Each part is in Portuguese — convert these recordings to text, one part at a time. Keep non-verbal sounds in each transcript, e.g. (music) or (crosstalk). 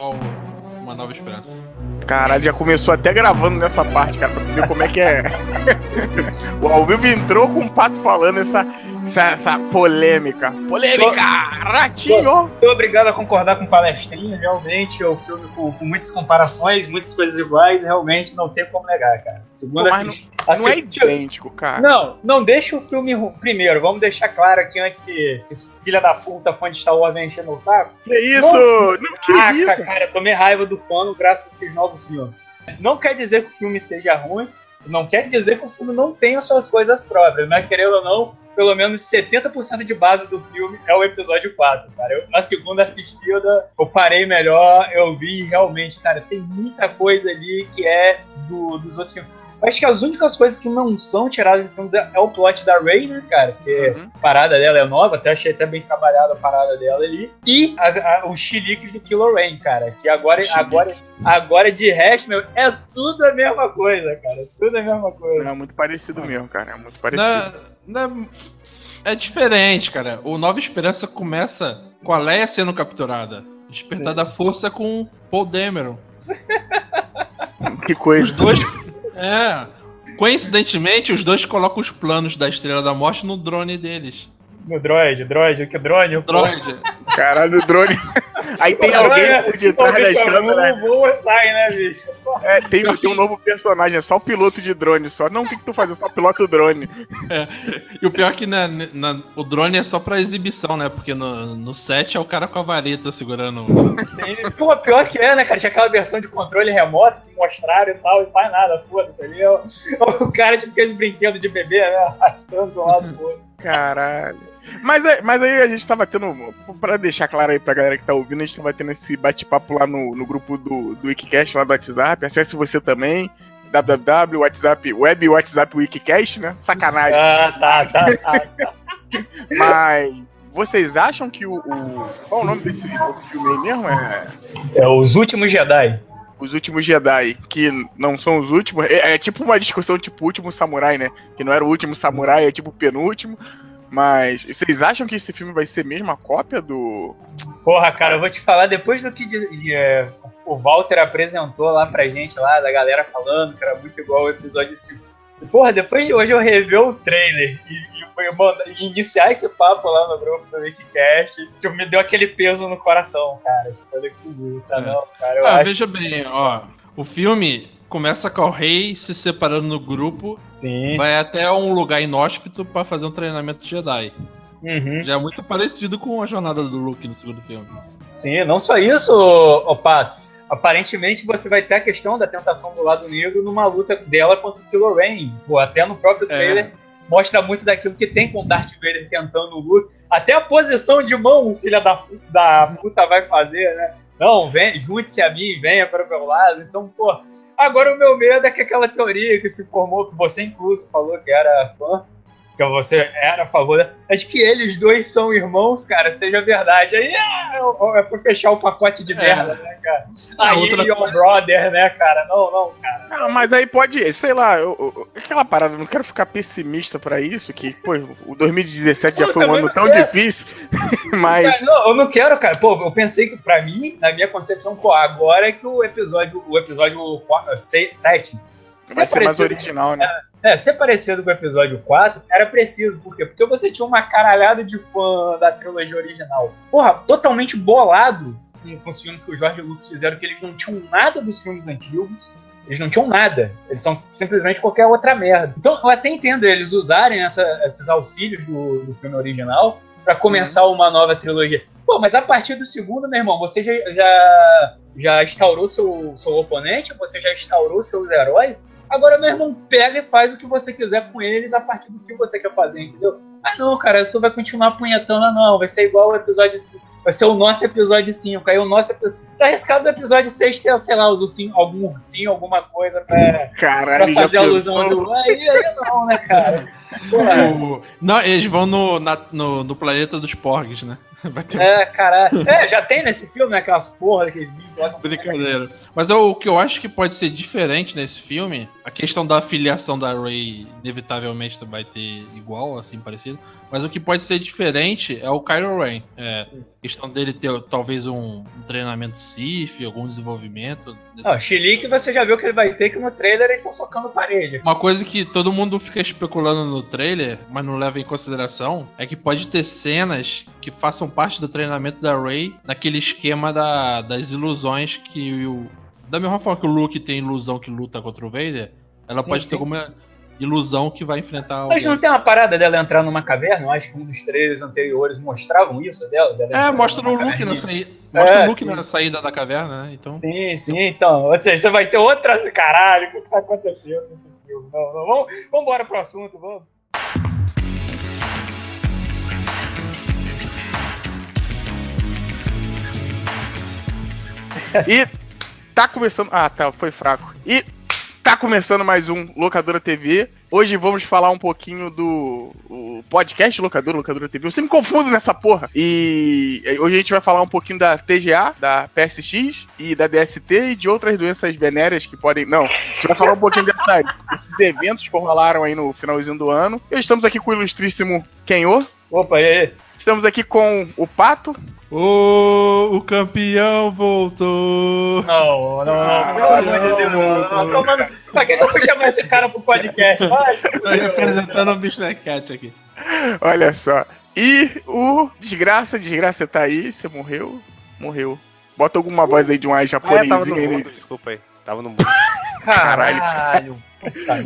Uma Nova Esperança. Caralho, já começou até gravando nessa parte, cara, pra ver como é que é. (laughs) o Alvio entrou com o pato falando essa, essa, essa polêmica. Polêmica! Ratinho! Muito obrigado a concordar com o palestrinho. Realmente, é um filme com, com, muitas comparações, muitas coisas iguais. Realmente, não tem como negar, cara. Segundo assim, não, não é idêntico, cara. Não, não deixa o filme. Primeiro, vamos deixar claro aqui antes que esse filha da puta fã de Star Wars vem enchendo o saco. Que isso? Não, não que isso? cara, tomei raiva do fã graças a esses novos filmes. Não quer dizer que o filme seja ruim, não quer dizer que o filme não tenha suas coisas próprias, mas querendo ou não, pelo menos 70% de base do filme é o episódio 4, cara. Eu, na segunda assistida, eu parei melhor, eu vi realmente, cara, tem muita coisa ali que é do, dos outros filmes. Acho que as únicas coisas que não são tiradas de filmes é, é o plot da Rey, né, cara? Que uhum. a parada dela é nova, até achei até bem trabalhada a parada dela ali. E as, a, os chiliques do Killer Rain, cara. Que agora, agora, agora de resto, meu, é tudo a mesma coisa, cara. Tudo a mesma coisa. É muito parecido mesmo, cara. É muito parecido. Na, na, é diferente, cara. O Nova Esperança começa com a Leia sendo capturada. Despertar Sim. da força com Paul Dameron. que coisa. Os dois. É. Coincidentemente, os dois colocam os planos da Estrela da Morte no drone deles. No droid, droid, que drone? Droid. Caralho, o drone. (laughs) Aí tem alguém por detrás das câmeras. voa, sai, né, bicho? É, tem, tem um novo personagem, é só o piloto de drone, só. Não, o que, que tu faz? É só piloto drone. É. E o pior é que na, na, o drone é só pra exibição, né? Porque no, no set é o cara com a vareta segurando. Sim. Pô, pior que é, né, cara? Tinha aquela versão de controle remoto que mostraram e tal, e faz nada, foda-se ali. É o, (laughs) o cara, tipo, aqueles brinquedos de bebê, né? (laughs) Arrastando de um lado pro outro. Caralho. Mas, é, mas aí a gente tava tendo. Pra deixar claro aí pra galera que tá ouvindo, a gente tava tendo esse bate-papo lá no, no grupo do, do Wikicast, lá do WhatsApp. Acesse você também www, WhatsApp, web WhatsApp Wikicast, né? Sacanagem. Ah, tá, tá, tá. tá. (laughs) Mas vocês acham que o, o, Qual o nome desse filme aí mesmo? É... é Os Últimos Jedi. Os Últimos Jedi, que não são os últimos. É, é tipo uma discussão tipo o último samurai, né? Que não era o último samurai, é tipo o penúltimo. Mas vocês acham que esse filme vai ser mesmo a cópia do. Porra, cara, eu vou te falar, depois do que de, de, é, o Walter apresentou lá pra gente, lá, da galera falando, que era muito igual ao episódio 5. Porra, depois de hoje eu revi o trailer e, e iniciar esse papo lá no grupo do Wikicast, tipo, me deu aquele peso no coração, cara. Tipo, que tá é. não, cara. ah, acho... veja bem, ó. O filme começa com o rei se separando no grupo, Sim. vai até um lugar inóspito para fazer um treinamento Jedi. Uhum. Já é muito parecido com a jornada do Luke no segundo filme. Sim, não só isso, Pato. Aparentemente você vai ter a questão da tentação do lado negro numa luta dela contra o Kylo Ren. Pô, até no próprio é. trailer é. Mostra muito daquilo que tem com o Darth Vader tentando o Luke. Até a posição de mão o filho da, da puta vai fazer, né? Não, vem, junte-se a mim, venha para o meu lado. Então, pô, Agora o meu medo é que aquela teoria que se formou, que você incluso falou que era fã, que você era a favor, é de que eles dois são irmãos, cara, seja verdade. Aí é, é pra fechar o pacote de é. merda, é. né, cara? Aí, outra... your brother, né, cara? Não, não, cara. Não, mas aí pode, sei lá, eu, eu, aquela parada, eu não quero ficar pessimista pra isso, que, pô, o 2017 já foi um ano tão quero. difícil, (laughs) mas... Não, eu não quero, cara. Pô, eu pensei que, pra mim, na minha concepção, pô, agora é que o episódio, o episódio 7 vai ser mais original, né? É, é, ser parecido com o episódio 4 era preciso, por quê? Porque você tinha uma caralhada de fã da trilogia original. Porra, totalmente bolado com, os filmes que o Jorge Lucas fizeram, que eles não tinham nada dos filmes antigos. Eles não tinham nada. Eles são simplesmente qualquer outra merda. Então, eu até entendo eles usarem essa, esses auxílios do, do filme original para começar uhum. uma nova trilogia. Pô, mas a partir do segundo, meu irmão, você já, já, já instaurou seu, seu oponente, você já instaurou seus heróis, Agora, meu irmão, pega e faz o que você quiser com eles a partir do que você quer fazer, entendeu? Ah, não, cara, tu vai continuar punhetando, não. Vai ser igual o episódio 5. Vai ser o nosso episódio 5. Aí o nosso episódio. Tá arriscado do episódio 6 ter, sei lá, os ursinho, algum ursinho, alguma coisa pra, Caralho, pra fazer alusão do. Aí, aí não, né, cara? (laughs) não, eles vão no, na, no, no planeta dos porgs, né? (laughs) Ter É, caralho. É, já tem nesse filme, né? Aquelas porra daqueles bichos Brincadeira. Mas eu- o que eu acho que pode ser diferente nesse filme, a questão da afiliação da Ray inevitavelmente vai ter igual, assim, parecido. Mas o que pode ser diferente é o Kylo Ren. É, a questão dele ter talvez um, um treinamento Sith, algum desenvolvimento. Não, o Chilique você já viu que ele vai ter que no trailer eles estão socando parede. Uma coisa que todo mundo fica especulando no trailer, mas não leva em consideração, é que pode ter cenas que façam parte do treinamento da Rey naquele esquema da- das ilusões que o. Da mesma forma que o Luke tem ilusão que luta contra o Vader, ela Sim, pode sim. ter alguma ilusão que vai enfrentar Mas alguém. não tem uma parada dela entrar numa caverna? Eu acho que um dos trailers anteriores mostravam isso dela. dela É, mostra o Luke na. Mostra É, o Luke na saída da caverna, né? Então. Sim, sim, então. Ou seja, você vai ter outra. Caralho, o que tá acontecendo nesse filme? Não, não, vamos, vamos embora pro assunto, vamos. E tá começando. Ah, tá, foi fraco. E tá começando mais um Locadora TV. Hoje vamos falar um pouquinho do podcast Locadora, Locadora TV. Eu sempre me confundo nessa porra. E hoje a gente vai falar um pouquinho da TGA, da PSX e da DST e de outras doenças venéreas que podem. Não, a gente vai falar um pouquinho dessas, desses eventos que rolaram aí no finalzinho do ano. E estamos aqui com o ilustríssimo Kenô. Opa, e aí? Estamos aqui com o Pato. Ô, o campeão voltou! Não, não, não, pelo amor de Deus, não, não, não, tomando. Pra que eu vou chamar esse cara pro podcast? Tô representando o Bushnet Cat aqui. Olha só. E o Desgraça, Desgraça tá aí, você morreu? Morreu. Bota alguma voz aí de um ai Ah, eu tava no japonesinho aí. mundo, desculpa aí. Tava no mundo. Caralho. Caralho.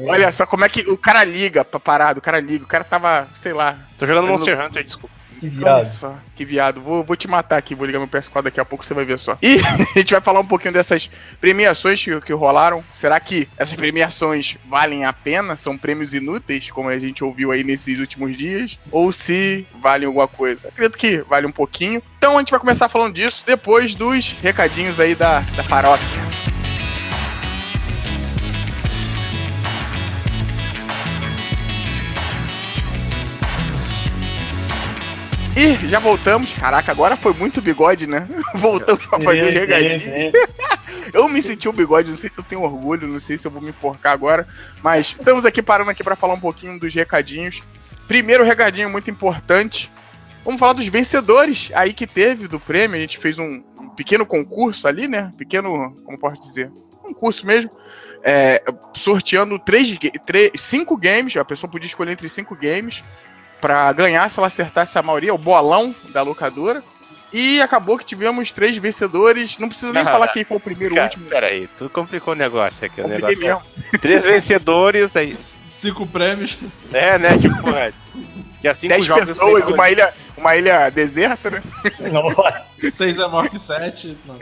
Olha só como é que o cara liga pra parado, o cara liga, o cara tava, sei lá. Tô jogando Monster Hunter, desculpa. Que Olha virado. só, que viado. Vou, vou te matar aqui, vou ligar meu PS4 daqui a pouco, você vai ver só. E (laughs) a gente vai falar um pouquinho dessas premiações que, que rolaram. Será que essas premiações valem a pena? São prêmios inúteis, como a gente ouviu aí nesses últimos dias? Ou se valem alguma coisa? Acredito que vale um pouquinho. Então a gente vai começar falando disso depois dos recadinhos aí da, da paróquia. E já voltamos. Caraca, agora foi muito bigode, né? (laughs) Voltamos pra fazer o regadinho. (laughs) Eu me senti o bigode, não sei se eu tenho orgulho, não sei se eu vou me enforcar agora, mas estamos aqui parando aqui para falar um pouquinho dos recadinhos. Primeiro recadinho muito importante. Vamos falar dos vencedores aí que teve do prêmio. A gente fez um, um pequeno concurso ali, né? Pequeno, como posso dizer? Um curso mesmo. é, sorteando três, três, cinco games. A pessoa podia escolher entre cinco games para ganhar se ela acertasse a maioria, o bolão da locadora. E acabou que tivemos três vencedores. Não precisa nem Não, falar não. quem foi o primeiro, o Cara, último. pera aí, tu complicou o negócio aqui. O negócio mesmo. Três vencedores, daí. Cinco prêmios. É, né? Tipo, (laughs) é. E assim Dez pessoas, uma ilha, uma ilha deserta, né? Nossa. Seis é maior que sete. Não.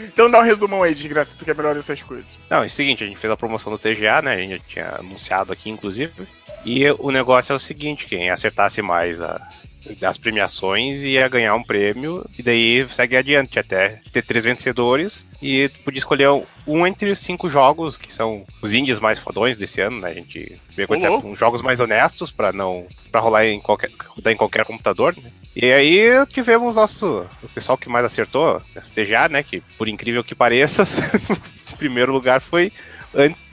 Então dá um resumão aí, desgraça, tu que é melhor dessas coisas. Não, é o seguinte, a gente fez a promoção do TGA, né? A gente já tinha anunciado aqui, inclusive. E o negócio é o seguinte, quem acertasse mais as, as premiações ia ganhar um prêmio, e daí segue adiante até ter três vencedores, e tu podia escolher um entre os cinco jogos, que são os indies mais fodões desse ano, né? A gente com Ô, louco. uns jogos mais honestos pra não. para rolar em qualquer. rodar em qualquer computador, né? E aí tivemos nosso. O pessoal que mais acertou, TGA, né? Que por incrível que pareça, (laughs) o primeiro lugar foi.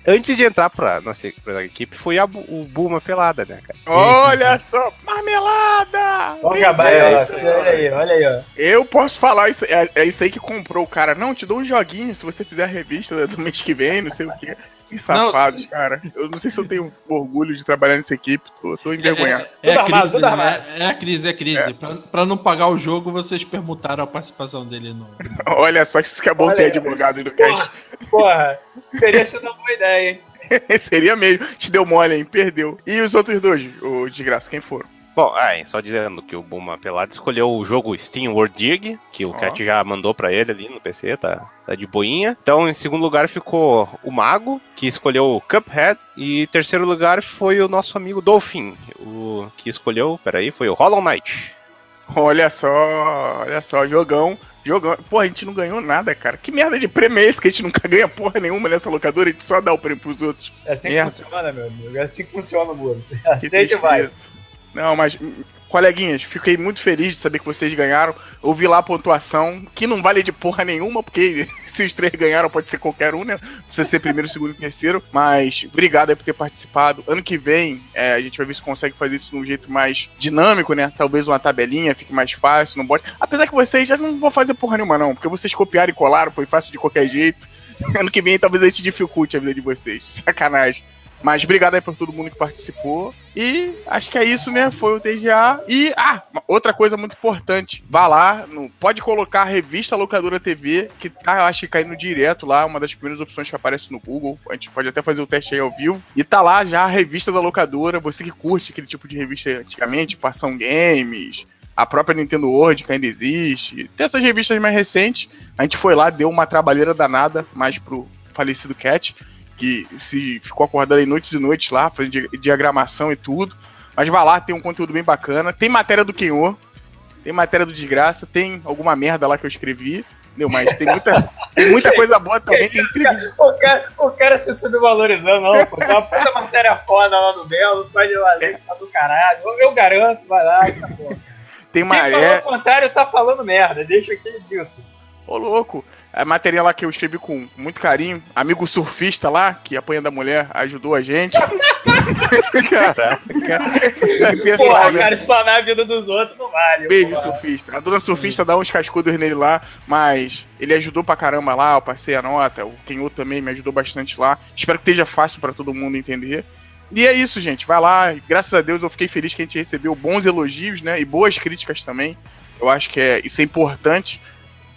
An- Antes de entrar pra nossa pra equipe, foi a, o Bulma Pelada, né, cara? Olha só, marmelada! Vamos Meu acabar aí, Deus. ó. Olha aí, olha aí, ó. Eu posso falar, isso, é, é isso aí que comprou o cara. Não, te dou um joguinho se você fizer a revista do mês que vem, não sei o quê. Que safados, cara. Eu não sei se eu tenho orgulho de trabalhar nessa equipe, tô, tô envergonhado. É, é, armado, crise, tudo armado. é, é a crise, é a crise. Pra, pra não pagar o jogo, vocês permutaram a participação dele no. (laughs) Olha só, isso que é bom Olha ter aí. advogado no cast. Porra, teria sido uma boa ideia, hein? (laughs) Seria mesmo. Te deu mole, hein? Perdeu. E os outros dois, o desgraça, quem foram? Bom, ah, só dizendo que o Bulma Pelada escolheu o jogo Steam World Dig, que o Ó. Cat já mandou pra ele ali no PC, tá, tá de boinha. Então, em segundo lugar ficou o Mago, que escolheu o Cuphead. E em terceiro lugar foi o nosso amigo Dolphin, o que escolheu, peraí, foi o Hollow Knight. Olha só, olha só, jogão. Jogão. Pô, a gente não ganhou nada, cara. Que merda de prêmio é esse que a gente nunca (laughs) ganha porra nenhuma nessa locadora? A gente só dá o prêmio pros outros. É assim que Merda. funciona, meu amigo. É assim que funciona o mundo. Aceita e vai. tristeza. Não, mas hum, coleguinhas, fiquei muito feliz de saber que vocês ganharam. Eu vi lá a pontuação, que não vale de porra nenhuma, porque (laughs) se os três ganharam, pode ser qualquer um, né? Precisa ser primeiro, segundo e terceiro. Mas obrigado aí por ter participado. Ano que vem, é, a gente vai ver se consegue fazer isso de um jeito mais dinâmico, né? Talvez uma tabelinha fique mais fácil, não bot. Apesar que vocês já não vão fazer porra nenhuma, não, porque vocês copiaram e colaram, foi fácil de qualquer jeito. (laughs) Ano que vem talvez a gente dificulte a vida de vocês. Sacanagem. Mas obrigado aí por todo mundo que participou. E acho que é isso, né? Foi o TGA. E, ah, outra coisa muito importante. Vá lá, no, pode colocar a revista Locadora TV, que tá, eu acho que caindo direto lá, uma das primeiras opções que aparece no Google. A gente pode até fazer o teste aí ao vivo. E tá lá já a revista da locadora. Você que curte aquele tipo de revista antigamente, Passão Games, a própria Nintendo World, que ainda existe. Tem essas revistas mais recentes. A gente foi lá, deu uma trabalheira danada, mais pro falecido Cat que se ficou acordado aí noites e noites lá, fazendo diagramação e tudo. Mas vai lá, tem um conteúdo bem bacana. Tem matéria do Kenô, tem matéria do Desgraça, tem alguma merda lá que eu escrevi. Entendeu? Mas tem muita, tem muita (laughs) coisa boa também que O cara, o cara se subvalorizando, não, pô. Tem uma puta matéria foda lá no Belo, pode ir lá tá do caralho. Eu garanto, vai lá, tá bom. Tem uma. Quem falou o contrário tá falando merda, deixa aquele dito. Ô, louco a matéria lá que eu escrevi com muito carinho. Amigo surfista lá, que apanha da mulher, ajudou a gente. (laughs) Caraca. Porra, cara, explanar a vida dos outros não vale. Baby surfista. A dona surfista dá uns cascudos nele lá, mas ele ajudou pra caramba lá, eu passei a nota. O Kenô também me ajudou bastante lá. Espero que esteja fácil para todo mundo entender. E é isso, gente. Vai lá. Graças a Deus eu fiquei feliz que a gente recebeu bons elogios, né? E boas críticas também. Eu acho que é, isso é importante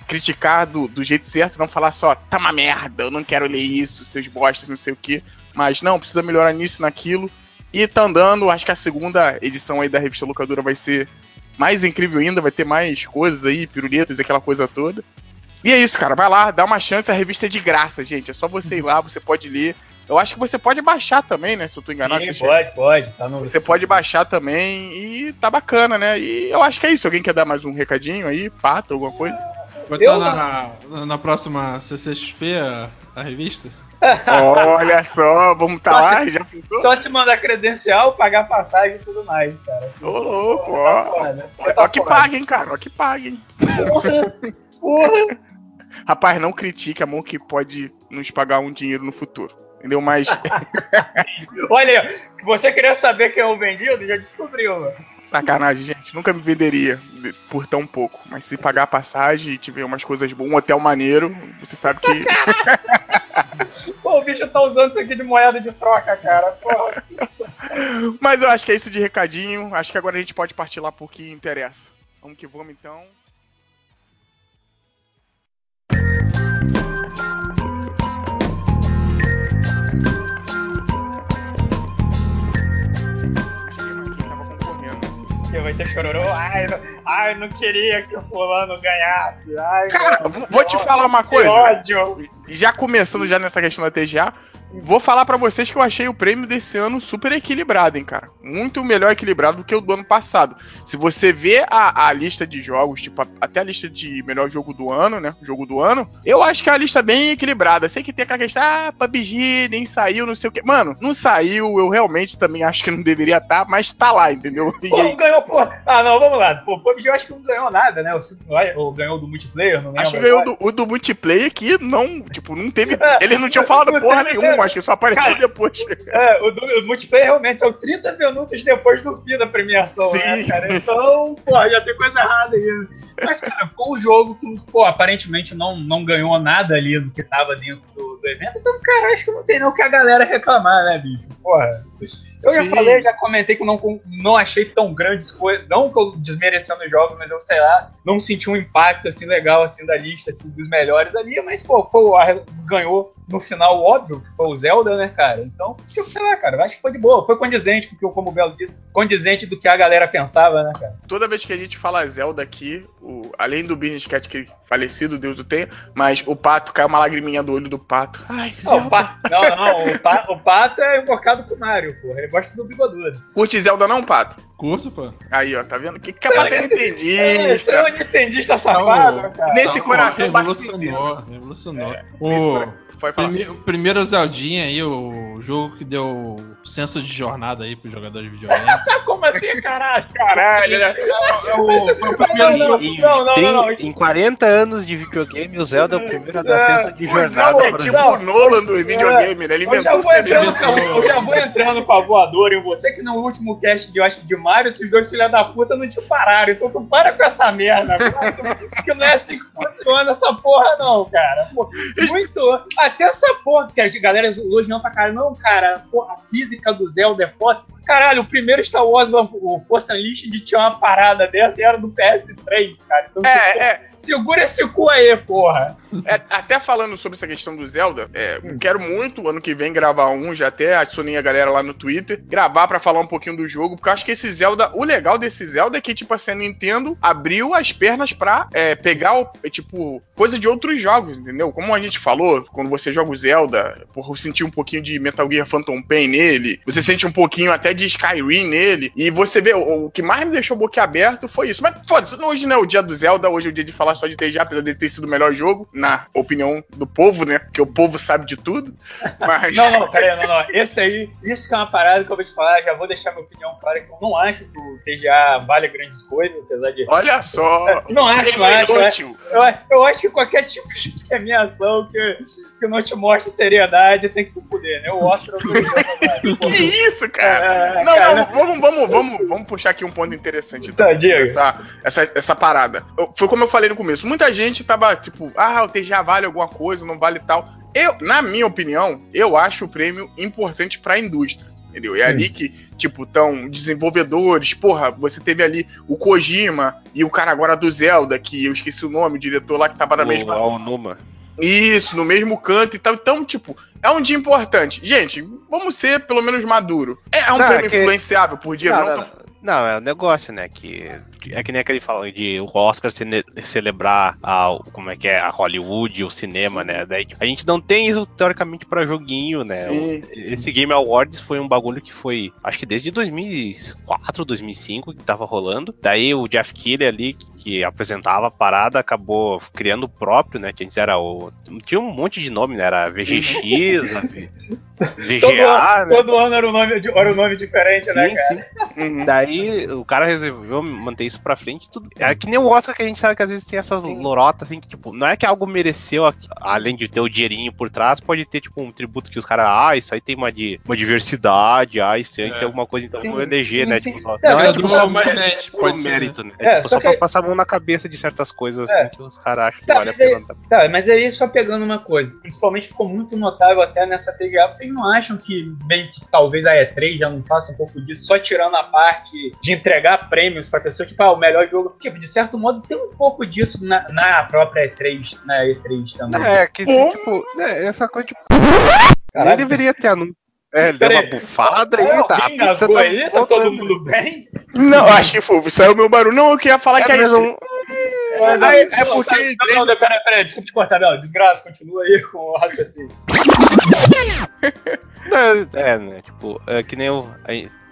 criticar do, do jeito certo, não falar só, tá uma merda, eu não quero ler isso, seus bostas, não sei o que. Mas não, precisa melhorar nisso, naquilo. E tá andando, acho que a segunda edição aí da revista Locadora vai ser mais incrível ainda, vai ter mais coisas aí, piruletas, aquela coisa toda. E é isso, cara, vai lá, dá uma chance, a revista é de graça, gente. É só você ir lá, você pode ler. Eu acho que você pode baixar também, né? Se eu tô enganado. Sim, pode, chega. pode. Tá no... Você pode baixar também e tá bacana, né? E eu acho que é isso. Alguém quer dar mais um recadinho aí, pato, alguma coisa? Vai estar na, na, na, próxima CCXP a, a revista? Olha só, vamos estar tá lá, já pensou? Só se mandar credencial, pagar passagem e tudo mais, cara. Ô, louco, ó. Tá ó, que paguem, cara, ó que paguem. Porra, porra. Rapaz, não critique a mão que pode nos pagar um dinheiro no futuro. Entendeu? Mas. (laughs) Olha, você queria saber quem é o vendido? Já descobriu, mano. Sacanagem, gente. Nunca me venderia por tão pouco. Mas se pagar a passagem e tiver umas coisas boas, um hotel maneiro, você sabe que. (laughs) Pô, o bicho tá usando isso aqui de moeda de troca, cara. Porra. (laughs) Mas eu acho que é isso de recadinho. Acho que agora a gente pode partir lá por que interessa. Vamos que vamos então. Que vai ter chororô. Ai, não, ai, não queria que o fulano ganhasse. Ai, Cara, vou te falar uma coisa. ódio. Já começando já nessa questão da TGA, Vou falar para vocês que eu achei o prêmio desse ano super equilibrado, hein, cara. Muito melhor equilibrado do que o do ano passado. Se você vê a, a lista de jogos, tipo, a, até a lista de melhor jogo do ano, né? Jogo do ano, eu acho que é uma lista bem equilibrada. Sei que tem aquela questão, ah, PUBG nem saiu, não sei o quê. Mano, não saiu, eu realmente também acho que não deveria estar, tá, mas tá lá, entendeu? (laughs) Pô, não ganhou, pô. Ah, não, vamos lá. Pô, PUBG eu acho que não ganhou nada, né? Ou ganhou do multiplayer, não Acho que ganhou do, o do multiplayer que não, tipo, não teve. (laughs) Eles não tinham falado porra nenhuma acho que só apareceu cara, depois. É, o, o, multiplayer realmente são 30 minutos depois do fim da premiação, né, Sim. né, cara? Então, pô, já tem coisa errada aí. Mas, cara, ficou um jogo que, pô, aparentemente não, não ganhou nada ali do que tava dentro do, do evento. Então, cara, acho que não tem não que a galera reclamar, né, bicho? Porra. Eu já Sim. falei, já comentei que não, não achei tão grandes coisas. Não que eu desmerecendo os jogos, mas eu sei lá, não senti um impacto assim legal assim da lista assim, dos melhores ali, mas pô, pô ganhou no final, óbvio, que foi o Zelda, né, cara? Então, tipo, sei lá, cara, acho que foi de boa. Foi condizente, porque, como o Belo disse, condizente do que a galera pensava, né, cara? Toda vez que a gente fala Zelda aqui, o, além do Business Cat que falecido, Deus o tenha, mas o pato cai uma lagriminha do olho do pato. Ai, não, o pato, não, não, o, pa, o pato é invocado pro Mario, porra. Ele gosta do bigodudo. Curte Zelda não, pato? Curto, pô. Aí, ó, tá vendo? Que que é pra ter entendista? É, você é um entendista safado, cara. Nesse não, coração revolucionou, revolucionou. É, o, Pode falar. Prime- O primeiro Zeldinha aí, o jogo que deu senso de jornada aí pros jogadores de videogame. (laughs) Como assim, caralho? Caralho, olha só. É o, foi o primeiro Não, não, jogo. Em, não, não, trin- não. em 40 anos de videogame, o Zelda é o primeiro a dar É, senso de O Zelda jornada. é tipo o Nolan do videogame, né? Ele Eu já, inventou o vou entrando, eu já vou entrando com a voadora em você, que no último cast de, eu acho que de Mario, esses dois filha da puta não te pararam. Então tu para com essa merda. que não é assim que funciona essa porra, não, cara. Pô, (laughs) muito. Até essa porra, que a galera elogiando pra caralho. Não, cara, pô, a física do Zelda é foda. Caralho, o primeiro Star Wars, o Force Unleashed, tinha uma parada dessa e era do PS3, cara. Então, tipo, É, é, segura esse cu aí, porra. é, até falando sobre essa questão do Zelda, é, eu quero muito ano que vem gravar um, já até adicionei a galera lá no Twitter, gravar pra falar um pouquinho do jogo, porque eu acho que esse Zelda, o legal desse Zelda é que, tipo assim, a Nintendo abriu as pernas pra é, pegar, o- é, tipo, coisa de outros jogos, entendeu? Como a gente falou, quando você joga o Zelda, por sentir um pouquinho de Metal Gear Phantom Pain nele, você sente um pouquinho até de Skyrim nele, e você vê, o, o que mais me deixou boquiaberto foi isso. Mas, foda-se, hoje não é o dia do Zelda, hoje é o dia de falar só de TGA, apesar de ter sido o melhor jogo, na opinião do povo, né? Porque o povo sabe de tudo. (laughs) Mas. Não, não, peraí, não, não. Esse aí, isso que é uma parada que eu vou te falar, já vou deixar minha opinião clara, que eu não acho que o TGA vale grandes coisas, apesar de. Olha só. (laughs) Não acho, não é acho. Eu, eu acho que qualquer tipo de premiação que, que não te mostre seriedade tem que se fuder, né? O Oscar eu (laughs) não Que isso, cara? É, não, cara, não, vamos, vamos, vamos, vamos puxar aqui um ponto interessante. Tá, diga. Essa, essa, essa parada. Eu- foi como eu falei no começo. Muita gente tava tipo, ah, o TGA vale alguma coisa, não vale tal. Eu, na minha opinião, eu acho o prêmio importante pra indústria. Entendeu? É ali que, tipo, tão desenvolvedores. Porra, você teve ali o Kojima e o cara agora do Zelda, que eu esqueci o nome, o diretor lá que tava na mesma. O Alnuma. Isso, no mesmo canto e tal. Então, tipo, é um dia importante. Gente, vamos ser pelo menos maduro. É um Não, prêmio é que- influenciável por dia, Não, não, tão- Não, é um negócio, né? Que é que nem aquele fala de o Oscar cele- celebrar a, como é que é, a Hollywood, o cinema, né? Daí, tipo, a gente não tem isso teoricamente pra joguinho, né? Sim. Esse Game Awards foi um bagulho que foi, acho que desde 2004, 2005 que tava rolando. Daí o Jeff Keighley ali, que, apresentava a parada, acabou criando o próprio, né? Que antes era o. Tinha um monte de nome, né? Era VGX, (laughs) a V- VGA, né? Todo ano era um nome, era um nome diferente, né, Sim, cara? sim. Daí o cara resolveu manter isso pra frente tudo. É que nem o Oscar que a gente sabe que às vezes tem essas lorotas assim que, tipo, não é que algo mereceu, além de ter o dinheirinho por trás, pode ter, tipo, um tributo que os caras, ah, isso aí tem uma, de, uma diversidade, ah, isso aí É. tem alguma coisa, então Sim, vou eleger, sim, né? sim. Tipo, só, É, não é que do só- só mais gente, por pode ser. mérito, né? É, É, só só, que- pra passar a mão na cabeça de certas coisas É. assim, que os caras acham que Tá, vale a mas aí- pena. Tá, mas aí só pegando uma coisa, principalmente ficou muito notável até nessa TGA, vocês não acham que, bem que talvez a E3 já não faça um pouco disso, só tirando a parte de entregar prêmios pra pessoa, tipo, ah, o melhor jogo, tipo, de certo modo tem um pouco disso na, na própria E3, na E3 também. É, que Pô. tipo, né, essa coisa de. Caralho. Nem deveria ter anúncio. É, ele deu uma bufada É, aí, tá. alguém tá aí? Tá todo voltando. mundo bem? Não, acho que foi. Saiu meu barulho. Não, eu queria falar que É, mas gente- um, É, não, é não, porque- Não, não, peraí, peraí, desculpa te cortar, não. Desgraça, continua aí com o raciocínio. (laughs) É, é, né? Tipo, é que nem eu.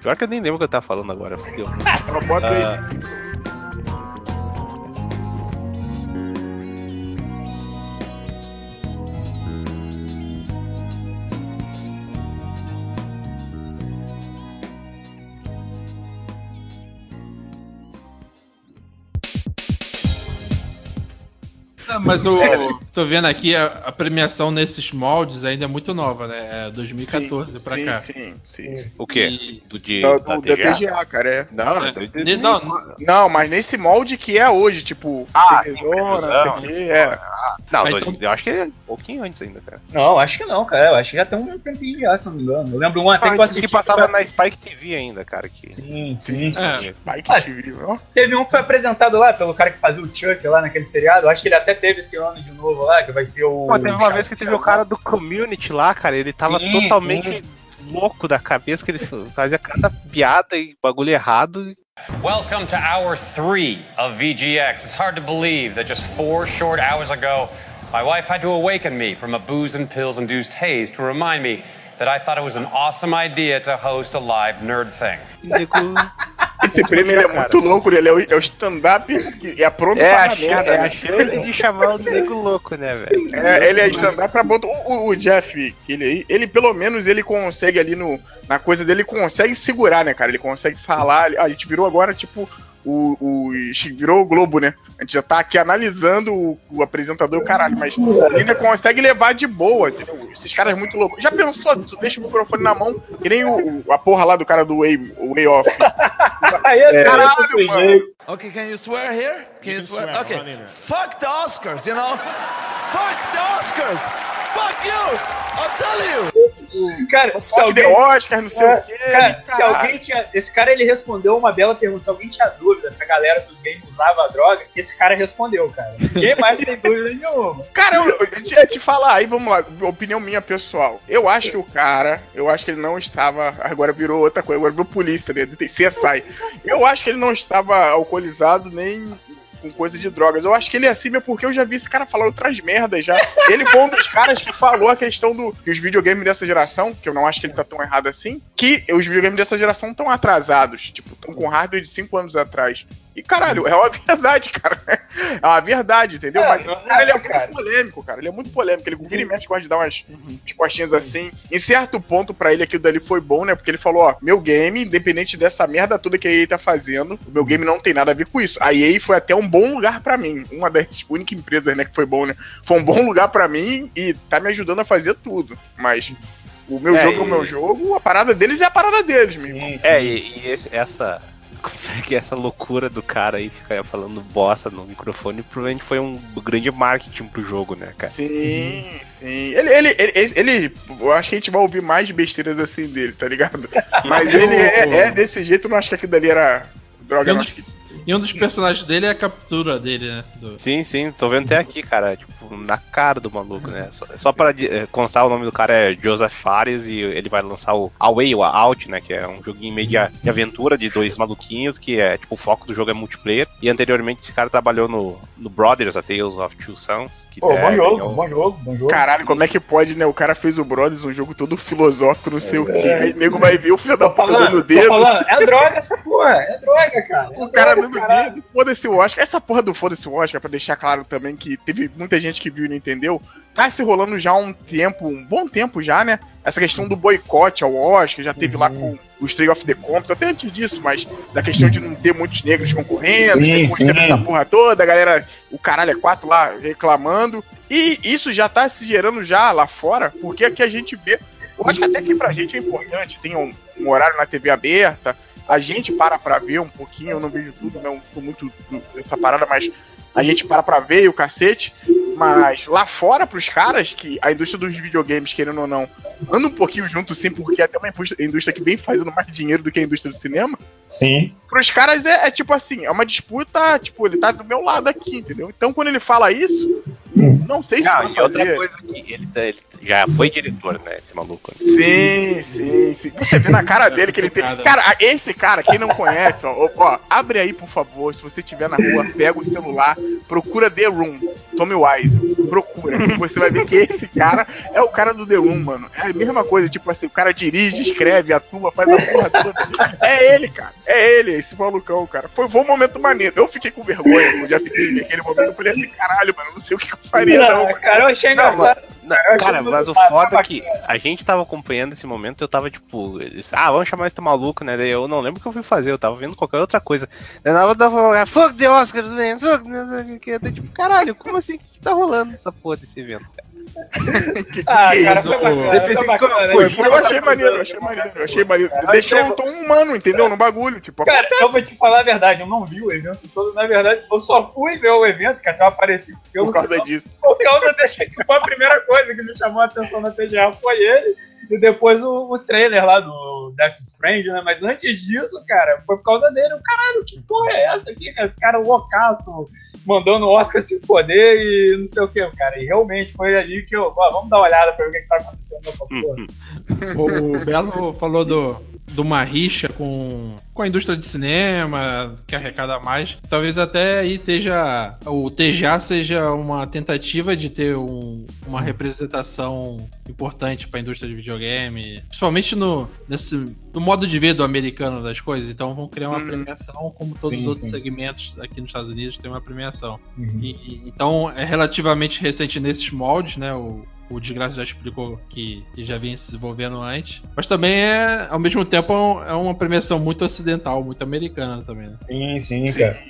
Pior que eu nem lembro o que eu tava falando agora. porque eu- Ela bota aí. Ah, mas o. Tô vendo aqui, a, a premiação nesses moldes ainda é muito nova, né? É 2014 pra sim, cá. Sim, sim. O quê? Do de. Do, da do, da TGA? TGA, cara, é. Não, É, é, de- não, Não, mas nesse molde que é hoje, tipo, Ah, sim, não sei o quê, é. Não, Aí, dois- então- eu acho que é um pouquinho antes ainda, cara. Não, acho que não, cara. Eu acho que já tem um tempinho já, se não me engano. Eu lembro um até que eu Ah, assisti. que passava na Spike TV ainda, cara. Que... Sim, sim. É. Spike Ah, TV, ó. Teve um que foi apresentado lá pelo cara que fazia o Chuck lá naquele seriado. Eu acho que ele até teve esse ano de novo lá, que vai ser o. Pô, teve uma vez que teve o cara do community lá, cara. Ele tava Sim, totalmente louco da cabeça, que ele fazia cada piada e bagulho errado. Welcome to hour three of VGX. It's hard to believe that just four short hours ago, my wife had to awaken me from a booze and pills induced haze to remind me that I thought it was an awesome idea to host a live nerd thing. (laughs) E Esse prêmio ele é muito louco, ele é o, é o stand-up que é pronto É, para a, a merda. é a né? chance de (laughs) chamar o nego louco, né, velho? É, ele é stand-up pra botar. O, o- o Jeff, ele, aí, ele pelo menos ele consegue ali no, na coisa dele, ele consegue segurar, né, cara? Ele consegue falar. Ah, a gente virou agora, tipo, o, o. Virou o Globo, né? A gente já tá aqui analisando o, o apresentador, caralho, mas ainda consegue levar de boa, entendeu? Esses caras muito loucos. Já pensou, tu deixa o microfone na mão, que nem o, a porra lá do cara do Way, o Way Off. (laughs) É Caralho, desse mano. Okay, can you swear here? Can you, swear? Okay. Fuck the Oscars, you know? Fuck the Oscars! Fuck you! I'll tell you! Cara, se alguém, Oscar, não sei É, o quê. cara, se alguém tinha. Esse cara ele respondeu uma bela pergunta. Se alguém tinha dúvida se a galera dos games usava a droga, esse cara respondeu, cara. Ninguém mais tem dúvida nenhuma. Cara, eu, eu ia te falar, aí vamos lá, opinião minha pessoal. Eu acho que o cara, eu acho que ele não estava. Agora virou outra coisa, agora virou polícia, né? CSI. Eu acho que ele não estava alcoolizado nem com coisa de drogas. Eu acho que ele é assim, mesmo porque eu já vi esse cara falar outras merdas já. (laughs) Ele foi um dos caras que falou a questão do que os videogames dessa geração, que eu não acho que ele tá tão errado assim, que os videogames dessa geração estão atrasados. Tipo, estão com hardware de 5 anos atrás. E caralho, é uma (laughs) verdade, cara. É uma verdade, entendeu? É, Mas não o cara, ele é é, muito cara. polêmico, cara. Ele é muito polêmico. Ele vira e mexe gosta de dar umas, umas costinhas assim. Em certo ponto, pra ele, aquilo dali foi bom, né? Porque ele falou, ó, meu game, independente dessa merda toda que a EA tá fazendo, o meu game não tem nada a ver com isso. A EA foi até um bom lugar pra mim. Uma das (laughs) únicas empresas, né, que foi bom, né? Foi um bom lugar pra mim e tá me ajudando a fazer tudo. Mas o meu É, jogo é o e- meu jogo, a parada deles é a parada deles, meu irmão. Sim, sim. É, e, e esse- essa. Como é que é essa loucura do cara aí ficar falando bosta no microfone provavelmente foi um grande marketing pro jogo, né, cara? Sim, sim. Ele, ele, ele, ele- Eu acho que a gente vai ouvir mais besteiras assim dele, tá ligado? (laughs) Mas ele é, é desse jeito, eu não acho que aquilo dali era droga, Eu não- acho que. E um dos personagens dele é a captura dele, né? Do- Sim, sim, tô vendo até aqui, cara, tipo, na cara do maluco, né? Só, só pra eh, constar, o nome do cara é Joseph Fares e ele vai lançar o Away ou Out, né? Que é um joguinho meio de, de aventura de dois maluquinhos, que é, tipo, o foco do jogo é multiplayer. E anteriormente esse cara trabalhou no, no Brothers, A Tales of Two Sons. Que Pô, é, bom jogo, ganhou- bom jogo, bom jogo. Caralho, como é que pode, né? O cara fez o Brothers, um jogo todo filosófico, não sei o quê. Aí o nego vai ver o filho da puta o tô dedo. falando, é droga essa porra, é droga, cara. É O cara droga, dando o caralho. foda-se o Oscar. Essa porra do foda-se o Oscar, pra deixar claro também que teve muita gente que viu e não entendeu. Tá se rolando já há um tempo, um bom tempo já, né? Essa questão do boicote ao Oscar, já teve lá com o Stray of the Compton, até antes disso, mas da questão de não ter muitos negros concorrendo, Sim, sim. essa porra toda, a galera, o caralho é quatro lá reclamando. E isso já tá se gerando já lá fora, porque aqui a gente vê. Eu acho que até que pra gente é importante, tem um, um horário na TV aberta, a gente para pra ver um pouquinho, eu não vejo tudo, não sou muito dessa parada, mas a gente para pra ver e o cacete. Mas lá fora, pros caras, que a indústria dos videogames, querendo ou não, anda um pouquinho junto sim, porque é até uma indústria- que vem fazendo mais dinheiro do que a indústria do cinema. Sim. Pros caras é, é tipo assim, é uma disputa, tipo, ele tá do meu lado aqui, entendeu? Então quando ele fala isso, não sei se Não, vai e outra fazer. coisa que ele, ele já foi diretor, né? Esse maluco. Sim, sim, sim. Você vê na cara dele que ele tem. Cara, a- esse cara, quem não conhece, ó, ó, abre aí, por favor. Se você estiver na rua, pega o celular, procura The Room, Tommy Wise. Procura. Você vai ver que esse cara é o cara do The Room, mano. É a mesma coisa, tipo assim, o cara dirige, escreve, atua, faz a porra toda. É ele, cara. É ele, esse malucão, cara. Foi, foi um momento maneiro. Eu fiquei com vergonha, eu já fiquei naquele momento. Eu falei assim, caralho, mano, não sei o que eu faria, não, Não, cara, eu achei engraçado. Não, cara, mas o foda é que a gente tava acompanhando esse momento, eu tava tipo, ah, vamos chamar esse maluco, né? Daí eu não lembro o que eu fui fazer, eu tava vendo qualquer outra coisa. Daí na hora eu tava fuck the Oscars, man, fuck, não sei o que. Tipo, caralho, como assim? O que tá rolando essa porra desse evento, cara? (laughs) Ah, Que cara, isso, foi bacana. Foi que- bacana. Foi, né? foi, eu achei maneiro, eu achei maneiro, eu achei maneiro. Deixou um tom humano, entendeu? No bagulho. Tipo, Cara, eu vou te falar a verdade, eu não vi o evento todo. Na verdade, eu só fui ver o evento, que até eu apareci pelo por causa disso. por causa desse que foi a primeira coisa que me chamou a atenção na TGA foi ele e depois o, o trailer lá do Death Strange, né? Mas antes disso, cara, foi por causa dele. Caralho, que porra é essa aqui, cara? Esse cara loucaço, mandando o Oscar se foder e não sei o que, cara. E realmente foi ali que eu, ó, vamos dar uma olhada pra ver o que, que tá acontecendo nessa porra. O Belo falou do, de uma rixa com, com a indústria de cinema, que arrecada mais. Talvez até aí esteja. O TGA seja uma tentativa de ter um, uma representação importante para a indústria de videogame, principalmente no, nesse, no modo de ver do americano das coisas. Então vão criar uma Uhum. premiação, como todos Sim, os outros sim. segmentos aqui nos Estados Unidos tem uma premiação. Uhum. E- e- então é relativamente recente nesses moldes, né? O, o Desgraça já explicou que, que já vinha se desenvolvendo antes. Mas também é, ao mesmo tempo, é é uma premiação muito ocidental, muito americana também, né? Sim, sim, Sim, cara.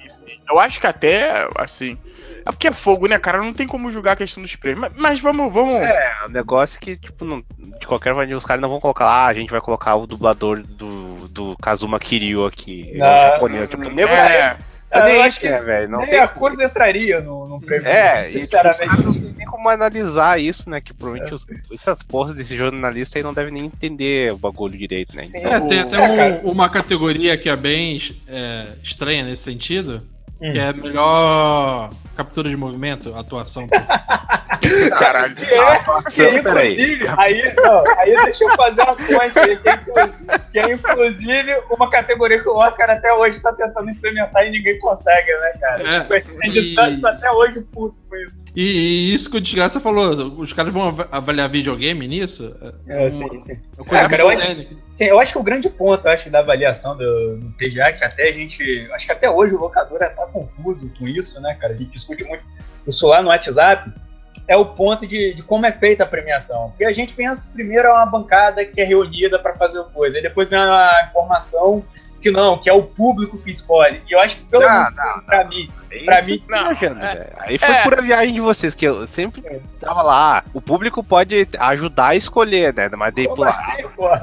Eu acho que até, assim. É porque é fogo, né, cara? Não tem como julgar a questão dos prêmios. Mas, mas vamos, vamos. É, o negócio é que, tipo, não- de qualquer maneira, os caras não vão colocar lá, ah, a gente vai colocar o dublador do, do Kazuma Kiryu aqui. Não, o japonês. Tipo, nego, é, tá eu nem acho isso, que né, velho? Não Nem tem. a coisa entraria no, no prêmio. É, e, tipo, sinceramente. não tem como analisar isso, né? Que provavelmente os, essas porras desse jornalista aí não devem nem entender o bagulho direito, né? Sim. Então, É, tem até É, um- uma categoria que é bem é, estranha nesse sentido, Hum. que é melhor captura de movimento, atuação. (laughs) caralho. Que é, que é, peraí. inclusive, aí, não, aí deixa eu fazer uma ponte aí, que é, inclusive, que é, inclusive uma categoria que o Oscar até hoje tá tentando implementar e ninguém consegue, né, cara? É, tipo, a gente e- tá até hoje puto com isso. E, e isso que o Desgraça falou, os caras vão av- avaliar videogame nisso? É, uma- sim, sim. É, cara, eu acho-. Sim, eu acho que o grande ponto, acho, da avaliação do, do TGA, que até a gente. Acho que até hoje o locadora tá confuso com isso, né, cara? A gente discute muito isso lá no WhatsApp. É o ponto de, de como é feita a premiação. Porque a gente pensa, primeiro é uma bancada que é reunida para fazer coisa, e depois vem a informação que não, que é o público que escolhe. E eu acho que pelo menos pra mim, pra Isso mim, viajando, é. velho. Aí foi É. pura viagem de vocês, que eu sempre É. tava lá. ah, O público pode ajudar a escolher, né? Mas daí, como pô, assim,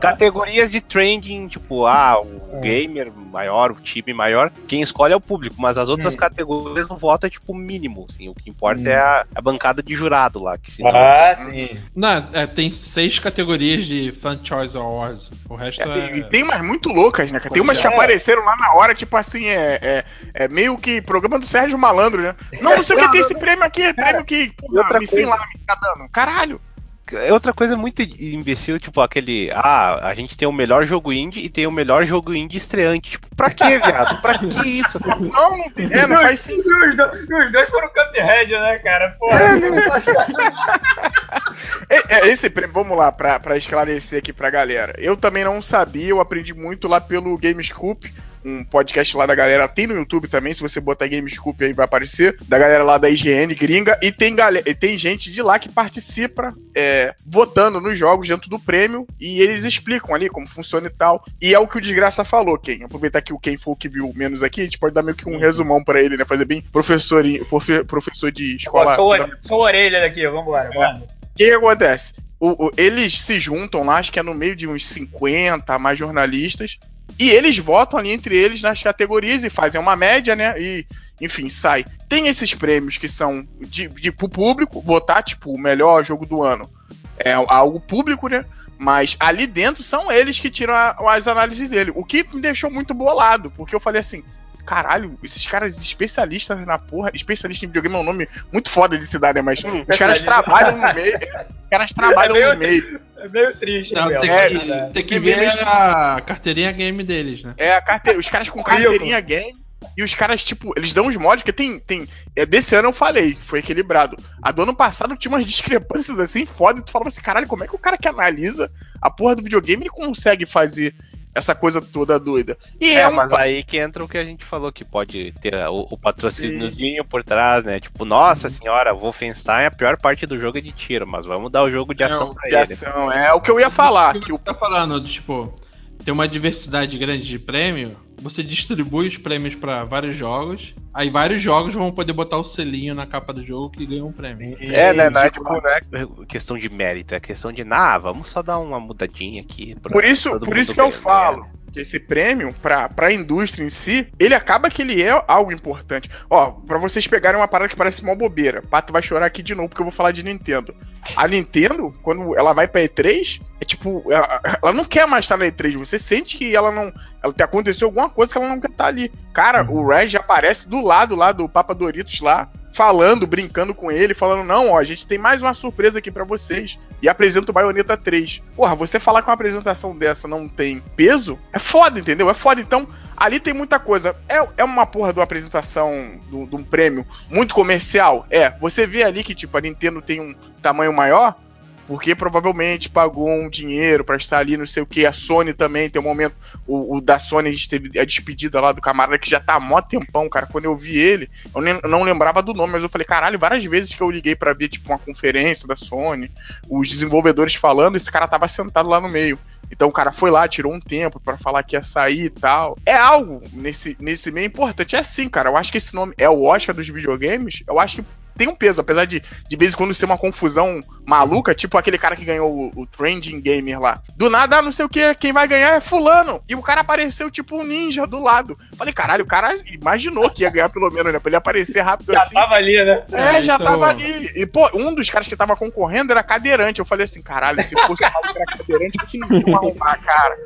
categorias de trending, tipo, ah, o É. gamer maior, o time maior, quem escolhe é o público, mas as outras Hum. categorias o voto é tipo mínimo, assim, o que importa Hum. é a, a bancada de jurado lá, que senão... Ah, sim. Não, é, tem seis categorias de Fan Choice Awards. O resto É, é. e- tem umas muito loucas, né? Tem umas que É. apareceram lá na hora, tipo assim, é, é, é meio que programa do Sérgio Malandro, né? Não, não sei o que tem esse prêmio aqui, prêmio que. E outra me coisa- lá, me dando. Caralho. É outra coisa muito imbecil, tipo, aquele, ah, a gente tem o melhor jogo indie e tem o melhor jogo indie estreante. Tipo, pra quê, viado? Pra que isso? (laughs) Não, não tem. É, não faz sentido. Os, dois, os dois foram Cuphead, né, cara? Porra, (laughs) É, é, esse prêmio, vamos lá, pra, pra esclarecer aqui pra galera. Eu também não sabia, eu aprendi muito lá pelo Gamescoop, um podcast lá da galera, tem no YouTube também, se você botar Gamescoop aí vai aparecer, da galera lá da IGN gringa, e tem, galera, tem gente de lá que participa é, votando nos jogos dentro do prêmio, e eles explicam ali como funciona e tal, e é o que o Desgraça falou, Ken, aproveitar que o Ken foi o que viu menos aqui, a gente pode dar meio que um resumão pra ele, né, fazer bem professor, profe- professor de escola... sou, a- sou orelha daqui, vambora, vamos. O que, que acontece? O- o- eles se juntam lá, acho que é no meio de uns 50 mais jornalistas, e eles votam ali entre eles nas categorias e fazem uma média, né? E, enfim, sai. Tem esses prêmios que são de, de pro público, votar, tipo, o melhor jogo do ano. É algo público, né? Mas ali dentro são eles que tiram a- as análises dele. O que me deixou muito bolado, porque eu falei assim. Caralho, esses caras especialistas na porra. Especialista em videogame é um nome muito foda de cidade, né? Mas os caras trabalham no meio. Os caras (laughs) trabalham É meio- no meio. É meio triste, Não, né? tem, É, que, né? tem que é ver a carteirinha game deles, né? É, a carte... os caras com carteirinha game. E os caras, tipo, eles dão uns mods, porque tem. tem é, desse ano eu falei, foi equilibrado. A do ano passado tinha umas discrepâncias assim, foda, e tu falava assim, caralho, como é que o cara que analisa a porra do videogame ele consegue fazer essa coisa toda doida? E é, É, um. mas aí que entra o que a gente falou, que pode ter o, o patrocíniozinho por trás, né? Tipo, nossa senhora, Wolfenstein, a pior parte do jogo é de tiro, mas vamos dar o jogo de ação é, pra de ele. ação, é o que eu ia falar. Que o tá falando, tipo, tem uma diversidade grande de prêmio, você distribui os prêmios pra vários jogos, aí vários jogos vão poder botar o selinho na capa do jogo que ganha um prêmio. É, né? Não é, tipo, tipo, não é questão de mérito, é questão de, ah, vamos só dar uma mudadinha aqui. Por isso, por isso que eu ganhar, falo né? Esse prêmio, pra, pra indústria em si, ele acaba que ele é algo importante. Ó, pra vocês pegarem uma parada que parece mó bobeira, Pato vai chorar aqui de novo porque eu vou falar de Nintendo. A Nintendo, quando ela vai pra E3, é tipo, ela, ela não quer mais estar na E3, você sente que ela não. Ela te aconteceu alguma coisa que ela não quer estar ali. Cara, o Reg aparece do lado lá do Papa Doritos lá, falando, brincando com ele, falando: não, ó, a gente tem mais uma surpresa aqui para vocês. E apresenta o Bayonetta 3. Porra, você falar que uma apresentação dessa não tem peso, é foda, entendeu? É foda. Então, ali tem muita coisa. É, é uma porra de uma apresentação de um prêmio muito comercial? É. Você vê ali que, tipo, a Nintendo tem um tamanho maior, porque provavelmente pagou um dinheiro para estar ali, não sei o que. A Sony também tem um momento. O, o, da Sony a gente teve a despedida lá do camarada que já tá há mó tempão, cara. Quando eu vi ele, eu, nem, não lembrava do nome, mas eu falei, caralho, várias vezes que eu liguei para ver, tipo, uma conferência da Sony, os desenvolvedores falando, esse cara tava sentado lá no meio. Então o cara foi lá, tirou um tempo para falar que ia sair e tal. É algo nesse, nesse meio importante. É assim, cara. Eu acho que esse nome é o Oscar dos videogames. Eu acho que tem um peso, apesar de de vez em quando ser uma confusão maluca, tipo aquele cara que ganhou o, o Trending Gamer lá. Do nada, não sei o que, quem vai ganhar é fulano. E o cara apareceu tipo um ninja do lado. Falei, caralho, o cara imaginou que ia ganhar pelo menos, né? Pra ele aparecer rápido já assim. Já tava ali, né? É, é já então... tava ali. E, pô, um dos caras que tava concorrendo era cadeirante. Eu falei assim, caralho, se fosse maluco era cadeirante, que não tinha arrumar, cara.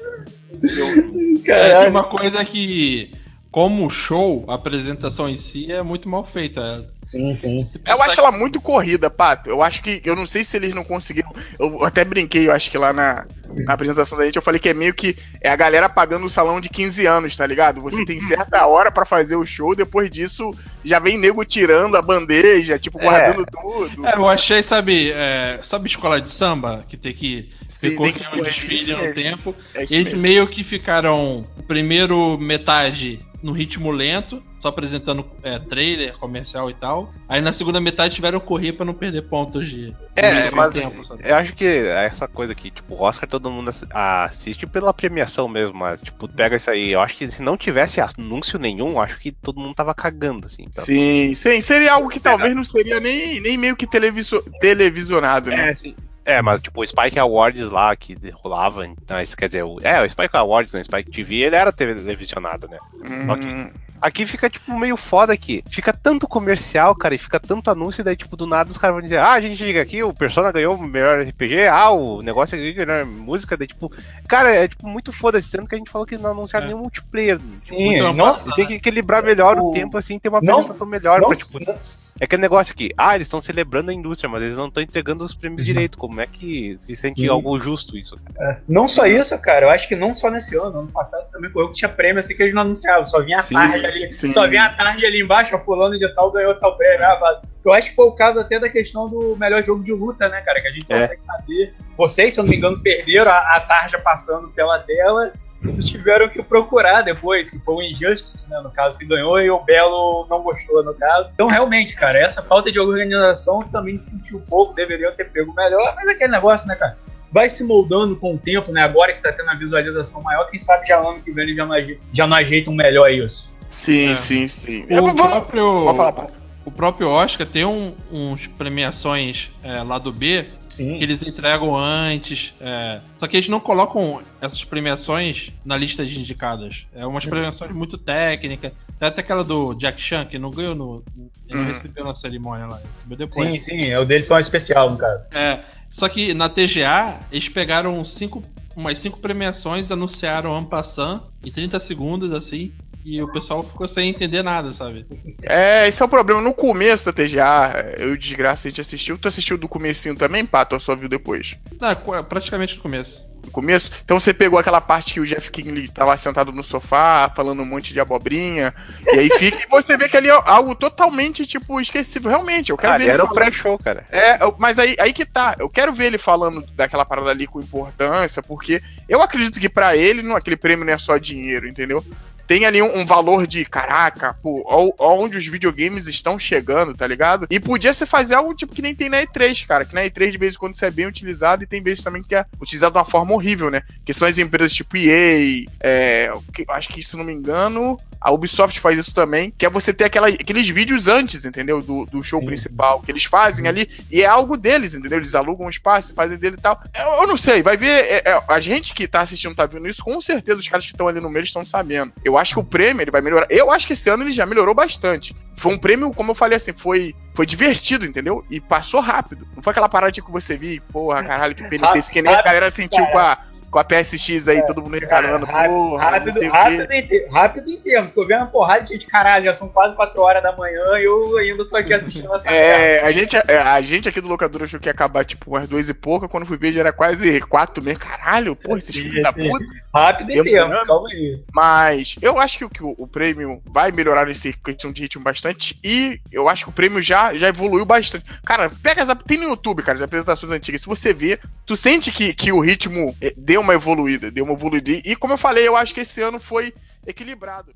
(laughs) Cara, é uma coisa que como show, a apresentação em si é muito mal feita. Sim, sim. Eu acho ela muito corrida, Pato. Eu acho que. Eu não sei se eles não conseguiram. Eu até brinquei, eu acho que lá na, na apresentação da gente, eu falei que é meio que é a galera pagando o salão de 15 anos, tá ligado? Você tem certa hora para fazer o show, depois disso já vem nego tirando a bandeja, tipo, guardando é. tudo. É, eu achei, sabe, é, sabe escola de samba, que tem que percorrer um desfile no tempo. É eles mesmo. meio que ficaram primeiro metade no ritmo lento, só apresentando é, trailer, comercial e tal. Aí na segunda metade tiveram correr para não perder pontos de. É, mas tempo, eu acho que essa coisa aqui, tipo, o Oscar todo mundo assiste pela premiação mesmo, mas, tipo, pega isso aí. Eu acho que se não tivesse anúncio nenhum, acho que todo mundo tava cagando, assim. Então. Sim, sim. Seria algo que talvez não seria nem, nem meio que televiso, televisionado, né? É, sim. É, mas tipo, o Spike Awards lá que rolava, então, isso quer dizer, o, é, o Spike Awards na né, Spike TV, ele era televisionado, né? Hum. aqui fica tipo meio foda aqui. Fica tanto comercial, cara, e fica tanto anúncio, e daí tipo do nada os caras vão dizer: "Ah, a gente diga aqui, o Persona ganhou o melhor RPG, ah, o negócio aqui ganhou música", daí tipo, cara, é tipo muito foda, sendo que a gente falou que não anunciaram é. nenhum multiplayer. Sim, tipo, nossa, tem que equilibrar melhor o, o tempo assim, ter uma apresentação não, melhor não, pra, tipo, não é aquele negócio aqui, ah, eles estão celebrando a indústria, mas eles não estão entregando os prêmios uhum. direito. Como é que se sente Sim. algo justo isso? É, não só isso, cara, eu acho que não só nesse ano, ano passado também foi eu que tinha prêmio assim que eles não anunciavam, só vinha a tarde ali, Sim. só vinha a tarde ali embaixo, a fulano de tal ganhou tal prêmio, ah, eu acho que foi o caso até da questão do melhor jogo de luta, né, cara, que a gente é. vai saber. Vocês, se eu não me engano, perderam a, a tarja passando pela tela eles tiveram que procurar depois, que foi o Injustice, né, no caso, que ganhou e o Belo não gostou, no caso. Então, realmente, cara, essa falta de organização também sentiu um pouco, deveriam ter pego melhor, mas é aquele negócio, né, cara? Vai se moldando com o tempo, né? Agora que tá tendo a visualização maior, quem sabe já ano que vem já não, já não ajeitam melhor isso. Sim, é. sim, sim. O, próprio, falar, o próprio Oscar tem um, uns premiações é, lá do B Sim. que eles entregam antes. É... Só que eles não colocam essas premiações na lista de indicadas. É umas premiações muito técnicas. Tem até aquela do Jack Chan, que não ganhou no. Ele uhum. recebeu na cerimônia lá. Recebeu depois. Sim, sim. O dele foi um especial, no caso. É. Só que na TGA, eles pegaram cinco, umas cinco premiações, anunciaram Ampassan em 30 segundos, assim e o pessoal ficou sem entender nada, sabe? É, esse é o problema. No começo da TGA, eu desgraça, a gente assistiu. Tu assistiu do comecinho também, Pato, ou só viu depois? Não, praticamente no começo. No começo? Então você pegou aquela parte que o Jeff Kingley estava sentado no sofá, falando um monte de abobrinha, e aí fica, (laughs) e você vê que ali é algo totalmente, tipo, esquecível. Realmente, eu quero ah, ver ele era o pré-show, cara. É, mas aí, aí que tá. Eu quero ver ele falando daquela parada ali com importância, porque eu acredito que para ele, não, aquele prêmio não é só dinheiro, entendeu? Tem ali um, um valor de caraca, pô, onde os videogames estão chegando, tá ligado? E podia se fazer algo tipo que nem tem na E3, cara. Que na E3 de vez em quando isso é bem utilizado e tem vezes também que é utilizado de uma forma horrível, né? Que são as empresas tipo EA, é, acho que se não me engano, a Ubisoft faz isso também, que é você ter aquela, aqueles vídeos antes, entendeu? Do, do show Sim. principal, que eles fazem ali, e é algo deles, entendeu? Eles alugam um espaço, fazem dele e tal. Eu, eu não sei, vai ver. É, é, a gente que tá assistindo tá vendo isso, com certeza os caras que estão ali no meio estão sabendo. Eu acho que o prêmio ele vai melhorar. Eu acho que esse ano ele já melhorou bastante. Foi um prêmio, como eu falei assim, foi, foi divertido, entendeu? E passou rápido. Não foi aquela parada que você viu, porra, caralho, que penitência, que nem a galera sentiu com a com a PSX aí, é, todo mundo reclamando. Rápido, rápido, rápido, em, rápido em termos, que eu vi uma porrada de gente, caralho, já são quase 4 horas da manhã e eu ainda tô aqui assistindo essa (laughs) É, a gente, é, a gente aqui do locador achou que ia acabar tipo umas duas e pouca, quando fui ver já era quase 4 mesmo. Caralho, porra, esses filhos da puta. Rápido em termos, calma aí. Mas eu acho que o, que o, o prêmio vai melhorar nesse questão de ritmo bastante e eu acho que o prêmio já, já evoluiu bastante. Cara, pega as, tem no YouTube, cara, as apresentações antigas. Se você vê, tu sente que, que o ritmo eh, deu uma evoluída, deu uma evoluída. E como eu falei, eu acho que esse ano foi equilibrado.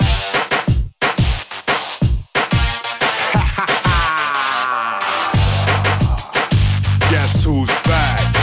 (laughs) Guess who's back?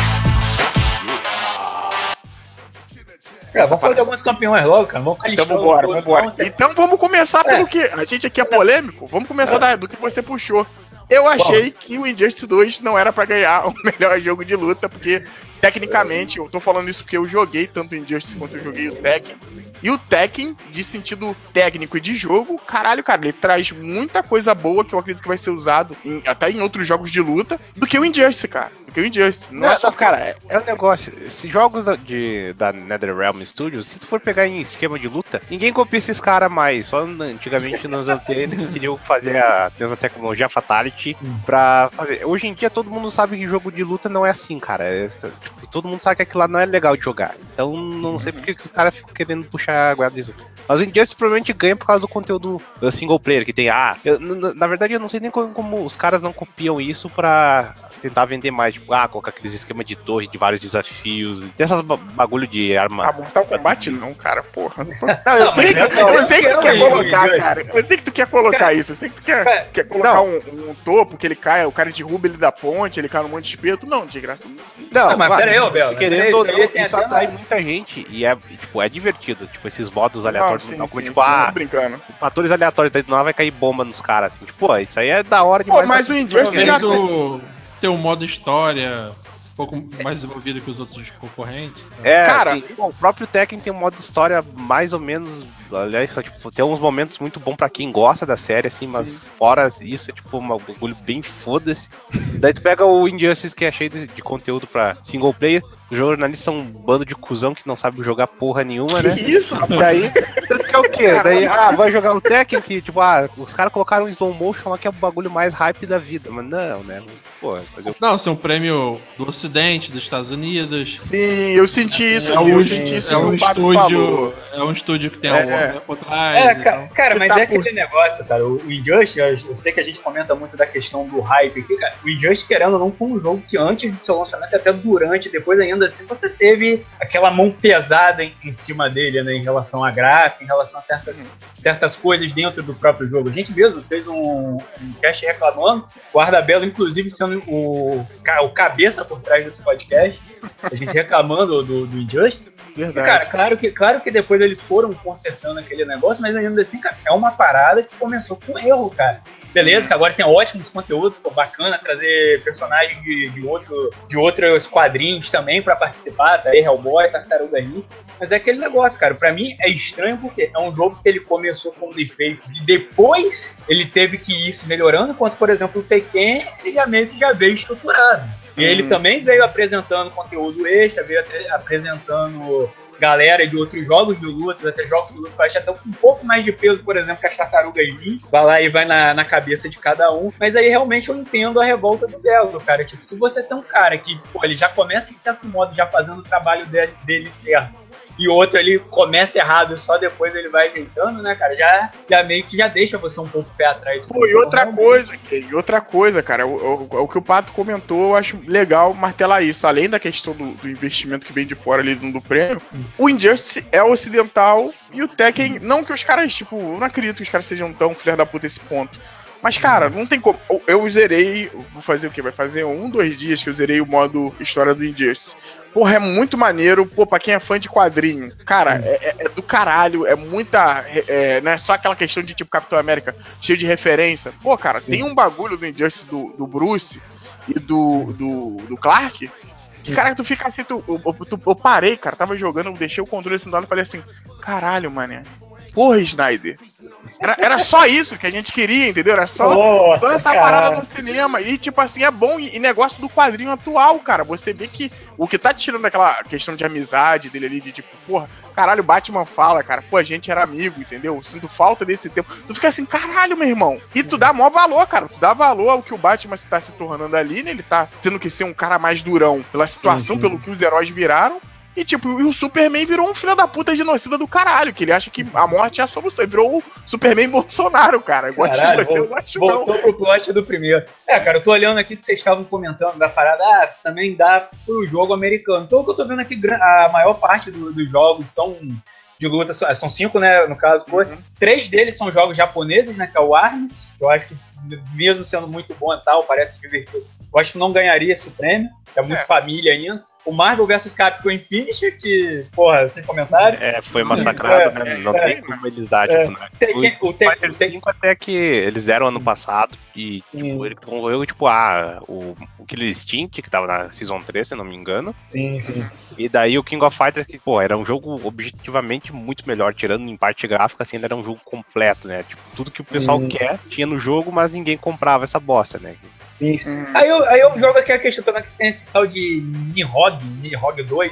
É, vamos falar de alguns campeões logo, cara. Vamos então vambora, vambora. Então vamos começar é. pelo que. A gente aqui é polêmico. Vamos começar é. do que você puxou. Eu achei Bom. que o Injustice 2 não era para ganhar o (laughs) melhor jogo de luta, porque tecnicamente, eu tô falando isso porque eu joguei tanto o Injustice quanto eu joguei o Tekken. E o Tekken, de sentido técnico e de jogo, caralho, cara, ele traz muita coisa boa que eu acredito que vai ser usado em, até em outros jogos de luta do que o Injustice, cara. Do que o Injustice. Não, não é só, cara, é, é um negócio. Esses jogos da, de, da NetherRealm Studios, se tu for pegar em esquema de luta, ninguém copia esses caras mais. Só antigamente nos eles queriam fazer a mesma tecnologia Fatality pra fazer. Hoje em dia todo mundo sabe que jogo de luta não é assim, cara. É, tipo, todo mundo sabe que aquilo lá não é legal de jogar. Então não sei porque que os caras ficam querendo puxar a guarda disso. Mas o Injustice provavelmente ganha por causa do conteúdo single player que tem. Ah, eu, na verdade eu não sei nem como, como, os caras não copiam isso pra tentar vender mais. Tipo, ah, colocar aqueles esquemas de torre, de vários desafios. Tem essas bagulho de arma. Ah, Mortal Kombat não, cara, porra. Não, eu, sei, que, eu sei que tu quer colocar, cara. Eu sei que tu quer colocar isso. Eu sei que tu quer, quer colocar um, um, topo que ele cai, o cara derruba ele da ponte, ele cai no monte de espeto. Não, de graça. Não, ah, mas pera aí, Bel. Querendo ou não, isso atrai muita gente e é, tipo, é divertido. Tipo, esses modos aleatórios. Não, sim, como, sim, tipo, sim, ah, brincando. fatores aleatórios, daí não vai cair bomba nos caras, assim. Tipo, pô, isso aí é da hora demais. Pô, mas o Injustice já tem um modo história um pouco mais desenvolvido que os outros concorrentes. Né? É, cara, assim, o próprio Tekken tem um modo história mais ou menos. Aliás, só, tipo, tem uns momentos muito bons para quem gosta da série, assim, mas Sim. fora isso, é tipo um bagulho bem foda-se. Daí tu pega o Injustice, que é cheio de, de conteúdo para single player. Os jornalistas são um bando de cuzão que não sabe jogar porra nenhuma, né? Que isso, rapaz? Daí, que é o quê? Daí, ah, vai jogar um Tekken que, tipo, ah, os caras colocaram um slow motion lá que é o bagulho mais hype da vida. Mas não, né? Pô, fazer o... Não, isso é um prêmio do Ocidente, dos Estados Unidos. Sim, eu senti isso. É, um, senti isso é um estúdio. É um estúdio que tem é, a Warner por trás. É, cara, cara mas tá é aquele negócio, cara. O Injustice, eu sei que a gente comenta muito da questão do hype aqui, cara. O Injustice, querendo ou não, foi um jogo que antes do seu lançamento, até durante, depois ainda assim, você teve teve aquela mão pesada em, em cima dele, né, em relação a gráfico, em relação a certas, certas coisas dentro do próprio jogo. A gente mesmo fez um, um cast reclamando, o Ardabelo, inclusive, sendo o, o cabeça por trás desse podcast, a gente reclamando do, do Injustice. Verdade. E, cara, claro que, claro que depois eles foram consertando aquele negócio, mas ainda assim, cara, é uma parada que começou com erro, cara. Beleza, que agora tem ótimos conteúdos, pô, bacana trazer personagens de, de, outro, de outros quadrinhos também para participar, tá aí Hellboy, Tartaruga Ninja. Mas é aquele negócio, cara, para mim é estranho porque é um jogo que ele começou com defeitos e depois ele teve que ir se melhorando, enquanto, por exemplo, o Tekken, ele já meio que já veio estruturado. E ele uhum. também veio apresentando conteúdo extra, veio apresentando galera de outros jogos de lutas, até jogos de luta que eu acho até um pouco mais de peso, por exemplo, que as tartarugas ninja. Vai lá e vai na, na cabeça de cada um. Mas aí realmente eu entendo a revolta do Belo, cara. Tipo, se você tem um cara que, pô, ele já começa de certo modo já fazendo o trabalho dele, dele certo e outro ele começa errado e só depois ele vai ajeitando, né, cara? Já, já meio que já deixa você um pouco pé atrás. Pô, e outra coisa, e outra coisa, cara, o, o, o, que o Pato comentou, eu acho legal martelar isso. Além da questão do, do investimento que vem de fora ali do, do prêmio, o Injustice é ocidental e o Tekken, não que os caras, tipo, eu não acredito que os caras sejam tão filha da puta esse ponto. Mas, cara, não tem como. Eu zerei. Vou fazer o quê? Vai fazer um, dois dias que eu zerei o modo história do Injustice. Porra, é muito maneiro. Pô, pra quem é fã de quadrinho, cara, é, é, é do caralho. É muita. É, não é só aquela questão de tipo Capitão América, cheio de referência. Pô, cara, Sim. tem um bagulho do Injustice do, do Bruce e do, do, do Clark. Que, cara, tu fica assim, tu, eu, eu, eu, parei, cara, tava jogando, eu deixei o controle assim do lado e falei assim, caralho, mané porra, Snyder. Era, era só isso que a gente queria, entendeu? Era só, Nossa, só essa cara. parada no cinema. E, tipo assim, é bom. E, e negócio do quadrinho atual, cara. Você vê que o que tá te tirando daquela questão de amizade dele ali, de tipo, porra, caralho, o Batman fala, cara, pô, a gente era amigo, entendeu? Sinto falta desse tempo. Tu fica assim, caralho, meu irmão. E tu dá maior valor, cara. Tu dá valor ao que o Batman tá se tornando ali, né? Ele tá tendo que ser um cara mais durão pela situação, sim. pelo que os heróis viraram. E, tipo, e o Superman virou um filho da puta genocida do caralho, que ele acha que a morte é a solução. Ele virou o Superman Bolsonaro, cara. Caralho, você, eu vol- não. Voltou pro plot do primeiro. É, cara, eu tô olhando aqui que vocês estavam comentando da parada, ah, também dá pro jogo americano. Então o que eu tô vendo aqui, a maior parte do- dos jogos são de luta, são são cinco, né, no caso foi. Uhum. Três deles são jogos japoneses, né, que é o Arms, que eu acho que mesmo sendo muito bom e tal, parece divertido. Eu acho que não ganharia esse prêmio, é muito É. família ainda. O Marvel vs Capcom Infinity, que, porra, sem comentário. É, foi massacrado, É, né? Não é. tem como eles dar, É. tipo, né? Tem, O o, tem, Fighter tem, 5 até que eles deram ano passado e Sim. tipo, ele concorreu tipo ah, o, o Killer Instinct, que tava na Season 3, se não me engano. sim, sim. E daí o King of Fighters, que, pô, era um jogo objetivamente muito melhor, tirando em parte gráfica, assim, ele era um jogo completo, né? Tipo, tudo que o pessoal Sim. quer tinha no jogo, mas ninguém comprava essa bosta, né? Sim, sim. Uhum. Aí eu, aí eu jogo aqui a questão também que tem esse tal de Nihog, Nihog 2.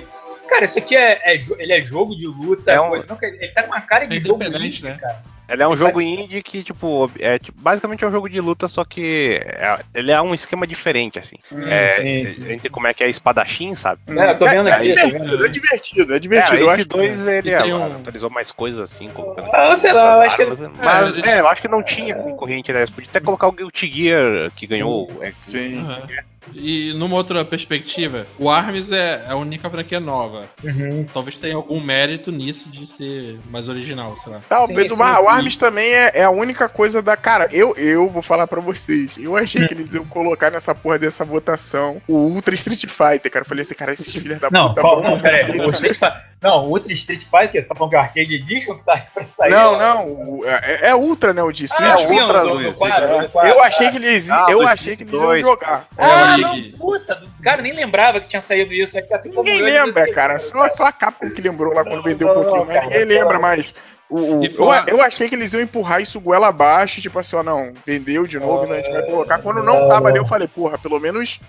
Cara, isso aqui é, é ele é jogo de luta. É um- coisa- não, ele tá com uma cara de É jogo indie, né? cara. Ele é um jogo indie que, tipo, é, tipo, basicamente é um jogo de luta, só que é- ele é um esquema diferente, assim. É, sim, sim. Entre como é que é espadachim, sabe? É, eu tô vendo é, aqui, é divertido, é divertido, é divertido. É, esse que- 2 ele é, um- atualizou mais coisas assim, colocando Ah, sei lá, eu acho que armas, Mas, eles- é, eu acho que não tinha concorrente, né? Você podia até colocar o Guilty Gear, que ganhou. é, Sim. Uhum. E numa outra perspectiva, o Arms é a única franquia nova. Uhum. Talvez tenha algum mérito nisso de ser mais original, sei lá. Talvez Sim, o, Mar- sim. o Arms também é, é a única coisa da. Cara, eu, eu vou falar pra vocês. Eu achei que eles iam colocar nessa porra dessa votação o Ultra Street Fighter, cara. Eu falei assim, cara, esses filhos da Não, puta. qual, vão- não, peraí. O Street Fighter. Não, o Ultra Street Fighter, você tá falando que é o Arcade Edition que tá aí pra sair? Não, não. o- É, é Ultra, né? O de Switch. Ah, sim, Ultra. do, do, É. do quadro. Eu achei que eles, Ah, eu achei que eles iam jogar. É, eu Ah, não, puta. Cara, eu nem lembrava que tinha saído isso. Acho que assim como Ninguém eu, eles lembra, cara. Só, só a Capcom que lembrou lá quando vendeu um pouquinho, mas cara, ninguém lembra mais. O, o- eu, eu achei que eles iam empurrar isso goela abaixo, tipo assim, ó, não, vendeu de novo, né, a gente vai colocar. Quando não tava ali, eu falei, porra, pelo menos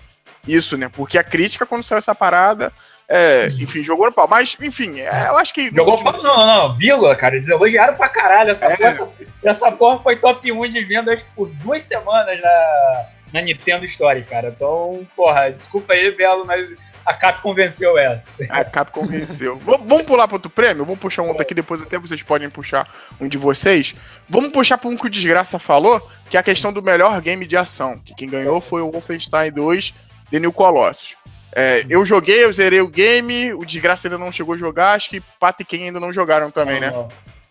isso, né? Porque a crítica, quando saiu essa parada, é, enfim, jogou no pau. Mas, enfim, é, eu acho que. Jogou pau? Não, não, não, vírgula, cara. Eles elogiaram pra caralho. Essa, É. porra, essa, essa porra foi top 1 de venda, acho que por duas semanas na, na Nintendo Story, cara. Então, porra, desculpa aí, Belo, mas a Capcom venceu essa. A Capcom venceu. Vamos pular para outro prêmio? Vamos puxar um outro aqui, depois até vocês podem puxar um de vocês. Vamos puxar para um que o Desgraça falou, que é a questão do melhor game de ação. Que quem ganhou foi o Wolfenstein 2 The New Colossus. É, eu joguei, eu zerei o game, o Desgraça ainda não chegou a jogar, acho que Pato e quem ainda não jogaram também, né?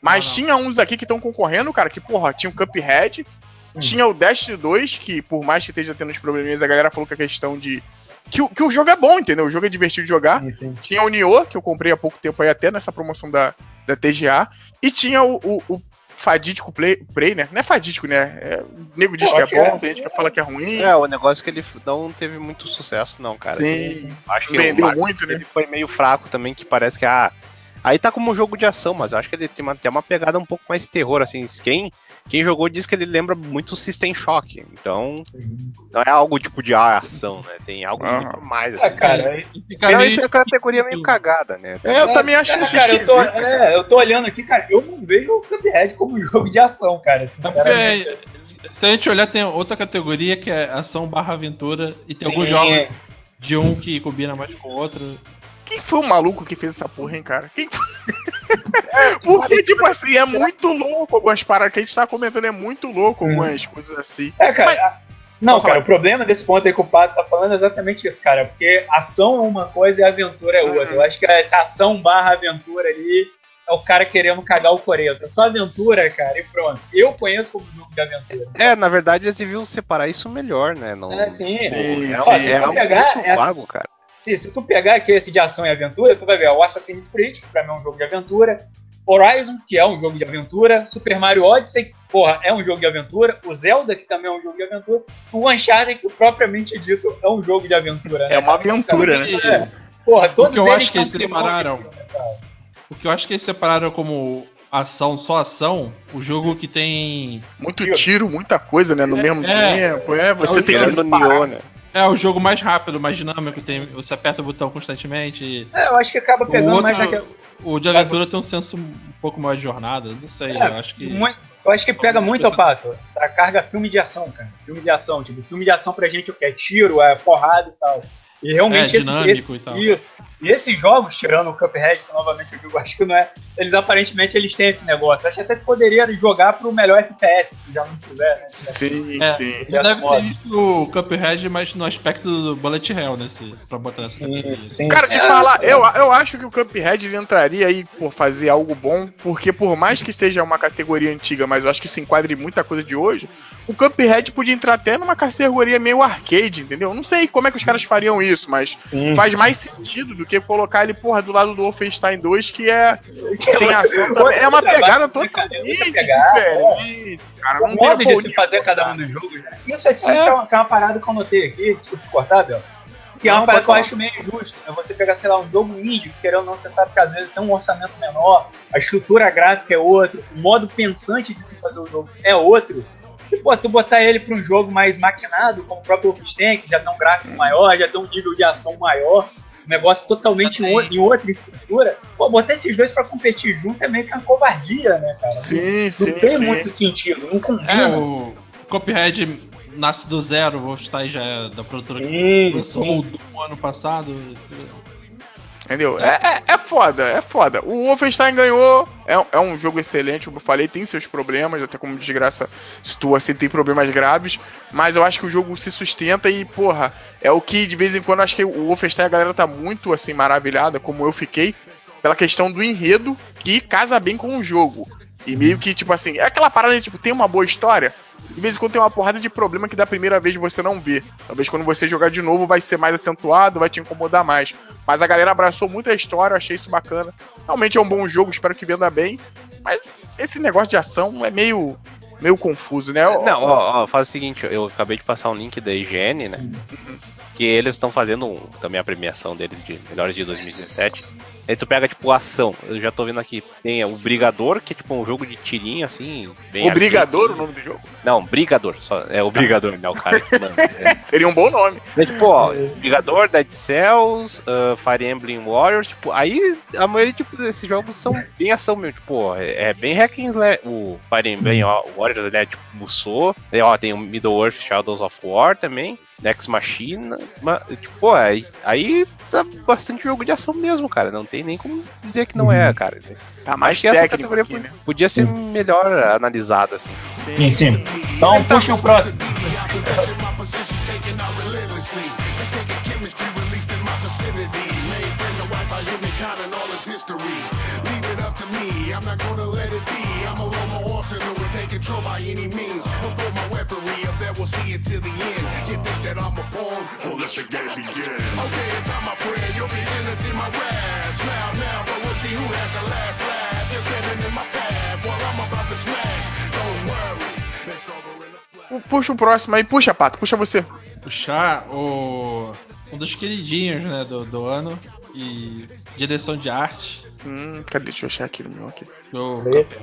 Mas Não, não. tinha uns aqui que estão concorrendo, cara, que, porra, tinha o Cuphead, tinha o Destiny 2, que por mais que esteja tendo os probleminhas, a galera falou que a questão de. Que, o- que o jogo é bom, entendeu? O jogo é divertido de jogar. Sim, sim. Tinha o Nioh, que eu comprei há pouco tempo aí, até nessa promoção da, da TGA. E tinha o, o, o fadídico play, play, né? Não é fadídico, né? É, o nego diz Pô, que é que bom, é. tem gente que fala que é ruim. É, o negócio é que ele não teve muito sucesso, não, cara. Sim, Acho que vendeu o muito, né? dele foi meio fraco também, que parece que, ah, aí tá como um jogo de ação, mas eu acho que ele tem uma, tem uma pegada um pouco mais terror, assim, quem, quem jogou diz que ele lembra muito o System Shock, então não é algo tipo de ação, né, tem algo Aham. muito mais, assim. Ah, cara, E Não, ali- isso é uma categoria meio cagada, né. É, eu também acho cara, isso cara, eu tô, é, eu tô olhando aqui, cara, eu não vejo o Cuphead como um (laughs) jogo de ação, cara, sinceramente. É porque, se a gente olhar, tem outra categoria que é ação barra aventura. E tem Sim. alguns jogos de um que combina mais com o outro. Quem foi o maluco que fez essa porra, hein, cara? Quem foi? (laughs) Porque, tipo assim, é muito louco algumas paradas que a gente tá comentando, é muito louco algumas coisas assim. É, cara. a- Não, cara, o problema desse ponto aí que o Pato tá falando é exatamente isso, cara. Porque ação é uma coisa e aventura é outra. Uhum. Eu acho que essa ação barra aventura ali é o cara querendo cagar o coreto. É só aventura, cara, e pronto. Eu conheço como jogo de aventura. É, na verdade eles deviam separar isso melhor, né, não... É, sim. Sim, é, sim. é, Se você algo pegar muito essa- vago, cara. Se, se tu pegar aqui esse de ação e aventura, tu vai ver ó, o Assassin's Creed, que pra mim é um jogo de aventura, Horizon, que é um jogo de aventura, Super Mario Odyssey, porra, é um jogo de aventura, o Zelda, que também é um jogo de aventura, o Uncharted, que propriamente dito é um jogo de aventura. né? É uma aventura, né? É. Porra, todos O que eu eles acho que eles separaram. O que eu acho que eles separaram como ação, só ação, o jogo que tem. Muito tiro, muita coisa, né? No É, mesmo é. tempo. É, você É tem que. o Nioh, né? É o jogo mais rápido, mais dinâmico, tem, você aperta o botão constantemente. É, eu acho que acaba O, pegando outro, mais naquela. o de aventura tem um senso um pouco maior de jornada, não sei, É, eu acho que. Muito- eu acho que pega muito, Pato, pra carga filme de ação, cara. Filme de ação. Tipo, filme de ação pra gente o que é tiro, é porrada e tal. E realmente É, dinâmico esses, e tal. isso. E esses jogos, tirando o Cuphead, que novamente eu digo, (laughs) acho que não é. Eles aparentemente eles têm esse negócio. Eu acho até que poderia jogar pro melhor FPS, se já não tiver, né? Sim, É, sim. Você deve modo. ter visto o Cuphead, mas no aspecto do Bullet Hell, nesse, pra botar nessa categoria. sim, Cara, te falar, eu, eu acho que o Cuphead entraria aí por fazer algo bom, porque por mais que seja uma categoria antiga, mas eu acho que se enquadre em muita coisa de hoje, o Cuphead podia entrar até numa categoria meio arcade, entendeu? Eu Não sei como é que os caras fariam isso, mas Sim, faz mais sentido do que colocar ele, porra, do lado do Wolfenstein 2, que é. Tem ação também. É uma pegada, totalmente É diferente. Cara, O não modo tem de se fazer cada um dos jogos, né? Isso é, É. que é uma, que é uma parada que eu notei aqui, desculpa te cortar, Bel. Que é Não, uma parada que eu acho meio injusto. É você pegar, sei lá, um jogo indie, que querendo ou não, você sabe que às vezes tem um orçamento menor, a estrutura gráfica é outra, o modo pensante de se fazer o jogo é outro. E, pô, tu botar ele pra um jogo mais maquinado, como o próprio Wolfenstein, que já tem um gráfico maior, já tem um nível de ação maior, um negócio totalmente em, em outra estrutura, pô, botar esses dois pra competir junto é meio que uma covardia, né, cara? Sim, Não sim. tem sim. muito sentido, não É, combina. o Cuphead nasce do zero, o Wolfenstein já é da produtora que Sim, lançou sim. o Doom ano passado. Entendeu? É, é, é foda, é foda. O Wolfenstein ganhou, é, é um jogo excelente, como eu falei, tem seus problemas, até como desgraça situa assim, tem problemas graves, mas eu acho que o jogo se sustenta e, porra, é o que de vez em quando acho que o Wolfenstein a galera tá muito assim maravilhada, como eu fiquei, pela questão do enredo que casa bem com o jogo. E meio que, tipo assim, é aquela parada tipo, tem uma boa história, de vez em quando tem uma porrada de problema que da primeira vez você não vê. Talvez quando você jogar de novo vai ser mais acentuado, vai te incomodar mais. Mas a galera abraçou muito a história, eu achei isso bacana. Realmente é um bom jogo, espero que venda bem. Mas esse negócio de ação é meio, meio confuso, né? Não, ó, ó, faz o seguinte, eu acabei de passar um link da IGN, né? Que eles estão fazendo também a premiação deles de melhores de 2017. Aí tu pega, tipo, ação. Eu já tô vendo aqui. Tem o Brigador, que é tipo um jogo de tirinho, assim. Bem O Brigador, o nome do jogo? Não, Brigador. Só, é o Brigador, né? O cara que manda. É. (laughs) Seria um bom nome. É, tipo, ó, Brigador, Dead Cells, ah, Fire Emblem Warriors, tipo, aí a maioria tipo, desses jogos são bem ação mesmo, tipo, ó, é, é bem hack and slash. O Fire Emblem ó, Warriors, ele é tipo Musou, Aí, ó, tem o Middle-earth Shadows of War também, Nex Machina, mas, tipo, ó, aí, aí tá bastante jogo de ação mesmo, cara, não tem nem como dizer que não é, cara. Tá mais Acho que essa técnico categoria aqui, né? podia ser melhor analisada, assim. Sim, sim. Então puxa o próximo. (laughs) Puxa o próximo aí, puxa, Pato, puxa você. Puxar o. Um dos queridinhos, né, do, do ano. E direção de arte. Hum, cadê? Deixa eu achar aqui no meu aqui.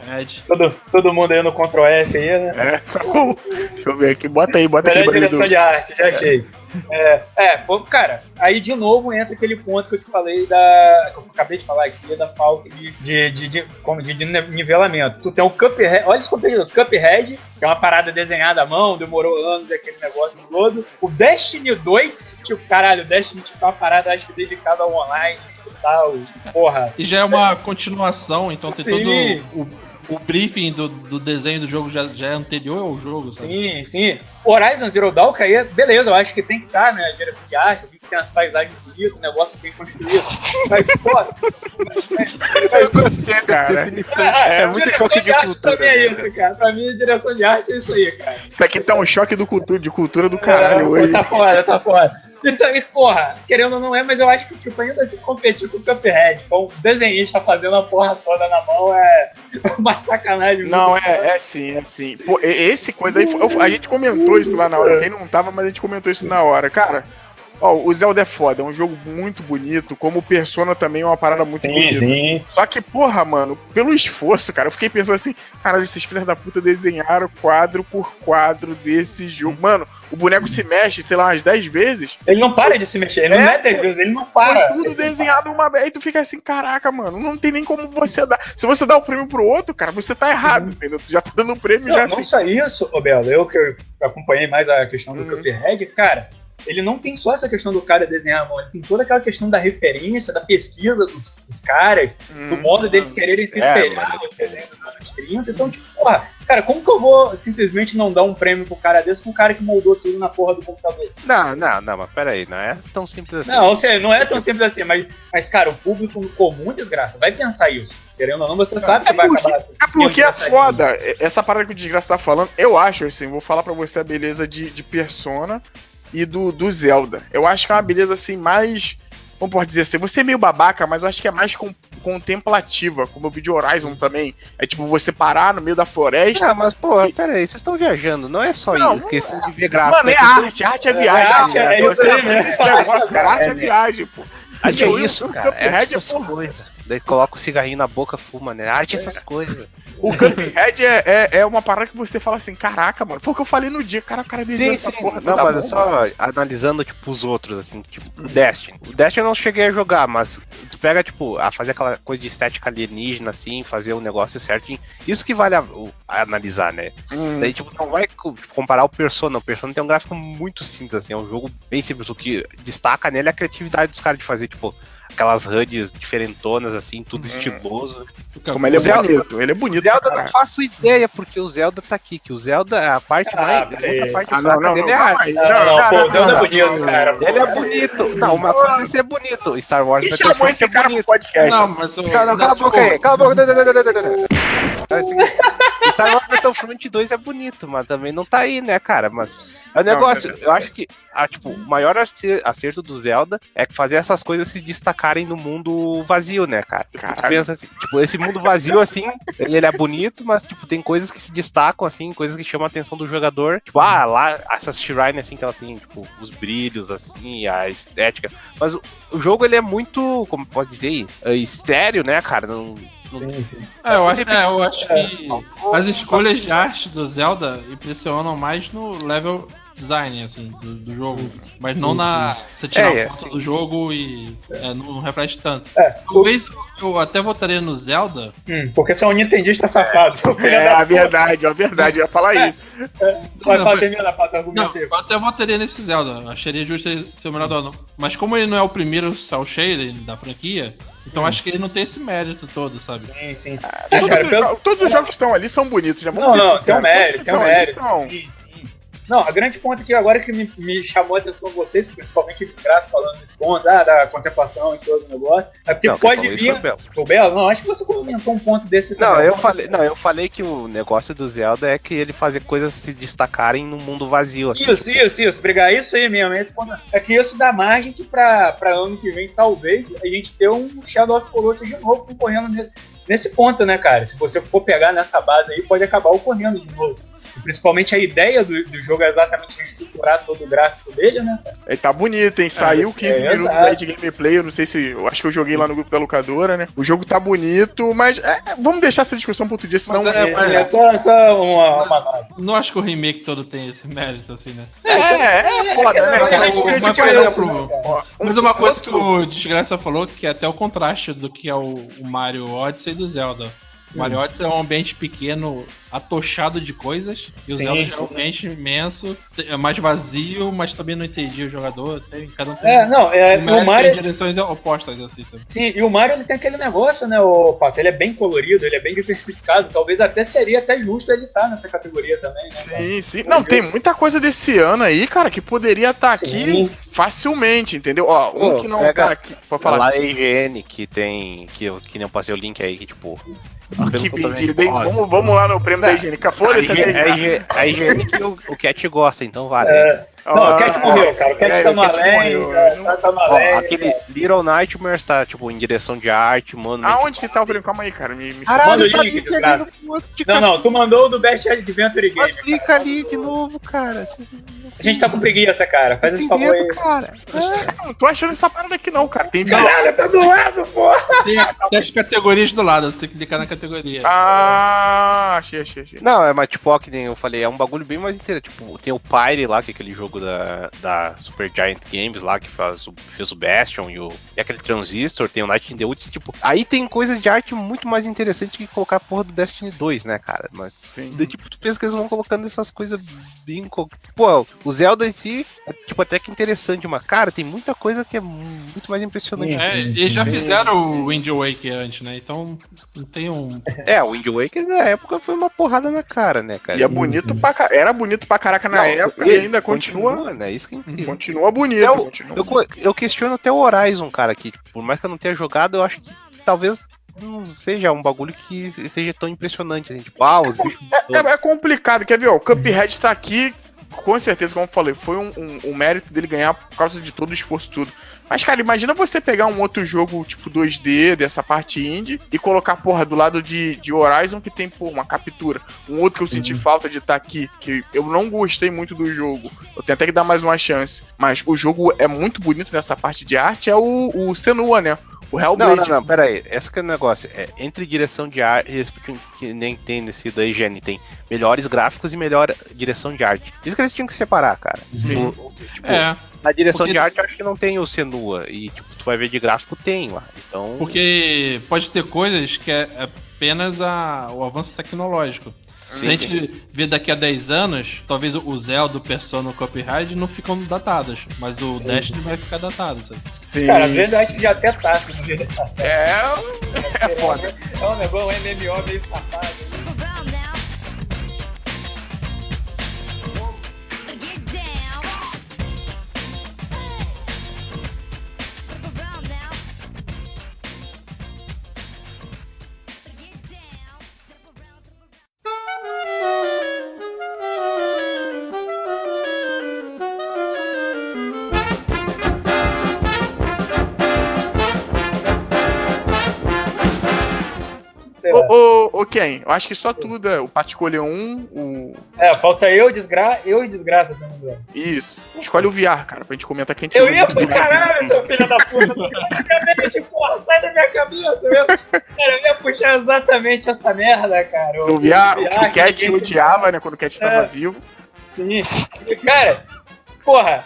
Aí. Todo, todo mundo aí no Ctrl F aí, né? É, (laughs) sacou? Deixa eu ver aqui, bota aí, bota aqui Melhor barulho direção do... de arte, já achei. (laughs) É, é, pô, cara, aí de novo entra aquele ponto que eu te falei da. que eu acabei de falar aqui, da falta de, de, de, de, como de, de nivelamento. Tu tem o Cuphead, olha esse competidor, Cuphead, que é uma parada desenhada à mão, demorou anos, é aquele negócio todo. O Destiny 2, tipo, caralho, o Destiny tipo, é uma parada, acho que dedicada ao online e tal, porra. E já é uma continuação, então tem Sim. O, o briefing do, do desenho do jogo já, já é anterior ao jogo, sabe? Sim, sim. Horizon Zero Dawn, aí, beleza, eu acho que tem que estar, né? A direção de arte, que tem as paisagens bonitas, o negócio bem construído. Mas, pô. Eu gostei, cara. É, muito direção choque de arte cultura, Também é né, isso, cara. Pra mim, direção de arte é isso aí, cara. Isso aqui tá um choque do cultura, de cultura do caralho É, hoje. Tá foda, tá foda. Então, e, porra, querendo ou não é, mas eu acho que, tipo, ainda se competir com o Cuphead, com o desenhista fazendo a porra toda na mão, é (laughs) uma sacanagem. Não, muito é, é sim, é sim. Pô, esse coisa aí, foi- a gente comentou isso lá na hora. Quem não tava, mas a gente comentou isso na hora. Cara, Ó, o Zelda é foda, é um jogo muito bonito, como o Persona também é uma parada muito Sim, bonita. sim. Só que, porra, mano, pelo esforço, cara, eu fiquei pensando assim, caralho, esses filhos da puta desenharam quadro por quadro desse jogo. Mano, o boneco se mexe, sei lá, umas 10 vezes. Ele não para de se mexer, ele É, não é dez vezes, ele não Foi para. tudo desenhado uma vez. Aí tu fica assim, caraca, mano, não tem nem como você dar. Se você dá o prêmio pro outro, cara, você tá errado, entendeu? Tu já tá dando um prêmio Não, já não assim. só isso, ô Belo, eu que eu acompanhei mais a questão do Uhum. Cuphead, cara, ele não tem só essa questão do cara desenhar a mão, ele tem toda aquela questão da referência, da pesquisa dos, dos caras, do Hum. modo deles quererem se É, espelhar nos desenhos dos anos 30. Então, tipo, porra, cara, como que eu vou simplesmente não dar um prêmio pro cara desse com um cara que moldou tudo na porra do computador? Não, não, não, mas peraí, não é tão simples assim. Não, ou seja, não é tão simples assim, mas, mas cara, o público comum, desgraça, vai pensar isso. Querendo ou não, você sabe que vai porque- acabar assim. É porque é foda. Essa parada que o Desgraça tá falando, eu acho, assim, vou falar pra você a beleza de, de Persona e do, do Zelda. Eu acho que é uma beleza, assim, mais. Como pode dizer assim? Você é meio babaca, mas eu acho que é mais com- contemplativa, como o vídeo Horizon também. É tipo você parar no meio da floresta. Ah, mas, pô, peraí, vocês estão viajando, não é só Não, isso, questão de ver gráfico. Mano, é questão- arte, arte é viagem. arte, cara. é isso cara, é É, viagem, pô. É isso, cara. É Cuphead é essas porra. coisas. Daí coloca o cigarrinho na boca, fuma, né? Arte é essas coisas. O Cuphead é, é, é uma parada que você fala assim, caraca, mano. Foi o que eu falei no dia, cara, o cara desenhou essa porra Não, mas é bom, só analisando, tipo, os outros, assim, tipo, o Destiny. O Destiny eu não cheguei a jogar, mas tu pega, tipo, a fazer aquela coisa de estética alienígena, assim, fazer o negócio certinho. Isso que vale a, a analisar, né? Hum. Daí, tipo, não vai co- comparar o Persona. O Persona tem um gráfico muito simples, assim, é um jogo bem simples. O que destaca nele é a criatividade dos caras de fazer, tipo, aquelas HUDs diferentonas, assim, tudo Uhum. estiloso. Como ele é O Zelda- bonito, ele é bonito. Zelda pra não faço ideia, porque o Zelda tá aqui, que o Zelda, a parte Ah, mais. peraí. outra parte Ah, não, não, dele não, é a aí. Não, não, pô, o Zelda é bonito, cara. Ele é bonito. Não, uma coisa é ser bonito. Star Wars Quem Battlefront chamou esse é cara pro podcast? Não, mas o. Cala, cala a tipo, boca aí, cala a boca. Não, não, não, não, não, não. É o Star Wars Battlefront 2 é bonito, mas também não tá aí, né, cara? Mas é Não, negócio, eu acho que ah, tipo, o maior acer- acerto do Zelda é que fazer essas coisas se destacarem no mundo vazio, né, cara? Tipo, pensa assim, tipo, esse mundo vazio, assim, ele é bonito, mas, tipo, tem coisas que se destacam, assim, coisas que chamam a atenção do jogador. Tipo, ah, lá, essa shrine, assim, que ela tem, tipo, os brilhos, assim, a estética. Mas o, o jogo, ele é muito, como posso dizer, é, estéreo, né, cara? Não, não Sim, sim. É, eu acho, é, eu acho que as escolhas de arte do Zelda impressionam mais no level design, assim, do, do jogo. Mas não na. Você tirar É, a foto do jogo e é, não reflete tanto. É. Talvez eu até votaria no Zelda. Hum, porque você é um nintendista safado. É (laughs) da a verdade, é a verdade, eu ia falar isso. Vai Não, Pato, argumento eu até votaria nesse Zelda. Acharia justo ele ser o melhor do ano. Mas como ele não é o primeiro Cell Shading da franquia, então acho que ele não tem esse mérito todo, sabe? Sim, sim. Todos, É, cara, os pelo- todos os jogos que estão ali são bonitos, já vamos Não, ser não, tem um mérito, tem um Todos mérito. Sim, sim. Não, a grande ponto aqui agora que me, me chamou a atenção de vocês, principalmente o desgraça falando nesse ponto, ah, da contemplação e todo o negócio, é porque Não, pode vir. o Belo. O Belo, não, acho que você comentou um ponto desse Não, também. eu falei, não, eu falei que o negócio do Zelda é que ele fazer coisas se destacarem no mundo vazio. Assim, Isso, isso, isso, brigar isso aí mesmo. Esse ponto. É que isso dá margem que pra, pra ano que vem, talvez, a gente ter um Shadow of Colossus de novo concorrendo ne- nesse ponto, né, cara? Se você for pegar nessa base aí, pode acabar ocorrendo de novo. Principalmente a ideia do, do jogo é exatamente reestruturar todo o gráfico dele, né? Ele tá bonito, hein? Saiu 15 é, minutos exato. aí de gameplay. Eu não sei se. Eu acho que eu joguei lá no grupo da locadora, né? O jogo tá bonito, mas é, vamos deixar essa discussão pro outro dia, senão. Mas É, É, mas- é só, só uma, uma. Não acho que o remake todo tem esse mérito, assim, né? É, é, foda, É, né? é, cara? é, Porque, é, mas, é, uma coisa que o Desgraça falou, que é até o contraste do que é o, o Mario Odyssey e do Zelda. O Mario Odyssey é um ambiente pequeno, atochado de coisas, e o Sim, Zelda é sim. um ambiente imenso, é mais vazio, mas também não entendi o jogador. Tem, cada um tem, É, não, é, o o Mario Mario. tem direções opostas, assim, sabe? Sim, e o Mario ele tem aquele negócio, né, o Pato? Ele é bem colorido, ele é bem diversificado. Talvez até seria até justo ele estar nessa categoria também, né? cara? Sim, sim. Não, tem muita coisa desse ano aí, cara, que poderia estar aqui Sim. facilmente, entendeu? Ó, um Pô, que não pega- tá aqui. Pode falar. Lá a IGN que tem. Que, eu, que nem eu passei o link aí, que tipo. Ah, que ó, Vamos, vamos lá no prêmio da higiênica. a Foda-se, a? IGN a IGN que o, o Cat gosta, então vale. É. Não, o Cat morreu, cara. O Cat é, tá morreu. tá, aquele Little Nightmares tá, tipo, em direção de arte, mano. Aonde que tá o prêmio? Calma aí, cara. Me, me Manda o tá link, desgraça. Não, não, tu mandou o do Best Adventure Game. Mas clica ali de novo, cara. A gente tá com preguiça, cara. Faz esse favor aí. cara. Eu (laughs) não tô achando essa parada aqui, não, cara. Tem. Caralho, tá do lado, pô! Tem, tem as categorias do lado, você tem que clicar na categoria. Ah, achei, achei, achei. Não, é, mas tipo, ó, que nem eu falei, é um bagulho bem mais interessante. Tipo, tem o Pyre lá, que é aquele jogo da, da Super Giant Games lá, que faz, o- fez o Bastion e, o, e aquele Transistor, tem o Night in the Woods, tipo, aí tem coisas de arte muito mais interessante que colocar a porra do Destiny 2, né, cara? Mas, Sim. daí, tipo, tu pensa que eles vão colocando essas coisas bem... Pô, o Zelda em si, é, tipo, até que interessante, mas, cara, tem muita coisa que é muito mais impressionante. É, eles já fizeram o Wind Waker antes, né? Então não tem um. É, o Wind Waker na época foi uma porrada na cara, né, cara? E é bonito pra ca- Era bonito pra caraca na Não, época e ainda continua. Né? Isso que é. Continua bonito. Eu- continua. Eu, co- eu questiono até o Horizon, cara, que tipo, por mais que eu não tenha jogado, eu acho que talvez não seja um bagulho que seja tão impressionante, assim, tipo, ah, os bichos. É, é complicado, quer ver? Ó, o Cuphead tá aqui, com certeza, como eu falei, foi um, um- um mérito dele ganhar por causa de todo o esforço tudo. Mas, cara, imagina você pegar um outro jogo, tipo 2D, dessa parte indie, e colocar, porra, do lado de, de Horizon, que tem, pô, uma captura. Um outro que eu senti falta de estar aqui, que eu não gostei muito do jogo. Eu tenho até que dar mais uma chance. Mas o jogo é muito bonito nessa parte de arte, é o, o Senua, né? O Não, Hellblade. não, não, pera aí. Esse que é o negócio. É, entre direção de arte, que nem tem nesse da higiene, tem melhores gráficos e melhor direção de arte. Isso que eles tinham que separar, cara. Sim. O- o- tipo, É, Na direção porque- de arte, eu acho que não tem o Senua. E, tipo, tu vai ver de gráfico, tem lá. Então. porque pode ter coisas que é apenas a, o avanço tecnológico. Se a gente vê daqui a 10 anos, talvez o Zelda, o Persona, o Cuphead não ficam datados, mas o Destiny vai ficar datado, sabe? Sim, Cara, às vezes eu acho que já até tá, se não ver. É, (laughs) é foda. É um negócio, um MMO meio safado. Ken, eu acho que só tudo o Pat escolheu um, o. É, falta eu, desgra... eu e desgraça, se eu não me engano. Isso. Escolhe o VR, cara, pra gente comentar que a gente Eu ia pro VR. caralho, seu filho da puta. Exatamente, porra, sai da minha cabeça. Eu ia... Cara, eu ia puxar exatamente essa merda, cara. O VR, o que o Cat odiava, né, quando o Cat tava É. vivo. Sim. E, cara, porra,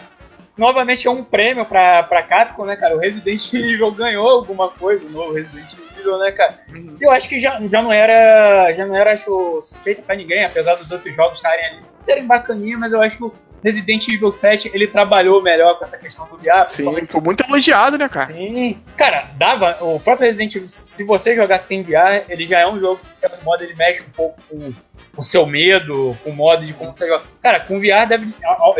novamente é um prêmio pra, pra Capcom, né, cara? O Resident Evil ganhou alguma coisa, o novo Resident Evil, né, cara? Uhum. Eu acho que já, já não era, já não era, acho, suspeita pra ninguém, apesar dos outros jogos estarem ali, serem bacaninha, mas eu acho que o Resident Evil 7, ele trabalhou melhor com essa questão do VR. Sim, foi muito elogiado, né, cara? Sim. Cara, dava. O próprio Resident Evil, se você jogar sem VR, ele já é um jogo que, de certo modo, ele mexe um pouco com o seu medo, com o modo de como você joga. Cara, com VR deve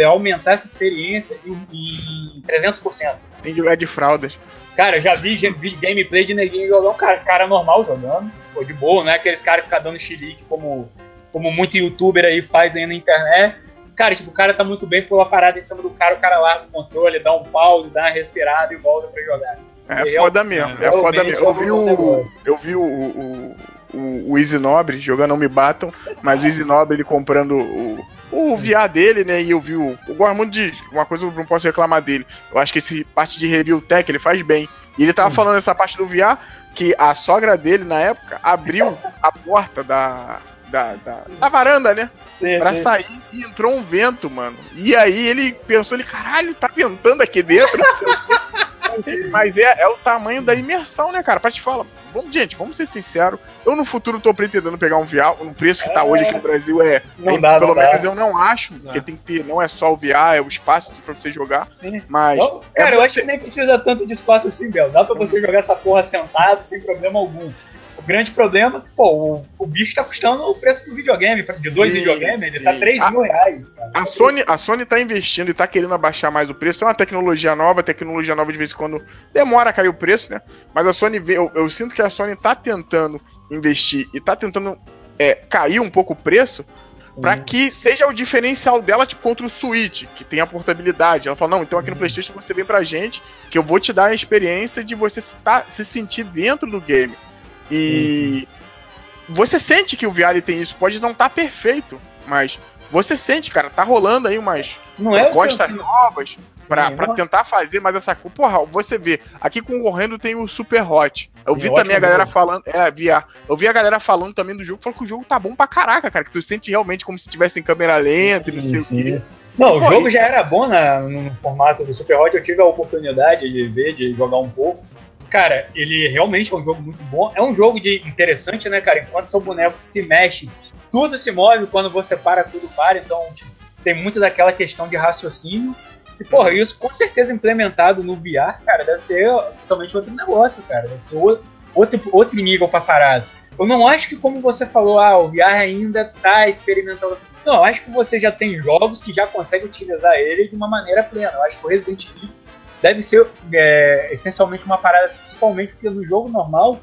aumentar essa experiência em, em 300%. Tem jogar de fraldas. Cara, eu já vi, já vi gameplay de neguinho jogando, cara, cara normal jogando, pô, de boa, não é aqueles caras que ficam dando xilique como, como muito youtuber aí faz aí na internet. Cara, tipo, o cara tá muito bem, pula a parada em cima do cara, o cara larga o controle, dá um pause, dá uma respirada e volta pra jogar. É foda mesmo, é, realmente foda mesmo. Eu vi é o. Eu vi o. o o, o Easy Nobre jogando Não Me Batam, mas o Easy Nobre ele comprando o, o VR dele, né? E eu vi o. Eu gosto muito de. Uma coisa eu não posso reclamar dele. Eu acho que esse parte de review tech ele faz bem. E ele tava falando essa parte do VR que a sogra dele, na época, abriu a porta da. Da, da, da varanda, né? Sim, Pra sim. sair e entrou um vento, mano. E aí ele pensou, ele, caralho, tá ventando aqui dentro. Mas é, é o tamanho da imersão, né, cara? Pra te falar, vamos, gente, vamos ser sinceros. Eu no futuro tô pretendendo pegar um VR, no preço que tá hoje aqui no Brasil é. Não é- dá, pelo não dá. menos eu não acho, porque tem que ter, não é só o VR, é o espaço pra você jogar. Sim. Mas. Não, é cara, eu você- acho que nem precisa tanto de espaço assim, Bel. Dá pra você jogar essa porra sentado sem problema algum. Grande problema é que, pô, o, o bicho tá custando o preço do videogame. De dois Sim, videogames, ele sim. tá 3 Ah, mil reais, cara. A Sony, a Sony tá investindo e tá querendo abaixar mais o preço. É uma tecnologia nova, tecnologia nova de vez em quando demora a cair o preço, né? Mas a Sony vê, eu, eu sinto que a Sony tá tentando investir e tá tentando é, cair um pouco o preço. Pra que seja o diferencial dela, tipo, contra o Switch, que tem a portabilidade. Ela fala, não, então aqui no Playstation você vem pra gente, que eu vou te dar a experiência de você se, tá- se sentir dentro do game. E você sente que o VR tem isso, pode não estar perfeito, mas você sente, cara, tá rolando aí umas Não é o que propostas eu- novas pra, Sim, pra não- tentar fazer mais essa coisa. Porra, você vê, aqui concorrendo tem o Super Hot. Eu Sim, vi ótimo também a galera jogo. falando, é, VR. Eu vi a galera falando também do jogo, falou que o jogo tá bom pra caraca, cara, que tu sente realmente como se tivesse em câmera lenta e não sei Sim, o quê. sim. Não, o jogo e- já era bom na- no formato do Super Hot, eu tive a oportunidade de ver, de jogar um pouco. Cara, ele realmente é um jogo muito bom. É um jogo de interessante, né, cara? Enquanto seu boneco se mexe, tudo se move, quando você para, tudo para. Então, tipo, tem muito daquela questão de raciocínio. E, porra, isso com certeza implementado no VR, cara, deve ser totalmente outro negócio, cara. Deve ser outro, outro nível pra parada. Eu não acho que, como você falou, ah, o VR ainda tá experimentando. Não, eu acho que você já tem jogos que já conseguem utilizar ele de uma maneira plena. Eu acho que o Resident Evil deve ser é, essencialmente uma parada, principalmente porque no jogo normal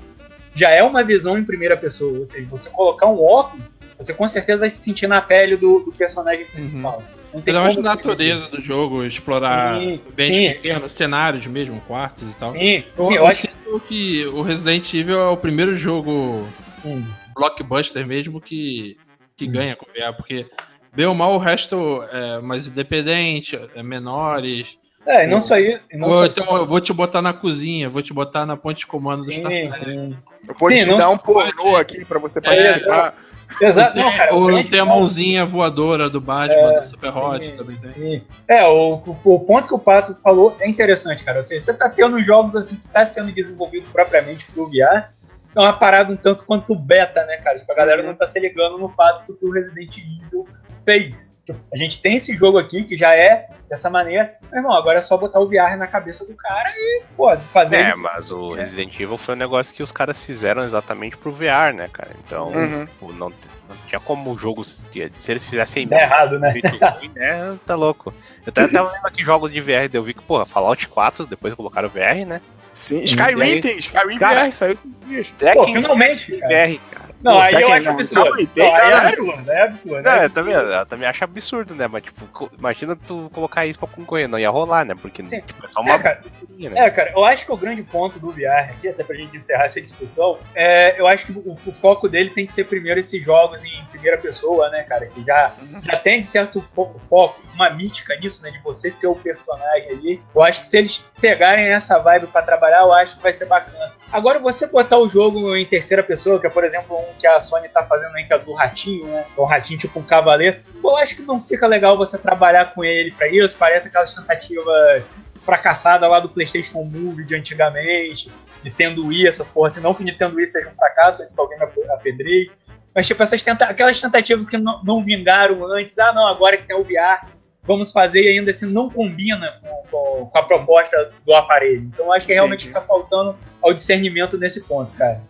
já é uma visão em primeira pessoa. Ou seja, você colocar um óculos, você com certeza vai se sentir na pele do, do personagem principal. Não tem Pela mais como natureza do jogo, explorar Sim, pequenos, cenários mesmo, quartos e tal. Sim, Eu, sim, eu eu acho que. que o Resident Evil é o primeiro jogo Hum. blockbuster mesmo que, que Hum. ganha com porque bem ou mal o resto é mais independente, é menores. É, e não só isso. Não Ou só então eu vou te botar na cozinha, vou te botar na ponte de comando do Sim, Star Trek. sim. Eu vou Sim, te não dar um pornô aqui pra você É, participar. Exato, não, cara. o Ou tem a ponto- mãozinha voadora do Batman, do Super Hot também tem. sim. É, o, o ponto que o Pato falou é interessante, cara. Assim, você tá tendo jogos assim que tá sendo desenvolvido propriamente pro VR. É uma parada um tanto quanto beta, né, cara? Tipo, a galera não tá se ligando no fato do que o Resident Evil fez. A gente tem esse jogo aqui que já é dessa maneira. Meu irmão, agora é só botar o VR na cabeça do cara e, pô, fazer. É, ele- mas o Resident Evil foi um negócio que os caras fizeram exatamente pro VR, né, cara? Então, Uhum. tipo, não, não tinha como o jogo. Se se eles fizessem Dá errado, né? ruim, (laughs) né? Tá louco. Eu até tava vendo aqui jogos de VR, eu vi que, porra, Fallout 4, depois colocaram VR, né? Sim, Skyrim tem, Skyrim VR saiu com dias. Pô, finalmente, cara. VR, cara. Não, Pô, aí eu acho não, absurdo. aí, Não, tem, aí é absurdo, é absurdo. Não, é eu também, eu também acho absurdo, né? Mas, tipo, imagina tu colocar isso pra concorrer, não ia rolar, né? Porque Sim. tipo, é só uma É, cara. né? É, cara, eu acho que o grande ponto do VR aqui, até pra gente encerrar essa discussão, é, eu acho que o, o foco dele tem que ser primeiro esses jogos em primeira pessoa, né, cara? Que já, já tem de certo fo- foco, uma mítica nisso, né? De você ser o personagem ali. Eu acho que se eles pegarem essa vibe pra trabalhar, eu acho que vai ser bacana. Agora, você botar o jogo em terceira pessoa, que é, por exemplo, um que a Sony tá fazendo aí, que é do ratinho, né? Um ratinho tipo um cavaleiro. Pô, eu acho que não fica legal você trabalhar com ele pra isso. Parece aquelas tentativas fracassada lá do PlayStation Move de antigamente, Nintendo Wii, essas porras, assim, não que Nintendo Wii seja um fracasso, antes que alguém me ap- apedreie, mas tipo, essas tenta aquelas tentativas que não, não vingaram antes, ah não, agora que tem o VR, vamos fazer e ainda assim não combina com, com- com a proposta do aparelho. Então eu acho que realmente Entendi. fica faltando ao discernimento nesse ponto, cara.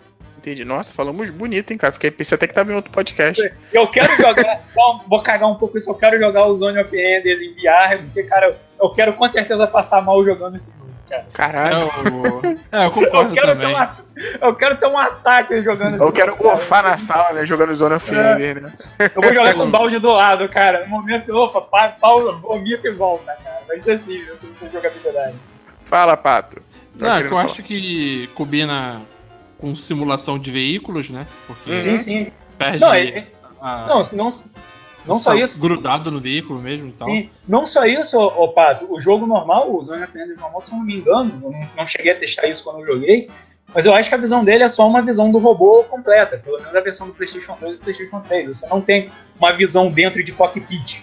Entendi. Nossa, falamos bonito, hein, cara. Fiquei, pensei até que tava em outro podcast. Eu quero jogar, (laughs) não, vou cagar um pouco isso, eu quero jogar o Zone of Enders em VR, porque, cara, eu, eu quero com certeza passar mal jogando esse jogo, cara. Caralho. Eu, é, eu Eu concordo quero, ter também. um, eu quero ter um ataque jogando esse Eu quero gorfar na sala, né? Jogando Zona of É. Né? Eu vou jogar com o (laughs) balde do lado, cara. No momento, opa, pa- pausa, vomita e volta, cara. Vai ser assim, vai ser assim jogabilidade. Fala, Pato. Tá Não, eu falar. acho que combina com simulação de veículos, né? Porque Uhum. Sim, sim. perde Não, é- é- a- não, não, não só isso. grudado no veículo mesmo e tal. Sim, não só isso, ô, Pato. O jogo normal, o Zone of Enders normal, se eu não me engano, eu não, não cheguei a testar isso quando eu joguei, mas eu acho que a visão dele é só uma visão do robô completa, pelo menos a versão do PlayStation 2 e do PlayStation 3. Você não tem uma visão dentro de cockpit.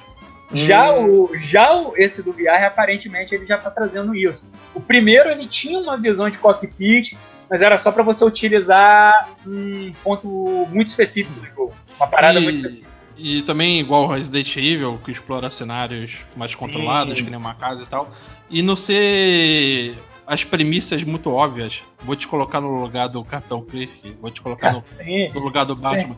Já, o, já o, esse do VR, aparentemente, ele já tá trazendo isso. O primeiro, ele tinha uma visão de cockpit, mas era só para você utilizar um ponto muito específico do jogo. Uma parada E- muito específica. E também igual Resident Evil, que explora cenários mais controlados, que nem uma casa e tal. E não ser as premissas muito óbvias. Vou te colocar no lugar do Capitão Kirk, vou te colocar no, Sim. no lugar do Batman.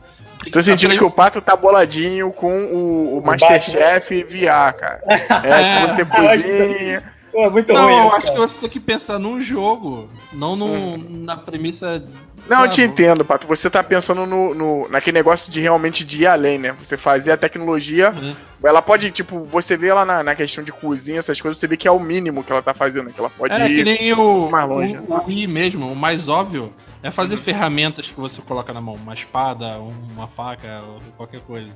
Tô sentindo que o Pato tá boladinho com o, o O Masterchef VR, cara. É, que você Ah, cozinha, Pô, muito Não, ruim eu isso, acho que cara. você tem que pensar num jogo, não no, na premissa. Não, eu te entendo, Pato. Você tá pensando no, no- naquele negócio de realmente de ir além, né? Você fazer a tecnologia. Uhum. Ela pode, tipo, você vê lá na, na questão de cozinha, essas coisas, você vê que é o mínimo que ela tá fazendo. Que ela pode É que ir. nem o, mais longe. o, o Wii mesmo, o mais óbvio é fazer ferramentas que você coloca na mão, uma espada, uma faca, qualquer coisa.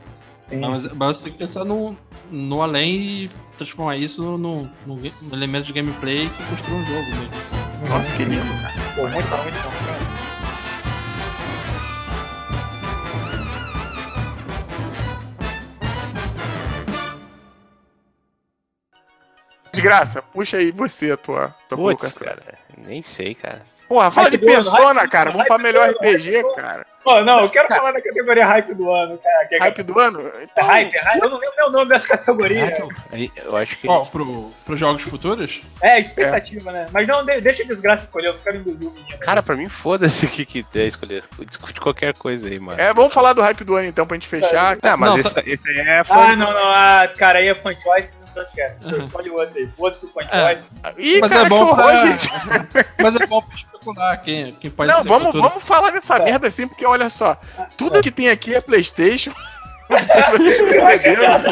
Mas, mas você tem que pensar no, no além e transformar isso no, no, no elemento de gameplay que construa um jogo mesmo. Nossa, que lindo, cara. Pô, muito bom, muito bom. Desgraça, puxa aí você a tua, tua Putz, colocação. cara, nem sei, cara. Porra, fala de persona, cara. Vamos pra melhor RPG, cara. Pô, não, eu quero falar da categoria hype do ano, cara. Que é Hype do ano? Então, hype, hype. Eu não lembro o nome dessa categoria. Eu acho que. Ó, pro, pros jogos futuros, É, expectativa, né? Mas não, de- deixa a desgraça escolher, eu não quero induzir o menino. Cara, pra mim, foda-se o que, que é escolher. Discute qualquer coisa aí, mano. É, vamos falar do hype do ano então pra gente fechar. Ah, mas Não, esse, tá- esse aí é fã. Ah, não, não, ah, cara, aí é fan choice, então esquece. Uhum. Escolhe o outro aí. Foda-se o fan É. choice. Ih, mas cara, é bom que horror, pra. gente. (laughs) mas é bom pra especular quem, quem pode Não, vamos, vamos falar dessa merda assim, porque olha só. Tudo que tem aqui é Playstation. Não sei se vocês (laughs) perceberam.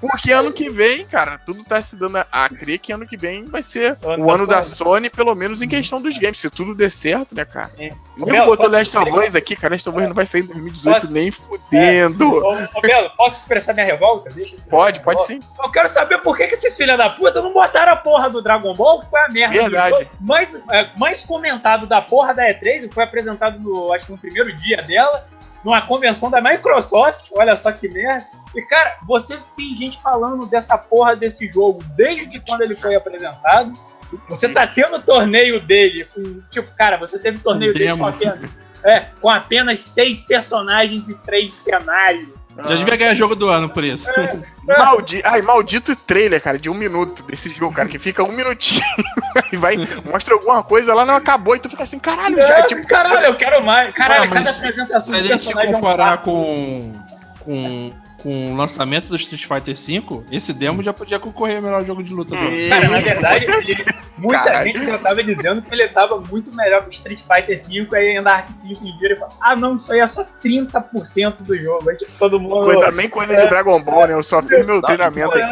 Porque ano que vem, cara, tudo tá se dando a, crer que ano que vem vai ser Ano o da ano da Sony. Sony, pelo menos em questão dos games. Se tudo der certo, né, cara? Sim. Eu Belo, botou Last of? Us aqui, cara. Last of Us não vai sair em 2018 Posso? nem fudendo. Ô, ô, Belo, posso expressar minha revolta? Deixa Pode, minha pode revolta. sim. Eu quero saber por que, que esses filha da puta não botaram a porra do Dragon Ball, que foi a merda Verdade. mais, é, mais comentado da porra da E3, e foi apresentado no, acho que no primeiro dia dela, numa convenção da Microsoft, olha só que merda. E, cara, você tem gente falando dessa porra desse jogo desde quando ele foi apresentado. Você tá tendo torneio dele com. Tipo, cara, você teve torneio dele com Demo. apenas. É, com apenas seis personagens e três cenários. Já devia ganhar jogo do ano por isso. (laughs) Maldi... Ai, maldito trailer, cara, de um minuto desse jogo, cara, que fica um minutinho (laughs) e vai, mostra alguma coisa lá, não acabou, e tu fica assim, caralho, já, É, tipo, caralho, eu quero mais. Caralho, Ah, mas cada apresentação Se a de gente se personagem é um comparar com, com, com o lançamento do Street Fighter V, esse demo já podia concorrer ao melhor jogo de luta. Sim. Cara, na verdade, ele- muita Caralho. gente já tava dizendo que ele tava muito melhor que o Street Fighter V, aí ainda Arc System vira e fala, ah não, isso aí é só 30% do jogo. Aí tipo, todo mundo. coisa, bem coisa de Dragon Ball, né? Eu só fiz meu treinamento aqui.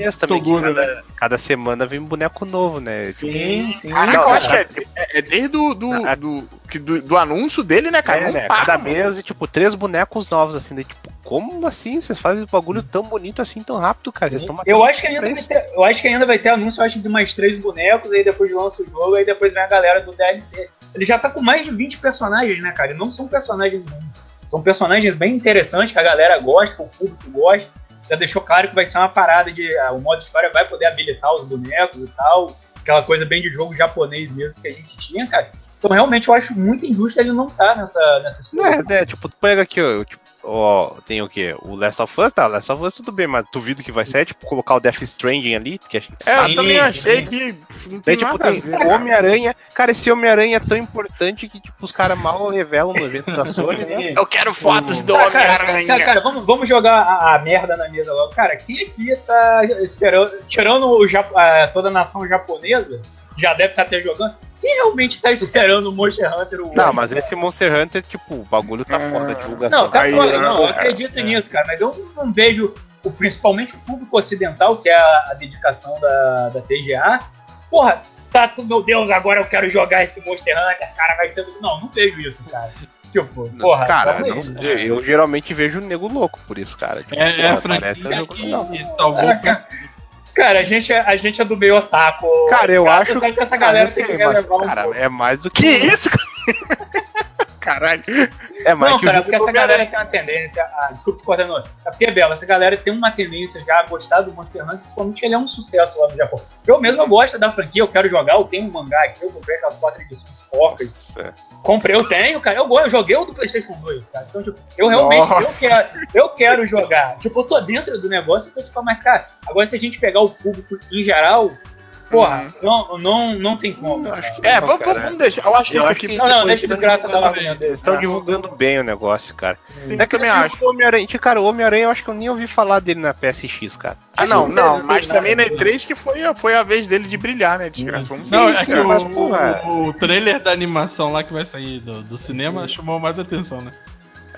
É, Esse também, que Toguro, cada, cada semana vem um boneco novo, né? sim, sim. Caraca, Não, eu acho que é, é- é desde do, do, Ah. do, que do, do anúncio dele, né, cara? É, né? para, Cada mano. mês, e, tipo, três bonecos novos, assim, daí, tipo, como assim? Vocês fazem um bagulho tão bonito assim, tão rápido, cara? Vocês estão Eu acho, que ainda vai ter, eu acho que ainda vai ter anúncio, eu acho, de mais três bonecos, aí depois lança o jogo, aí depois vem a galera do DLC. Ele já tá com mais de 20 personagens, né, cara? E não são personagens ruins. São personagens bem interessantes, que a galera gosta, que o público gosta. Já deixou claro que vai ser uma parada de. ah, o modo história vai poder habilitar os bonecos e tal. Aquela coisa bem de jogo japonês mesmo que a gente tinha, cara. Então realmente eu acho muito injusto ele não estar nessa, nessa Não escolha. é, né? Tipo, tu pega aqui, ó, tipo, ó, tem o quê? O Last of Us, tá? O Last of Us tudo bem, mas duvido que vai ser, tipo, colocar o Death Stranding ali, que a gente É, sabe. eu também achei sim. que não Daí, tem tipo, nada a tem Homem-Aranha. Cara, esse Homem-Aranha é tão importante que, tipo, os caras mal revelam no evento da Sony, né? (laughs) Eu quero fotos do Homem-Aranha. cara, cara, vamos, vamos jogar a, a merda na mesa logo. Cara, quem aqui tá esperando, tirando o a- toda a nação japonesa, já deve estar até jogando, quem realmente tá (laughs) esperando o Monster Hunter? O Não, mas esse Monster Hunter, tipo, o bagulho tá foda, a divulgação. Não, tá Aí, foda, não, eu cara? acredito nisso, cara, mas eu não vejo, o, principalmente o público ocidental, que é a, a dedicação da, da TGA, porra, tá, meu Deus, agora eu quero jogar esse Monster Hunter, cara, vai ser... Não, não vejo isso, cara. Tipo, porra, Cara, não- né? eu geralmente vejo o nego louco por isso, cara. Tipo, É, é parece um jogo legal. que salvou Ah, cara, Cara, a gente, é- a gente é do meio otaku. Cara, eu Cara, acho- Você sabe que essa Cara, galera eu tem sei, que mas, levar um cara, pouco. é mais do que. Isso? (laughs) Caralho. É mais Não, cara, porque essa galera tem uma tendência. A, desculpa te cortando. É porque, Bela, essa galera tem uma tendência já a gostar do Monster Hunter, principalmente ele é um sucesso lá no Japão. Eu mesmo eu gosto da franquia, eu quero jogar, eu tenho um mangá aqui, eu comprei aquelas quatro edições porcas. Nossa. Comprei, eu tenho, cara. Eu, eu joguei o do PlayStation 2, cara. Então, tipo, eu realmente eu quero, eu quero jogar. Tipo, eu tô dentro do negócio, então, tipo, mas, cara, agora se a gente pegar o público em geral, Porra, não, não, não tem como. É, vamos, cara. vamos deixar. Eu acho que Eu isso acho aqui. que- Não, não, deixa o desgraça divulgando argumento Eles estão divulgando bem o negócio, cara. Sim, É que também esse acho. Homem-Aranha, cara, o Homem-Aranha eu acho que eu nem ouvi falar dele na PSX, cara. Ah, não, Sim, não. não Mas também na nada. E3 que foi, a- foi a vez dele de brilhar, né? Desgraça. Vamos Não, é que sinceros. o, mas, porra. o, o trailer da animação lá que vai sair do, do cinema chamou mais atenção, né?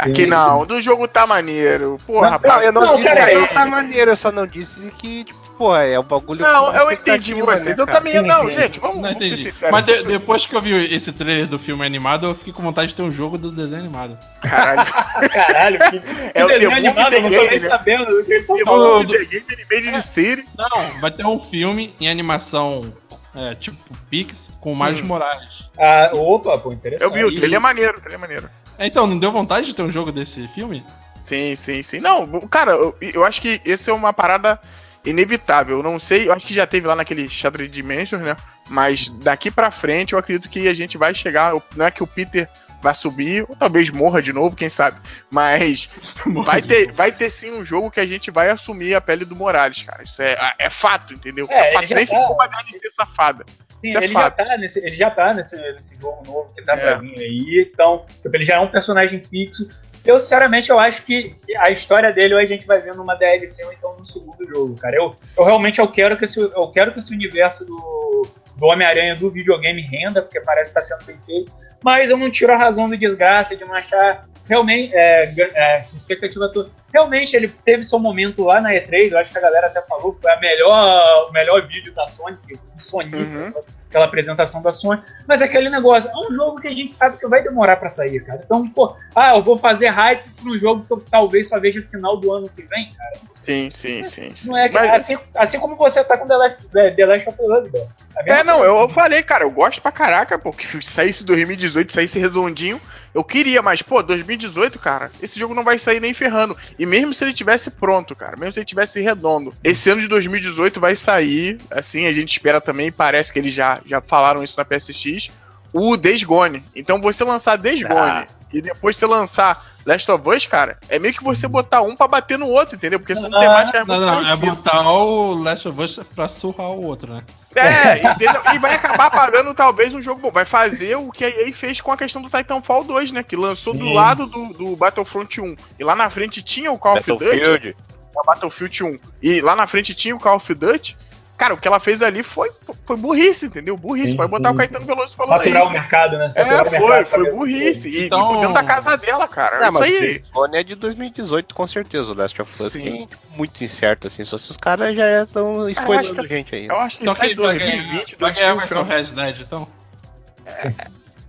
Aqui não, do jogo tá maneiro. Porra, Não, rapaz. Não, eu não, Não, disse cara, que não é- tá maneiro, eu só não disse que, tipo, pô, é o bagulho. Não, eu entendi expectativa, vocês. né, Eu também. Sim, Não, sim. gente, vamos, Não vamos ser entendi. sinceros. Mas de- depois que eu vi esse trailer do filme animado, eu fiquei com vontade de ter um jogo do desenho animado. Caralho. (laughs) Caralho, que, É o desenho The animado, eu não tô nem né? sabendo do que ele tá falando. The Game Animated City. Não, vai ter um filme em animação é, tipo Pix com o Miles Hum. Morales. Ah, opa, pô, interessante. Eu vi, o trailer é maneiro, o trailer é maneiro. É, Então, não deu vontade de ter um jogo desse filme? Sim, sim, sim. Não, cara, eu, eu acho que esse é uma parada inevitável. Eu não sei, eu acho que já teve lá naquele Shattered Dimensions, né? Mas daqui pra frente eu acredito que a gente vai chegar. Não é que o Peter vai subir, ou talvez morra de novo, quem sabe. Mas (laughs) vai ter, vai ter sim um jogo que a gente vai assumir a pele do Morales, cara. Isso é, é fato, entendeu? É, É, fato. ele já Nem se tá. for uma DLC safada. Sim, Isso é ele, já fato. tá nesse, ele já tá nesse, nesse jogo novo que tá É. pra vir aí, então, tipo, ele já é um personagem fixo. Eu, sinceramente, eu acho que a história dele a gente vai ver numa DLC ou então no segundo jogo, cara. Eu, eu realmente eu quero que esse, eu quero que esse universo do, do Homem-Aranha do videogame renda, porque parece que tá sendo bem feito. Mas eu não tiro a razão do desgraça de não achar realmente é, é, essa expectativa toda. Realmente ele teve seu momento lá na E3, eu acho que a galera até falou que foi a melhor, o melhor vídeo da Sony, o Sony, Uhum. aquela apresentação da Sony. Mas é aquele negócio, é um jogo que a gente sabe que vai demorar pra sair, cara. Então, pô, ah, eu vou fazer hype pra um jogo que eu talvez só veja no final do ano que vem, cara. Sim, sim, sim. sim. Não é Mas- assim, assim como você tá com The Last, The Last of Us, velho. É, não, eu, eu falei, cara, eu gosto pra caraca, porque (laughs) se saísse 2018, saísse redondinho, eu queria, mas, pô, 2018, cara, esse jogo não vai sair nem ferrando. E mesmo se ele tivesse pronto, cara, mesmo se ele tivesse redondo, esse ano de 2018 vai sair, assim, a gente espera também, parece que eles já, já falaram isso na PSX, o Days Gone. Então você lançar Days Gone Ah. E depois você lançar Last of Us, cara, é meio que você botar um pra bater no outro, entendeu? Porque são Ah, temáticas Não, muito não, é parecidas. botar o Last of Us pra surrar o outro, né? É, entendeu? E vai acabar pagando talvez um jogo bom. Vai fazer o que a EA fez com a questão do Titanfall 2, né? Que lançou do Sim. lado do, do Battlefront 1. E lá na frente tinha o Call of Duty, Battlefield. o Battlefield 1. E lá na frente tinha o Call of Duty. Cara, o que ela fez ali foi, foi burrice, entendeu? Burrice. Sim, Pode botar sim. o Caetano Veloso falando Saturar o aí. mercado, né? Saturar É, o foi, mercado, foi burrice. E, Então- tipo, dentro da casa dela, cara. Não, isso mas aí. o é de 2018, com certeza. O Last of Us Sim. tem muito incerto, assim. Só se os caras já estão spoilando que, gente aí. eu acho que Então sai quem vai ganhar, 2020, vai ganhar 2021, vai ser o Red Dead, então?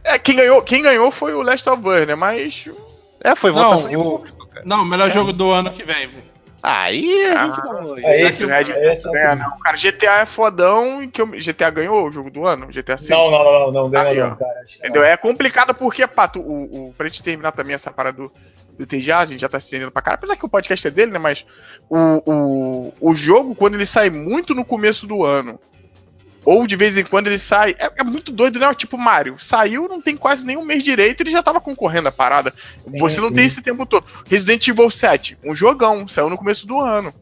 É, quem ganhou, quem ganhou foi o Last of Us, né? Mas É, foi Não, votação de o-. Não, o melhor jogo do ano que vem. Aí a gente Ah, não... é esse, Red é é não. Cara, GTA é fodão e que eu- GTA ganhou o jogo do ano? GTA 5? Não, não, não, não, ganhou não, cara. Que não. Entendeu? É complicado porque, Pato, o, o, pra gente terminar também essa parada do, do TGA, a gente já tá se estendendo pra cara, apesar que o podcast é dele, né? Mas o, o, o jogo, quando ele sai muito no começo do ano, ou de vez em quando ele sai, é, é muito doido, né? Tipo Mario, saiu, não tem quase nem um mês direito, ele já tava concorrendo a parada. Sim, Você não sim. tem esse tempo todo. Resident Evil 7, um jogão, saiu no começo do ano.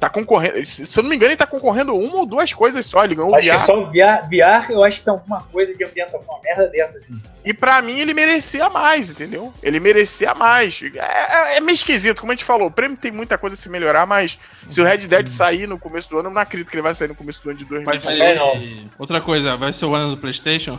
Tá concorrendo, se eu não me engano, ele tá concorrendo uma ou duas coisas só, ele ganhou o Acho que VR. só o VR, VR, eu acho que tem alguma coisa de ambientação, uma merda dessa, assim. E pra mim ele merecia mais, entendeu? Ele merecia mais. É, é- é meio esquisito, como a gente falou. O prêmio tem muita coisa a se melhorar, mas se o Red Dead sair no começo do ano, eu não acredito que ele vai sair no começo do ano de Vai 2020. ser... não. Outra coisa, vai ser o ano do Playstation?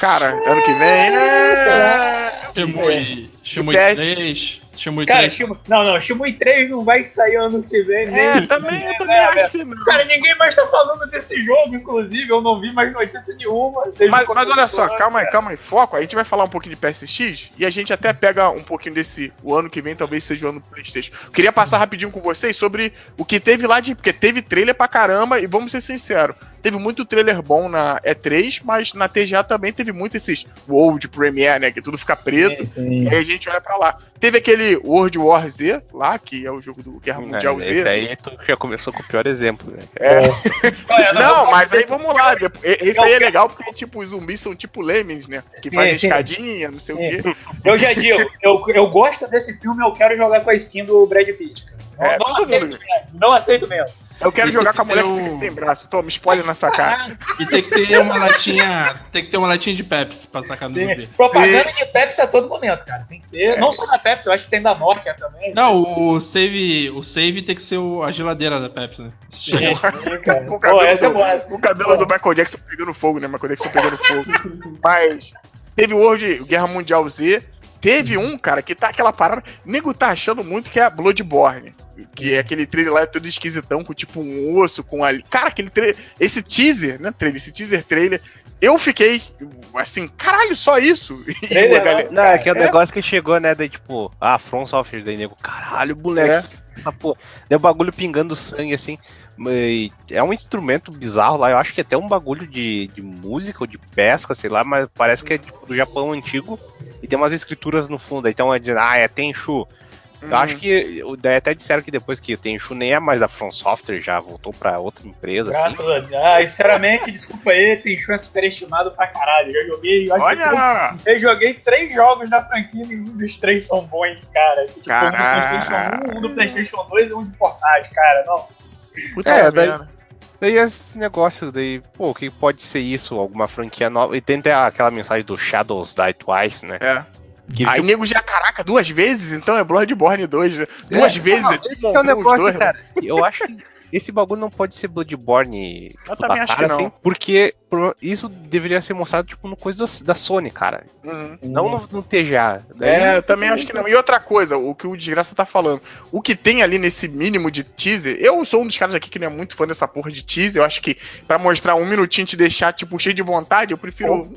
Cara, ano que vem. É... Shimui, Shimui PS. 3, Shimui Cara, 3. Shimu... não, não, Shimui 3 não vai sair ano que vem. É, também, eu também É, acho que não. Cara, ninguém mais tá falando desse jogo, inclusive, eu não vi mais notícia nenhuma. Mas, mas olha só, ano, calma aí, cara. calma aí, foco. A gente vai falar um pouquinho de PSX e a gente até pega um pouquinho desse. O ano que vem talvez seja o ano do PlayStation. Queria passar rapidinho com vocês sobre o que teve lá de. Porque teve trailer pra caramba e vamos ser sinceros. Teve muito trailer bom na E3, mas na TGA também teve muito esses World Premiere, né? Que tudo fica preto. Sim, sim. E aí a gente olha pra lá. Teve aquele World War Z lá, que é o jogo do Guerra Mundial É, Z. esse aí tu já começou com o pior exemplo, né? É. (laughs) Olha, Não, mas aí vamos lá. Esse aí é legal porque, tipo, os zumbis são tipo lemmings, né? Que fazem sim. escadinha, não sei o quê. Eu já digo, eu, eu gosto desse filme, eu quero jogar com a skin do Brad Pitt. Cara. É, não, aceito mundo. mesmo, não aceito mesmo. Eu quero E jogar com a mulher que que fica sem braço. Toma, spoiler na sua cara. E tem que ter uma latinha. Tem que ter uma latinha de Pepsi pra tacar no zumbi. Propaganda de Pepsi a todo momento, cara. Tem que ter. Não só da Pepsi, eu acho que tem da Nokia também. Não, o save, o save tem que ser o- a geladeira da Pepsi, né? (laughs) Com o Pô, cabelo essa é do- boa. O cabelo do Michael Jackson pegando fogo, né? Michael Jackson pegando fogo. (laughs) Mas teve o World Guerra Mundial Z. Teve um, cara, que tá aquela parada. O nego tá achando muito que é a Bloodborne. Que é aquele trailer lá todo esquisitão, com tipo um osso, com ali. Cara, aquele trailer. Esse teaser, né? Trailer, esse teaser trailer. Eu fiquei assim, caralho, só isso. (laughs) Trailer, galera- Não, é que é o É. negócio que chegou, né? Daí, tipo, ah, From Software, daí nego, caralho, moleque, essa porra. O bagulho pingando sangue, assim. É um instrumento bizarro lá, eu acho que é até um bagulho de, de música ou de pesca, sei lá, mas parece que é tipo do Japão antigo e tem umas escrituras no fundo. Então é dizendo, ah, é Tenchu. Eu acho que daí até disseram que depois que o Tenchu nem é mais da From Software, já voltou pra outra empresa, assim. Graças a Deus. Ah, sinceramente, desculpa aí, tem chance superestimado pra caralho. Já joguei, eu acho que Olha! eu joguei três jogos da franquia e um dos três são bons, cara. Tipo, um do Caraca. PlayStation 1, um do PlayStation 2 e um de portátil, cara. Não. Puta É, daí-. Daí esse negócio, daí, pô, o que pode ser isso? Alguma franquia nova. E tem até aquela mensagem do Shadows Die Twice, né? É. Que Aí nego já, caraca, duas vezes? Então é Bloodborne 2. né? Duas vezes, Não, é esse tipo, é o negócio, dois, né? cara. Eu acho que esse bagulho não pode ser Bloodborne. Eu tipo, também da acho cara, que não. assim, porque isso deveria ser mostrado, tipo, no coisa da Sony, cara. Uhum. Não no, no TGA. Daí- É, eu também acho que não. E outra coisa, o que o Desgraça tá falando. O que tem ali nesse mínimo de teaser, eu sou um dos caras aqui que não é muito fã dessa porra de teaser. Eu acho que pra mostrar um minutinho e te deixar, tipo, cheio de vontade, eu prefiro.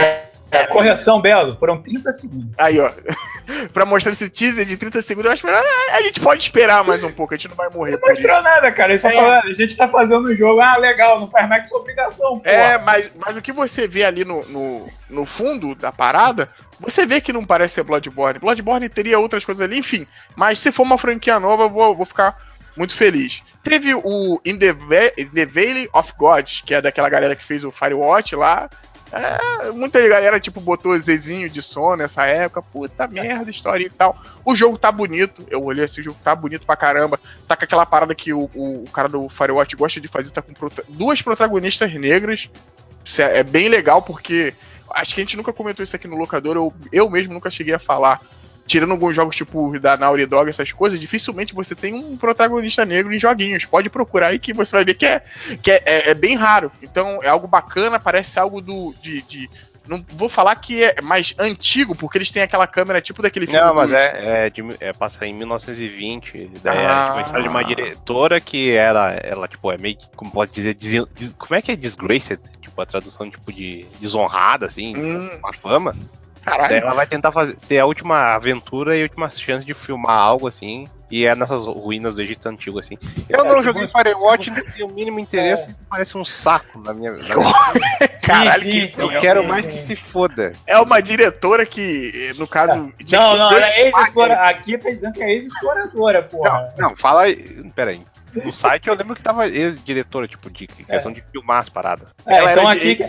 É, correção, Belo, foram 30 segundos. Aí, ó. (laughs) pra mostrar esse teaser de 30 segundos, eu acho que a gente pode esperar mais um pouco, a gente não vai morrer Não por isso. mostrou nada, cara. É. falaram, a gente tá fazendo o jogo. Ah, legal, não faz mais que sua obrigação, pô. É, mas, mas o que você vê ali no, no, no fundo da parada, você vê que não parece ser Bloodborne. Bloodborne teria outras coisas ali, enfim. Mas se for uma franquia nova, eu vou, vou ficar muito feliz. Teve o In the, Va- In the Valley of Gods, que é daquela galera que fez o Firewatch lá. É, muita galera, tipo, botou Zezinho de sono nessa época. Puta merda, história e tal. O jogo tá bonito. Eu olhei o jogo tá bonito pra caramba. Tá com aquela parada que o, o, o cara do Firewatch gosta de fazer. Tá com prota- duas protagonistas negras. Isso é, é bem legal porque acho que a gente nunca comentou isso aqui no locador. Eu, eu mesmo nunca cheguei a falar. Tirando alguns jogos tipo da Naughty Dog, essas coisas, dificilmente você tem um protagonista negro em joguinhos. Pode procurar aí que você vai ver que é, que é, é- é bem raro. Então é algo bacana, parece algo do. de, de- não vou falar que é mais antigo, porque eles têm aquela câmera tipo daquele filme. Não, mas do- é, é, de- é, passa em 1920. Daí é Ah. tipo, a de uma diretora que ela, ela tipo, é meio que, como pode dizer, des- como é que é disgraced? Tipo, a tradução tipo de desonrada, assim, Hum. uma fama. Caralho. ela vai tentar fazer, ter a última aventura e a última chance de filmar algo assim. E é nessas ruínas do Egito Antigo, assim. Eu É, não joguei você- Firewatch, não tenho o mínimo interesse, parece um saco na minha. (laughs) Na minha... Caralho, que- sim, Eu quero sim, mais sim. que se foda. É uma diretora que, no caso. tinha que Não, não, ela é ex-exploradora. Aqui tá dizendo que é ex-exploradora, porra. Não, não, fala aí. Pera aí. No site eu lembro que tava ex-diretora, tipo, de questão de filmar as paradas. É, Ela então, era aqui, de-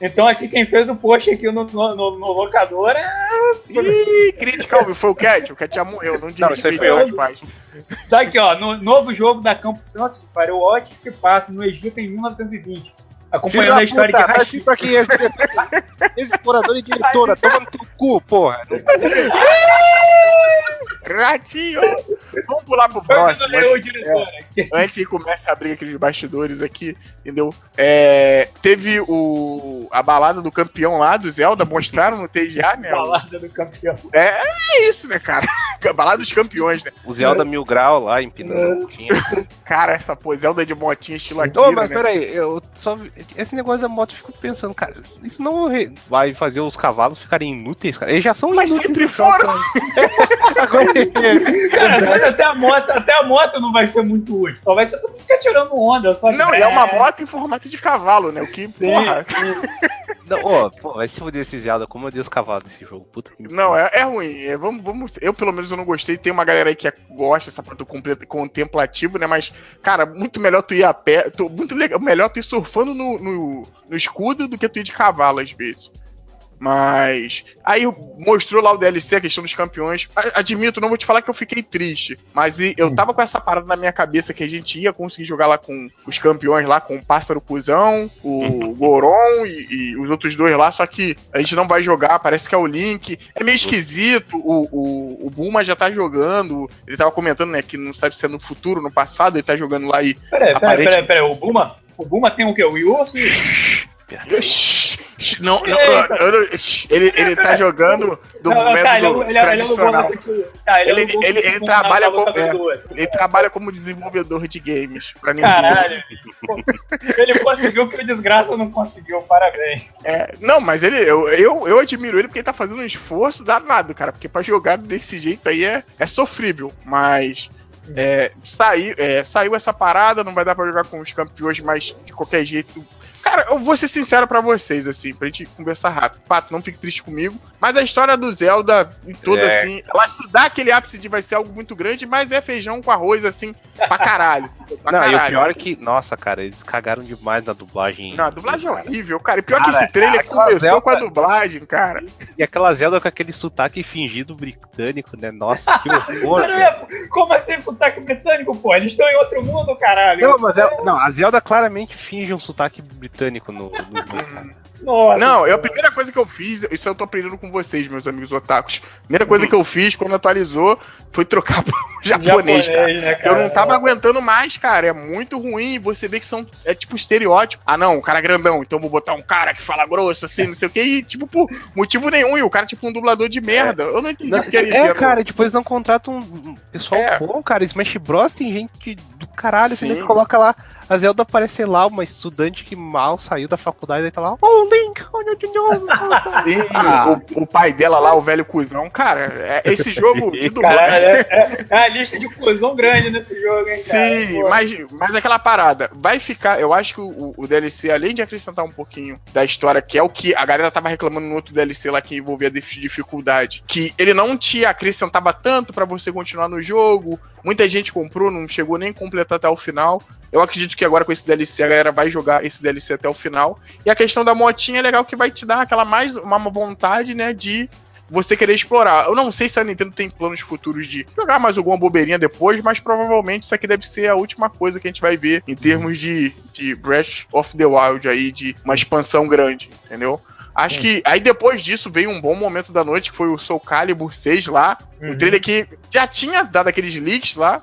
então aqui quem fez o post aqui no, no, no- no locador é. Ih, crítica, foi o Cat. O Cat já morreu, não Não, isso aí foi eu. mais. Tá aqui, ó. No novo jogo da Campos Santos, Firewatch, que se passa no Egito em 1920. Acompanhando a história puta, de aqui, ex-diretora, ex-exploradora e diretora, toma no teu cu, porra. Ratinho! Vamos pular pro próximo. Antes, diretor. antes que comece a briga aqui nos bastidores aqui, entendeu? É, teve o, a balada do campeão lá do Zelda, mostraram no TGA, né? Balada do campeão. É isso, né, cara? A (laughs) balada dos campeões, né? O Zelda Mil Grau lá, empinando a boquinha. Cara, essa pô, Zelda de motinha estilo aqui, Ô, mas né? peraí, eu só. Esse negócio da moto, eu fico pensando, cara, isso não vai fazer os cavalos ficarem inúteis, cara. Eles já são Mas inúteis. sempre então, foram! cara. (laughs) Agora, Cara, às vezes até a moto, até a moto não vai ser muito útil. Só vai ser pra tu ficar tirando onda. Só Não, e é uma moto em formato de cavalo, né? O que, Sim, porra. Não, ô, pô, vai se fuder esse Zelda, como eu odeio os cavalos desse jogo, puta que Não, é, é ruim. É, vamos, vamos, eu, pelo menos, eu não gostei. Tem uma galera aí que é- gosta dessa parte comple- contemplativo, né? Mas, cara, muito melhor tu ir a pé. tu- muito legal, melhor tu ir surfando no, no, no escudo do que tu ir de cavalo, às vezes. Mas. Aí mostrou lá o DLC, a questão dos campeões. Admito, não vou te falar que eu fiquei triste. Mas eu tava com essa parada na minha cabeça que a gente ia conseguir jogar lá com os campeões lá, com o Pássaro Cusão, o Goron e, e os outros dois lá. Só que a gente não vai jogar, parece que é o Link. É meio esquisito. O, o, o Bulma já tá jogando. Ele tava comentando, né, que não sabe se é no futuro, no passado, ele tá jogando lá e. Peraí, peraí, Aparente- peraí, peraí. O Buma, o Buma tem o quê? O Wii (laughs) U Não, não, ele, ele tá jogando do Não, tá, ele método ele é, é tradicional. Tá, ele, é Ele- ele- trabalha na luta com- é. Ele trabalha como desenvolvedor de games pra Nintendo. Caralho. Ele conseguiu que o Desgraça não conseguiu, parabéns. É, não, mas ele, eu, eu, eu admiro ele porque ele tá fazendo um esforço danado, cara. Porque pra jogar desse jeito aí é, é sofrível. Mas é, saiu, é, saiu essa parada, não vai dar pra jogar com os campeões, mas de qualquer jeito. Cara, eu vou ser sincero pra vocês, assim, pra gente conversar rápido. Pato, não fique triste comigo. Mas a história do Zelda, em toda, É. assim, ela se dá aquele ápice de vai ser algo muito grande, mas é feijão com arroz, assim, pra caralho. (laughs) Pra Não, e o caralho. pior é que, nossa, cara, eles cagaram demais na dublagem. Não, a dublagem é horrível, cara. E pior que Cara, esse trailer aquela começou Zelda- com a dublagem, cara. E aquela Zelda com aquele sotaque fingido britânico, né? Nossa, que horror. (laughs) Cara. como assim sotaque britânico, pô? Eles estão em outro mundo, caralho. Não, mas ela- não, a Zelda claramente finge um sotaque britânico no, no (laughs) cara. Nossa, Não, eu, a primeira coisa que eu fiz, isso eu tô aprendendo com vocês, meus amigos otakus. Primeira coisa que eu fiz quando atualizou foi trocar (laughs) pro japonês, cara. né, Eu não tava aguentando mais, cara. É muito ruim. Você vê que são. É tipo estereótipo. Ah, não, o cara é grandão, então vou botar um cara que fala grosso, assim, não sei o quê. E, tipo, por motivo nenhum. E o cara, tipo, um dublador de merda. Eu não entendi Não, porque ele é, cara, tipo, eles não contratam um pessoal É. bom, cara. Smash Bros tem gente do caralho, assim, Sim. que coloca lá. A Zelda parece lá, uma estudante que mal saiu da faculdade e tá lá, oh, Link, olha de novo. (laughs) Sim, Ah. o, o pai dela lá, o velho cuzão. Cara, é- esse jogo (laughs) de dublagem. Caralho, é, é, é a lista de cuzão grande nesse jogo, hein, cara. Sim, Pô. mas, mas aquela parada, vai ficar. Eu acho que o, o DLC, além de acrescentar um pouquinho da história, que é o que a galera tava reclamando no outro DLC lá que envolvia dif- dificuldade, que ele não te acrescentava tanto pra você continuar no jogo. Muita gente comprou, não chegou nem a completar até o final. Eu acredito que agora com esse DLC a galera vai jogar esse DLC até o final. E a questão da motinha é legal que vai te dar aquela mais uma vontade, né, de você querer explorar. Eu não sei se a Nintendo tem planos futuros de jogar mais alguma bobeirinha depois, mas provavelmente isso aqui deve ser a última coisa que a gente vai ver em termos de, de Breath of the Wild aí, de uma expansão grande, entendeu? Acho que aí depois disso veio um bom momento da noite, que foi o Soul Calibur 6 lá. Uhum. O trailer que já tinha dado aqueles leaks lá.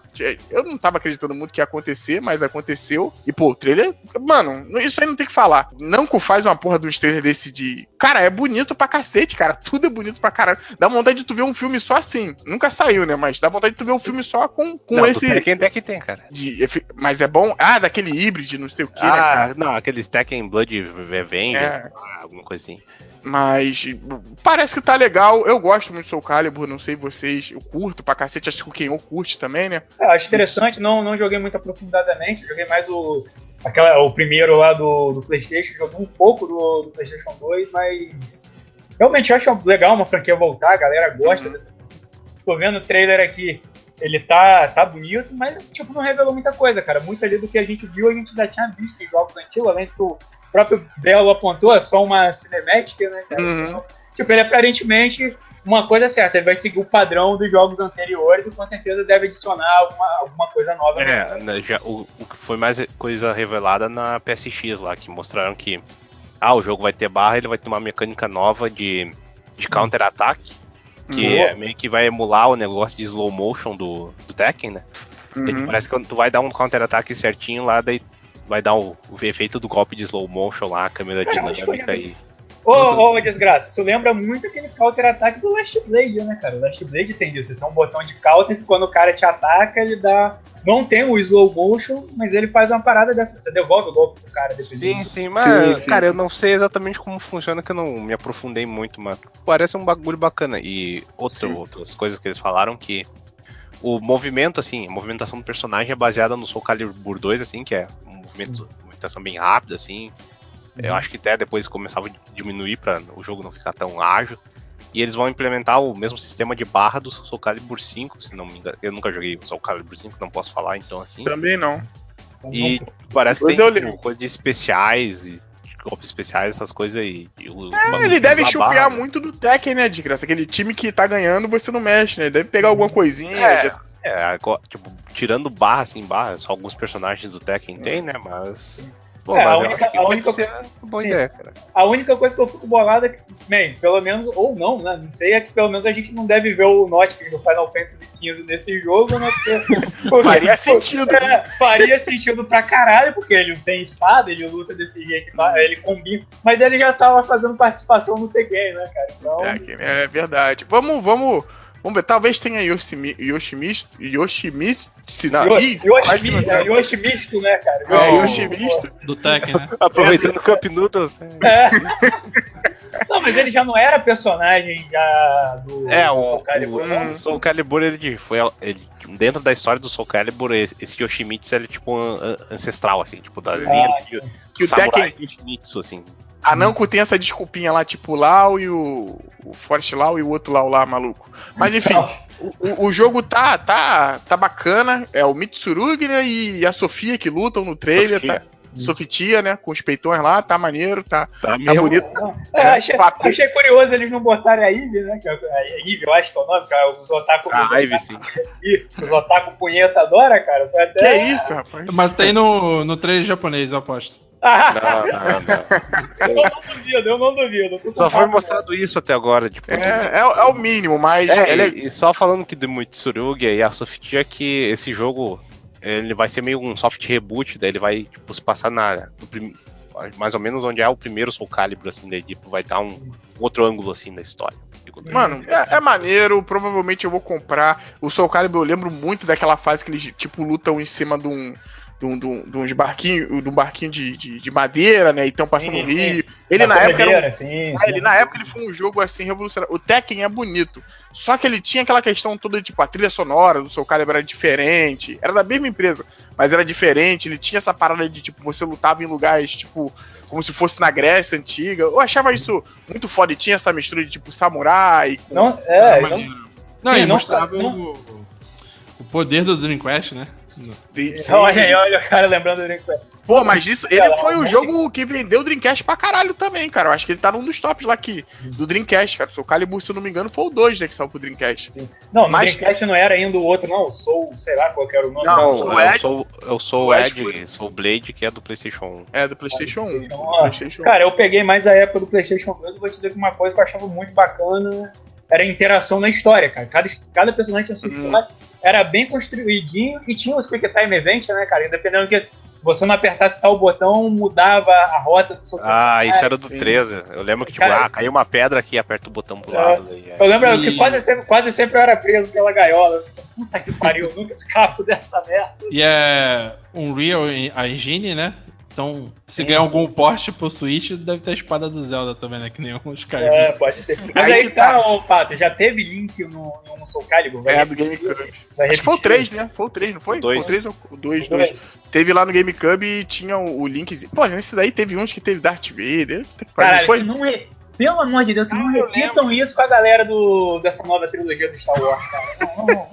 Eu não tava acreditando muito que ia acontecer, mas aconteceu. E, pô, o trailer. Mano, isso aí não tem que falar. Namco faz uma porra de uns trailers desse de. Cara, é bonito pra cacete, cara. Tudo é bonito pra caralho. Dá vontade de tu ver um filme só assim. Nunca saiu, né? Mas dá vontade de tu ver um filme só com, com Não, esse. Tekken até que tem, cara. de Mas é bom. Ah, daquele híbrido, não sei o que, né, cara? Ah, não, aqueles Tekken Blood Revenge, É. alguma coisa assim. Mas parece que tá legal. Eu gosto muito do Soul Calibur, não sei vocês. Eu curto pra cacete. Acho que o Kenô curte também, né? É, acho interessante, não, não joguei muito aprofundadamente, joguei mais o, aquela, o primeiro lá do, do Playstation, joguei um pouco do, do Playstation 2, mas realmente acho legal uma franquia voltar, a galera gosta Uhum. dessa Tô vendo o trailer aqui, ele tá, tá bonito, mas tipo, não revelou muita coisa, cara. Muito ali do que a gente viu, a gente já tinha visto em jogos antigos, além do próprio Belo apontou, é só uma cinemática, né, cara? Uhum. Então, tipo, ele aparentemente uma coisa certa, ele vai seguir o padrão dos jogos anteriores e com certeza deve adicionar alguma, alguma coisa nova. É, né, já, o, o que foi mais coisa revelada na PSX lá, que mostraram que ah, o jogo vai ter barra, ele vai ter uma mecânica nova de, de counter-ataque, que Boa. é meio que vai emular o negócio de slow motion do, do Tekken, né? Uhum. Parece que quando tu vai dar um counter-ataque certinho lá, daí vai dar o, o efeito do golpe de slow motion lá, a câmera Cara, dinâmica e. Ô, ô, desgraça, isso lembra muito aquele counter-ataque do Last Blade, né, cara? O Last Blade tem isso, tem um botão de counter que quando o cara te ataca, ele dá. Não tem o slow motion, mas ele faz uma parada dessa. Você devolve o golpe pro cara depois. Sim, sim, mas, Sim, sim. cara, eu não sei exatamente como funciona, que eu não me aprofundei muito, mas parece um bagulho bacana. E outro, Sim. outras coisas que eles falaram que o movimento, assim, a movimentação do personagem é baseada no Soul Calibur 2, assim, que é um movimento, uma movimentação bem rápida, assim. Eu acho que até depois começava a diminuir para o jogo não ficar tão ágil. E eles vão implementar o mesmo sistema de barra do Soul Calibur 5, se não me engano. Eu nunca joguei o Soul Calibur 5, não posso falar então assim. Também não. E parece que tem tipo, coisa de especiais e golpes especiais, essas coisas aí. Os É, ele deve chupiar né? muito do Tekken, né, de graça? Aquele time que tá ganhando, você não mexe, né? Ele deve pegar alguma coisinha. É. já- É, agora, tipo, tirando barra, assim, barra, só alguns personagens do Tekken tem, né? Mas. Pô, É, a eu única- a única- boa Sim. ideia, cara. A única coisa que eu fico bolado é que, bem, pelo menos, ou não, né? Não sei, é que pelo menos a gente não deve ver o Nautilus do Final Fantasy XV nesse jogo, né? Porque, (laughs) Faria sentido. É, faria sentido pra caralho, porque ele tem espada, ele luta desse jeito, tá? ele combina. Mas ele já tava fazendo participação no T-Game, né, cara? Então. Tekken, é verdade. Vamos, vamos. Vamos ver, talvez tenha Yoshimi, Yoshimisto. Yoshimisto. Não, Yo- ih, quase que Yoshi, você- é, né, cara? É, Yoshi- Yoshimisto. Do Tekken, né? (laughs) Aproveitando o Cup Noodles. É. (laughs) Não, mas ele já não era personagem já do. É, o, Soul Calibur, o, não? o Soul Calibur, ele foi. Ele, dentro da história do Soul Calibur, esse Yoshimitsu ele é tipo um an- ancestral, assim, tipo, da linha de Que o Tekken. Yoshimitsu, assim. A Namco tem essa desculpinha lá, tipo Lau e o. O Forest Lau e o outro Lau lá, maluco. Mas enfim, (laughs) o, o- jogo tá, tá, tá bacana. É o Mitsurugi né, e a Sofia que lutam no trailer. Sofia. Tá, Sofitia, né? Com os peitões lá, tá maneiro, tá, Tá, tá meio- bonito. É, É, achei, achei curioso eles não botarem a Ivy, né? Que é a Ivy, eu acho que é o nome, cara. Os otaku. os A Ivy, otaku- sim. Os otaku punheta adora, cara. Foi Que até... é isso, rapaz? Mas tem no, no trailer japonês, eu aposto. Não, não, não. eu não duvido, eu não duvido. eu Só foi mostrado isso até agora, tipo. É, é, é o mínimo, mas É, ele é- e, e só falando que do Mitsurugi e a Softia que esse jogo ele vai ser meio um soft reboot, daí ele vai tipo, se passar na no prim- mais ou menos onde é o primeiro Soul Calibur assim, daí tipo, vai dar um, um outro ângulo assim da história. Mano, é, é maneiro, provavelmente eu vou comprar. O Soul Calibur eu lembro muito daquela fase que eles, tipo, lutam em cima de um. De, um, de, um, de uns barquinhos, de um barquinho de, de, de madeira, né? E estão passando Sim, rio. Ele na época era um, sim, Ah, sim. ele, na época ele foi um jogo assim revolucionário. O Tekken é bonito. Só que ele tinha aquela questão toda, tipo, a trilha sonora do Soul Calibur era diferente. Era da mesma empresa, mas era diferente. Ele tinha essa parada de, tipo, você lutava em lugares, tipo, como se fosse na Grécia antiga. Eu achava isso muito foda. E tinha essa mistura de, tipo, samurai. Com... Não, é, não. Não, Sim, e não mostrava não- o, o poder do Dreamcast, né? Sim, sim. olha aí, olha o cara lembrando do Dreamcast. Pô, mas isso, ele foi o jogo que vendeu o Dreamcast pra caralho também, cara. Eu acho que ele tá num dos tops lá aqui, do Dreamcast, cara. O Soul Calibur, se eu não me engano, foi o 2, né, que saiu pro Dreamcast. Não, no Mas- Dreamcast não era ainda o outro, não. O Soul, sei lá qual que era o nome. Não, do Não, o Soul. eu Ed- sou, eu sou o o Ed Ed, sou o Blade, que é do PlayStation 1. É, do PlayStation 1. PlayStation do 1. PlayStation 1. Cara, eu peguei mais a época do PlayStation 2. Eu vou te dizer que uma coisa que eu achava muito bacana era a interação na história, cara. Cada, cada personagem tinha sua Uhum. história. Era bem construidinho e tinha os Quick Time Event, né, cara? Independendo que você não apertasse tal botão, mudava a rota do seu Ah, isso era do sim. 13. Eu lembro que, tipo, Cara, ah, caiu uma pedra aqui, aperta o botão pro É. lado. daí é. Eu lembro E- que quase sempre, quase sempre eu era preso pela gaiola. Eu Puta que pariu, eu nunca escapo (laughs) dessa merda. E é Unreal a engine, né? Então, se Sim, ganhar algum Porsche pro Switch, deve ter a espada do Zelda também, né? Que nem os caras. É, pode ser. (laughs) Mas Aí aí, tá, tá. ô, Pato, já teve link no, no Soul Calibur? Vai É, do GameCube. Acho que foi o repetir? 3, né? Foi o 3, não foi? O dois. Foi o 3 ou o 2, O 2. dois. Teve lá no GameCube e tinha o, o link. Pô, nesse daí teve uns que teve Darth Vader. Caralho, não foi? não re... pelo amor de Deus, que não Ah, eu repitam isso com a galera do, dessa nova trilogia do Star Wars, cara. (laughs) Não, não, não.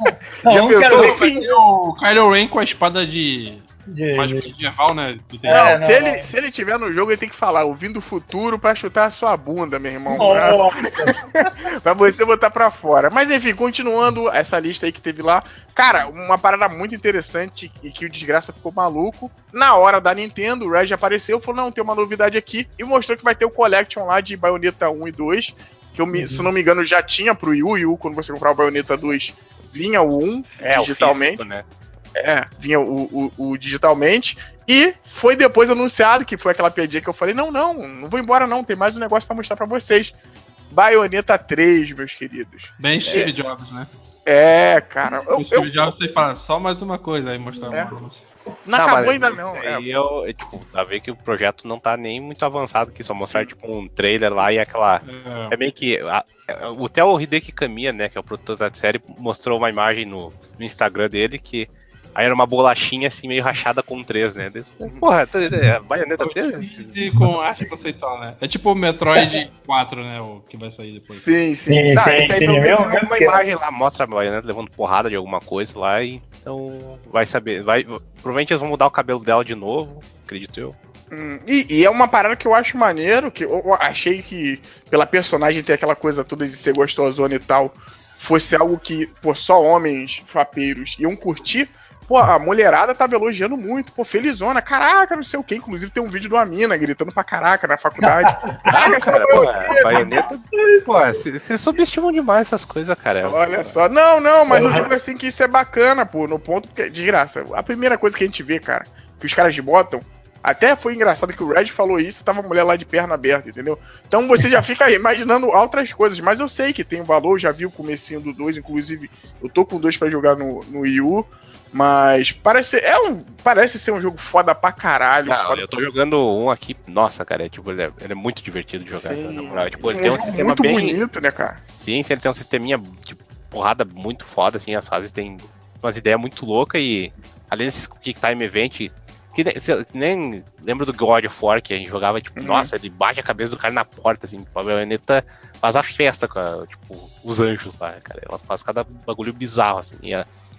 Não, Já eu não quero ver o Kylo Ren com a espada de. De- mais de- medieval, né? É, Não, se, não. Ele, se ele tiver no jogo, ele tem que falar, ouvindo o futuro pra chutar a sua bunda, meu irmão. Pra, (laughs) pra você botar pra fora. Mas enfim, continuando essa lista aí que teve lá. Cara, uma parada muito interessante e que o Desgraça ficou maluco. Na hora da Nintendo, o Reg apareceu, falou: não, tem uma novidade aqui. E mostrou que vai ter o Collection lá de Bayonetta 1 e 2. Que eu, me- se não me engano, já tinha pro Wii U. Wii U, quando você comprar o Bayonetta 2, vinha o 1 É, o digitalmente. físico, né? É, vinha o, o- o digitalmente. E foi depois anunciado, que foi aquela piadinha que eu falei: não, não, não vou embora, não. Tem mais um negócio pra mostrar pra vocês. Bayonetta 3, meus queridos. Bem Steve Jobs, né? É, cara. Eu, O eu, Steve Jobs você fala só mais uma coisa aí mostrar É. pra você. não Não, acabou ainda, não. É, Aí eu, é, tipo, dá ver que o projeto não tá nem muito avançado, que só mostrar, tipo, um trailer lá e aquela. É, É meio que. a- a- o Theo Hideki Kamiya, né, que é o produtor da série, mostrou uma imagem no, no Instagram dele que. Aí era uma bolachinha assim, meio rachada com três, né? Desse, (laughs) Porra, tá- é, Bayonetta 3? E com arte conceitual, né? É tipo o Metroid (laughs) 4, né? O que vai sair depois. Sim, sim. Sim, Tá, sim, sim, é mesmo uma que- imagem lá mostra a Bayonetta levando porrada de alguma coisa lá e. Então. Vai saber. Vai, provavelmente eles vão mudar o cabelo dela de novo, acredito eu. Hum, e, e é uma parada que eu acho maneiro, que eu eu achei que, pela personagem ter aquela coisa toda de ser gostosona e tal, fosse algo que, pô, só homens frapeiros iam curtir. Pô, a mulherada tava elogiando muito, pô, felizona, caraca, não sei o que. Inclusive tem um vídeo de uma mina gritando pra caraca na faculdade. (laughs) Caraca, essa Cara, pô, é quê? baioneta. Pô, vocês subestimam demais essas coisas, cara. Olha só. Não, não, mas eu digo assim que isso é bacana, pô, no ponto, porque, desgraça, a primeira coisa que a gente vê, cara, que os caras botam, até foi engraçado que o Red falou isso, tava a mulher lá de perna aberta, entendeu? Então você já fica imaginando outras coisas, mas eu sei que tem um valor, já vi o comecinho do 2, inclusive eu tô com dois pra jogar no, no Wii U, mas parece, é um, parece ser um jogo foda pra caralho. Não, foda eu tô jogando um aqui, nossa, cara, é, tipo, ele é, ele é muito divertido de jogar. Sim. na moral. Tipo, ele um tem um jogo sistema muito bem. bonito, né, cara? Sim, ele tem um sisteminha de porrada muito foda, assim, as fases tem umas ideias muito loucas e além desses Kick Time Event, que nem, nem lembra do God of War, que a gente jogava, tipo, Uhum. nossa, ele bate a cabeça do cara na porta, assim, tipo, a baioneta faz a festa com a, tipo, os anjos lá, cara, ela faz cada bagulho bizarro, assim, e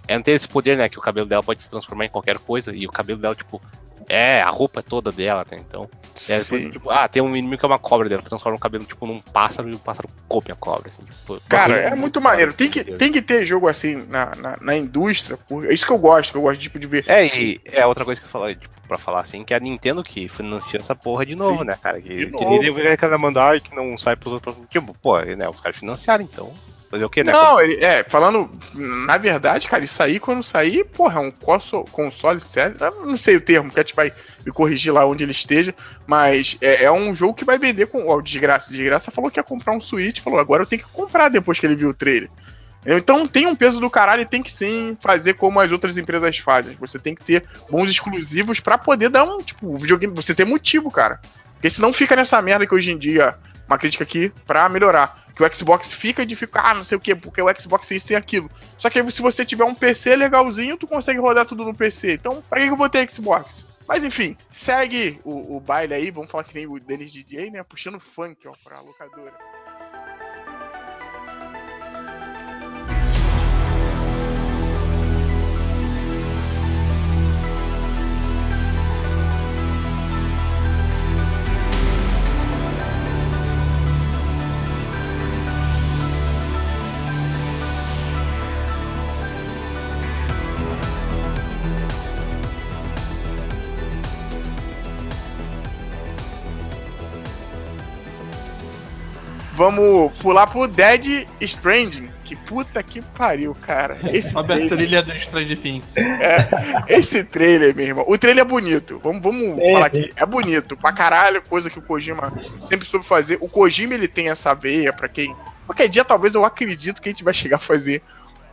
ela não tem esse poder, né, que o cabelo dela pode se transformar em qualquer coisa, e o cabelo dela, tipo, é, a roupa é toda dela, né, então... É, Sim. tipo, ah, tem um inimigo que é uma cobra dela, transforma o cabelo tipo num pássaro e o pássaro come a cobra. Assim, tipo, Cara, é muito maneiro. Tem que, tem que ter jogo assim na, na, na indústria. por- É isso que eu gosto, que eu gosto tipo, de ver. É, e é outra coisa que eu falei, tipo, pra falar assim, que é a Nintendo que financiou essa porra de novo, Sim, né, cara? Que, de que novo. mandar ai, que não sai pros outros. Tipo, pô, né, os caras financiaram, então. Fazer o quê, né? Não, ele, é, falando, na verdade, cara, isso aí, quando sair, porra, é um conso- console sério. Não sei o termo, que a gente vai me corrigir lá onde ele esteja, mas é, é um jogo que vai vender com. Ó, desgraça, desgraça falou que ia comprar um Switch, falou, agora eu tenho que comprar depois que ele viu o trailer. Então tem um peso do caralho e tem que sim fazer como as outras empresas fazem. Você tem que ter bons exclusivos pra poder dar um, tipo, videogame, você ter motivo, cara. Porque senão fica nessa merda que hoje em dia, uma crítica aqui pra melhorar. Que o Xbox fica de ficar, ah, não sei o quê, porque o Xbox tem isso tem aquilo. Só que se você tiver um PC legalzinho, tu consegue rodar tudo no PC. Então, pra que eu vou ter Xbox? Mas enfim, segue o, o baile aí, vamos falar que nem o Dennis DJ, né? Puxando funk, ó, pra locadora. Vamos pular pro Dead Stranding. Que puta que pariu, cara. Esse Sobe a trailer, trilha do Stranger Things. esse trailer, meu irmão. O trailer é bonito. Vamos, vamos É, falar sim. aqui. É bonito pra caralho, coisa que o Kojima sempre soube fazer. O Kojima, ele tem essa veia pra quem. Qualquer dia, talvez eu acredito que a gente vai chegar a fazer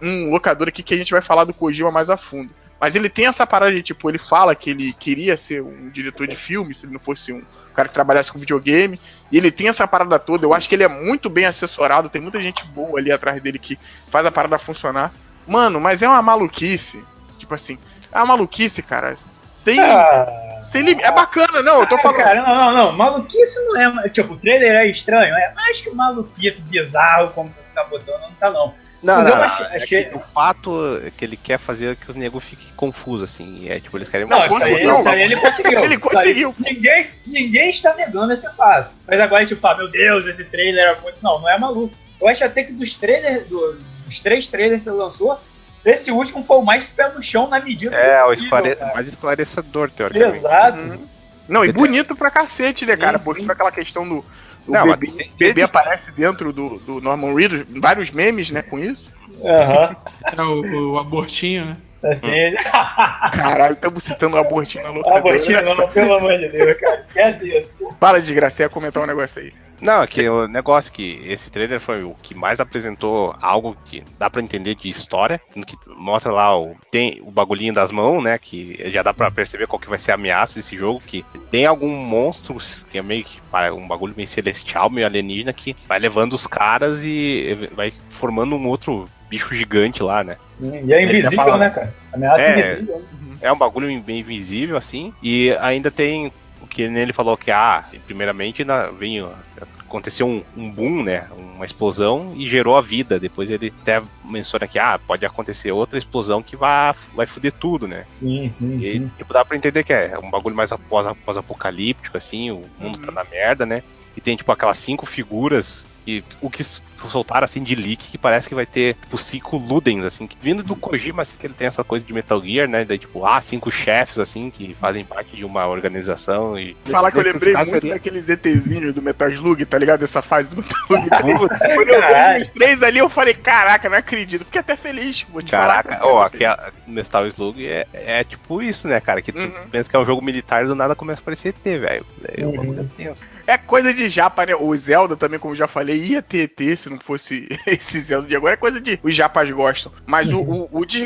um locador aqui que a gente vai falar do Kojima mais a fundo. Mas ele tem essa parada de, tipo, ele fala que ele queria ser um diretor de filme, se ele não fosse um cara que trabalhasse com videogame. E ele tem essa parada toda. Eu acho que ele é muito bem assessorado. Tem muita gente boa ali atrás dele que faz a parada funcionar. Mano, mas é uma maluquice. Tipo assim, é uma maluquice, cara. Sem. Ah, sem lim- É bacana, não. Eu tô falando. Cara, não, não, não. Maluquice não é. Tipo, o trailer é estranho. É mais que maluquice bizarro, como tá botando, não tá não. Não, não, não, achei- é achei- que o fato que ele quer fazer é que os negros fiquem confusos, assim. É tipo, eles querem Não, isso aí, conseguiu. isso aí ele conseguiu. Ele Isso aí conseguiu. ninguém, ninguém está negando esse fato. Mas agora, tipo, ah, meu Deus, esse trailer é muito. Não, não é maluco. Eu acho até que dos trailers, do- dos três trailers que ele lançou, esse último foi o mais pé no chão na medida É, possível, esclare... cara. mais esclarecedor, teoricamente. Exato. Uhum. Não, e bonito pra cacete, né, cara? Sim, Mostrou aquela questão do. Do Não, bebê, bebê aparece dentro do, do Norman Reedus, vários memes, né, com isso. Aham. É o, o abortinho, né? Assim, (laughs) Caralho, estamos citando o abortinho na loucura. abortinho não, pelo amor de Deus, cara. Esquece isso. Fala, desgraça, ia comentar um negócio aí. Não, é que o negócio é que esse trailer foi o que mais apresentou algo que dá pra entender de história, que mostra lá o tem o bagulhinho das mãos, né, que já dá pra perceber qual que vai ser a ameaça desse jogo, que tem algum monstro que é meio que um bagulho meio celestial, meio alienígena que vai levando os caras e vai formando um outro bicho gigante lá, né? E é invisível, fala- né, cara? Ameaça É. invisível. É um bagulho bem invisível, assim. E ainda tem o que ele falou que, ah, primeiramente na, vem, aconteceu um, um boom, né? Um uma explosão e gerou a vida. Depois ele até menciona que ah, pode acontecer outra explosão que vai, vai foder tudo, né? Sim, sim, E sim. tipo, dá pra entender que é um bagulho mais após- pós-apocalíptico, assim, o mundo tá na merda, né? E tem, tipo, aquelas cinco figuras e o que soltaram, assim, de leak, que parece que vai ter, tipo, cinco Ludens, assim, que, vindo do Kojima, assim, que ele tem essa coisa de Metal Gear, né? Daí, tipo, ah, cinco chefes, assim, que fazem parte de uma organização e... Falar que eu lembrei muito seria- daqueles ETzinhos do Metal Slug, tá ligado? Essa fase do Metal Slug 3. Putz, Quando eu vi os três ali, eu falei, caraca, não acredito. Fiquei até feliz, vou te Caraca, falar. ó, aqui a Metal Slug é, é tipo isso, né, cara? Que tu Uhum. pensa que é um jogo militar e do nada começa a aparecer ET, velho. Daí o Uhum. bagulho é coisa de japa, né? O Zelda também, como eu já falei, ia ter ET se não fosse (laughs) esse Zelda de agora. É coisa de os japas gostam. Mas o, o, o te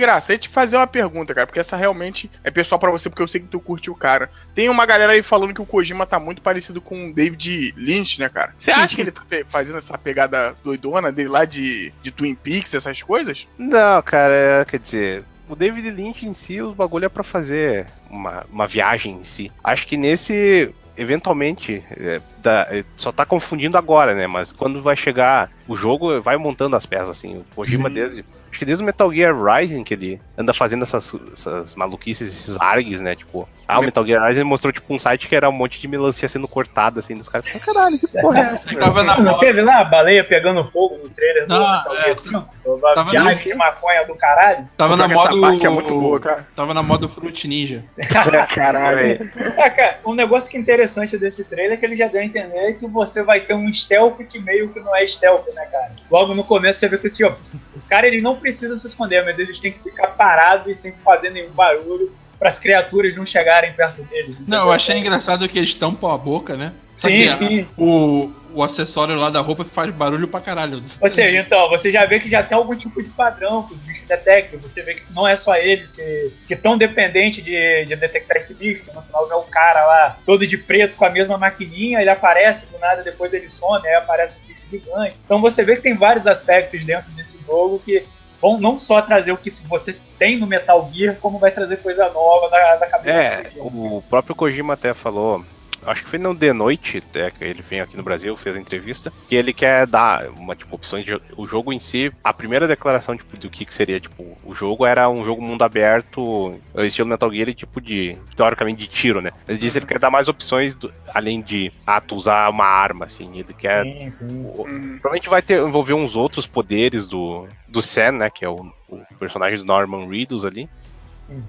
fazer uma pergunta, cara, porque essa realmente é pessoal pra você, porque eu sei que tu curte o cara. Tem uma galera aí falando que o Kojima tá muito parecido com o David Lynch, né, cara? Você acha que ele tá fazendo essa pegada doidona dele lá de, de Twin Peaks, essas coisas? Não, cara, é, quer dizer, o David Lynch em si, o bagulho é pra fazer uma, uma viagem em si. Acho que nesse, eventualmente, é, dá- é, só tá confundindo agora, né? Mas quando vai chegar o jogo, vai montando as peças, assim. O Kojima Sim. desde. Acho que desde o Metal Gear Rising que ele anda fazendo essas, essas maluquices, esses args, né? Tipo, ah, o Metal Gear Rising mostrou, tipo, um site que era um monte de melancia sendo cortada, assim, dos caras. Caralho, que porra é (laughs) essa? Tava na Não moda. teve lá a baleia pegando fogo no trailer do Não, Metal é, Gear 5? A tava viagem de maconha do caralho? Tava na moda. Essa parte é muito boa, cara. Tava na moda Fruit Ninja. (laughs) Caralho. É, cara, um negócio que é interessante desse trailer é que ele já deu a entender que você vai ter um stealth que meio que não é stealth, né, cara? Logo no começo você vê que assim, ó, os caras eles não precisam se esconder, mas eles têm que ficar parados e sem fazer nenhum barulho para as criaturas não chegarem perto deles. Não, eu achei engraçado que eles tampam a boca, né? Sim, sim. O, o acessório lá da roupa faz barulho pra caralho. Ou seja, então, você já vê que já tem algum tipo de padrão que os bichos detectam. Você vê que não é só eles que estão dependentes de, de detectar esse bicho. que No final vê o cara lá, todo de preto, com a mesma maquininha, ele aparece, do nada depois ele some, aí aparece um bicho gigante. Então você vê que tem vários aspectos dentro desse jogo que vão não só trazer o que vocês têm no Metal Gear, como vai trazer coisa nova da, da cabeça É, do jogo. o próprio Kojima até falou. Acho que foi no The Noite, que ele veio aqui no Brasil, fez a entrevista, que ele quer dar uma tipo opções de o jogo em si. A primeira declaração tipo, do que, que seria tipo o jogo era um jogo mundo aberto, estilo Metal Gear, tipo de teoricamente de tiro, né? Ele disse que ele quer dar mais opções do- além de ah, tu usar uma arma, assim. Ele quer Sim, sim. o- Uhum. Provavelmente vai ter, envolver uns outros poderes do, do Sam, né? Que é o, o personagem do Norman Reedus ali.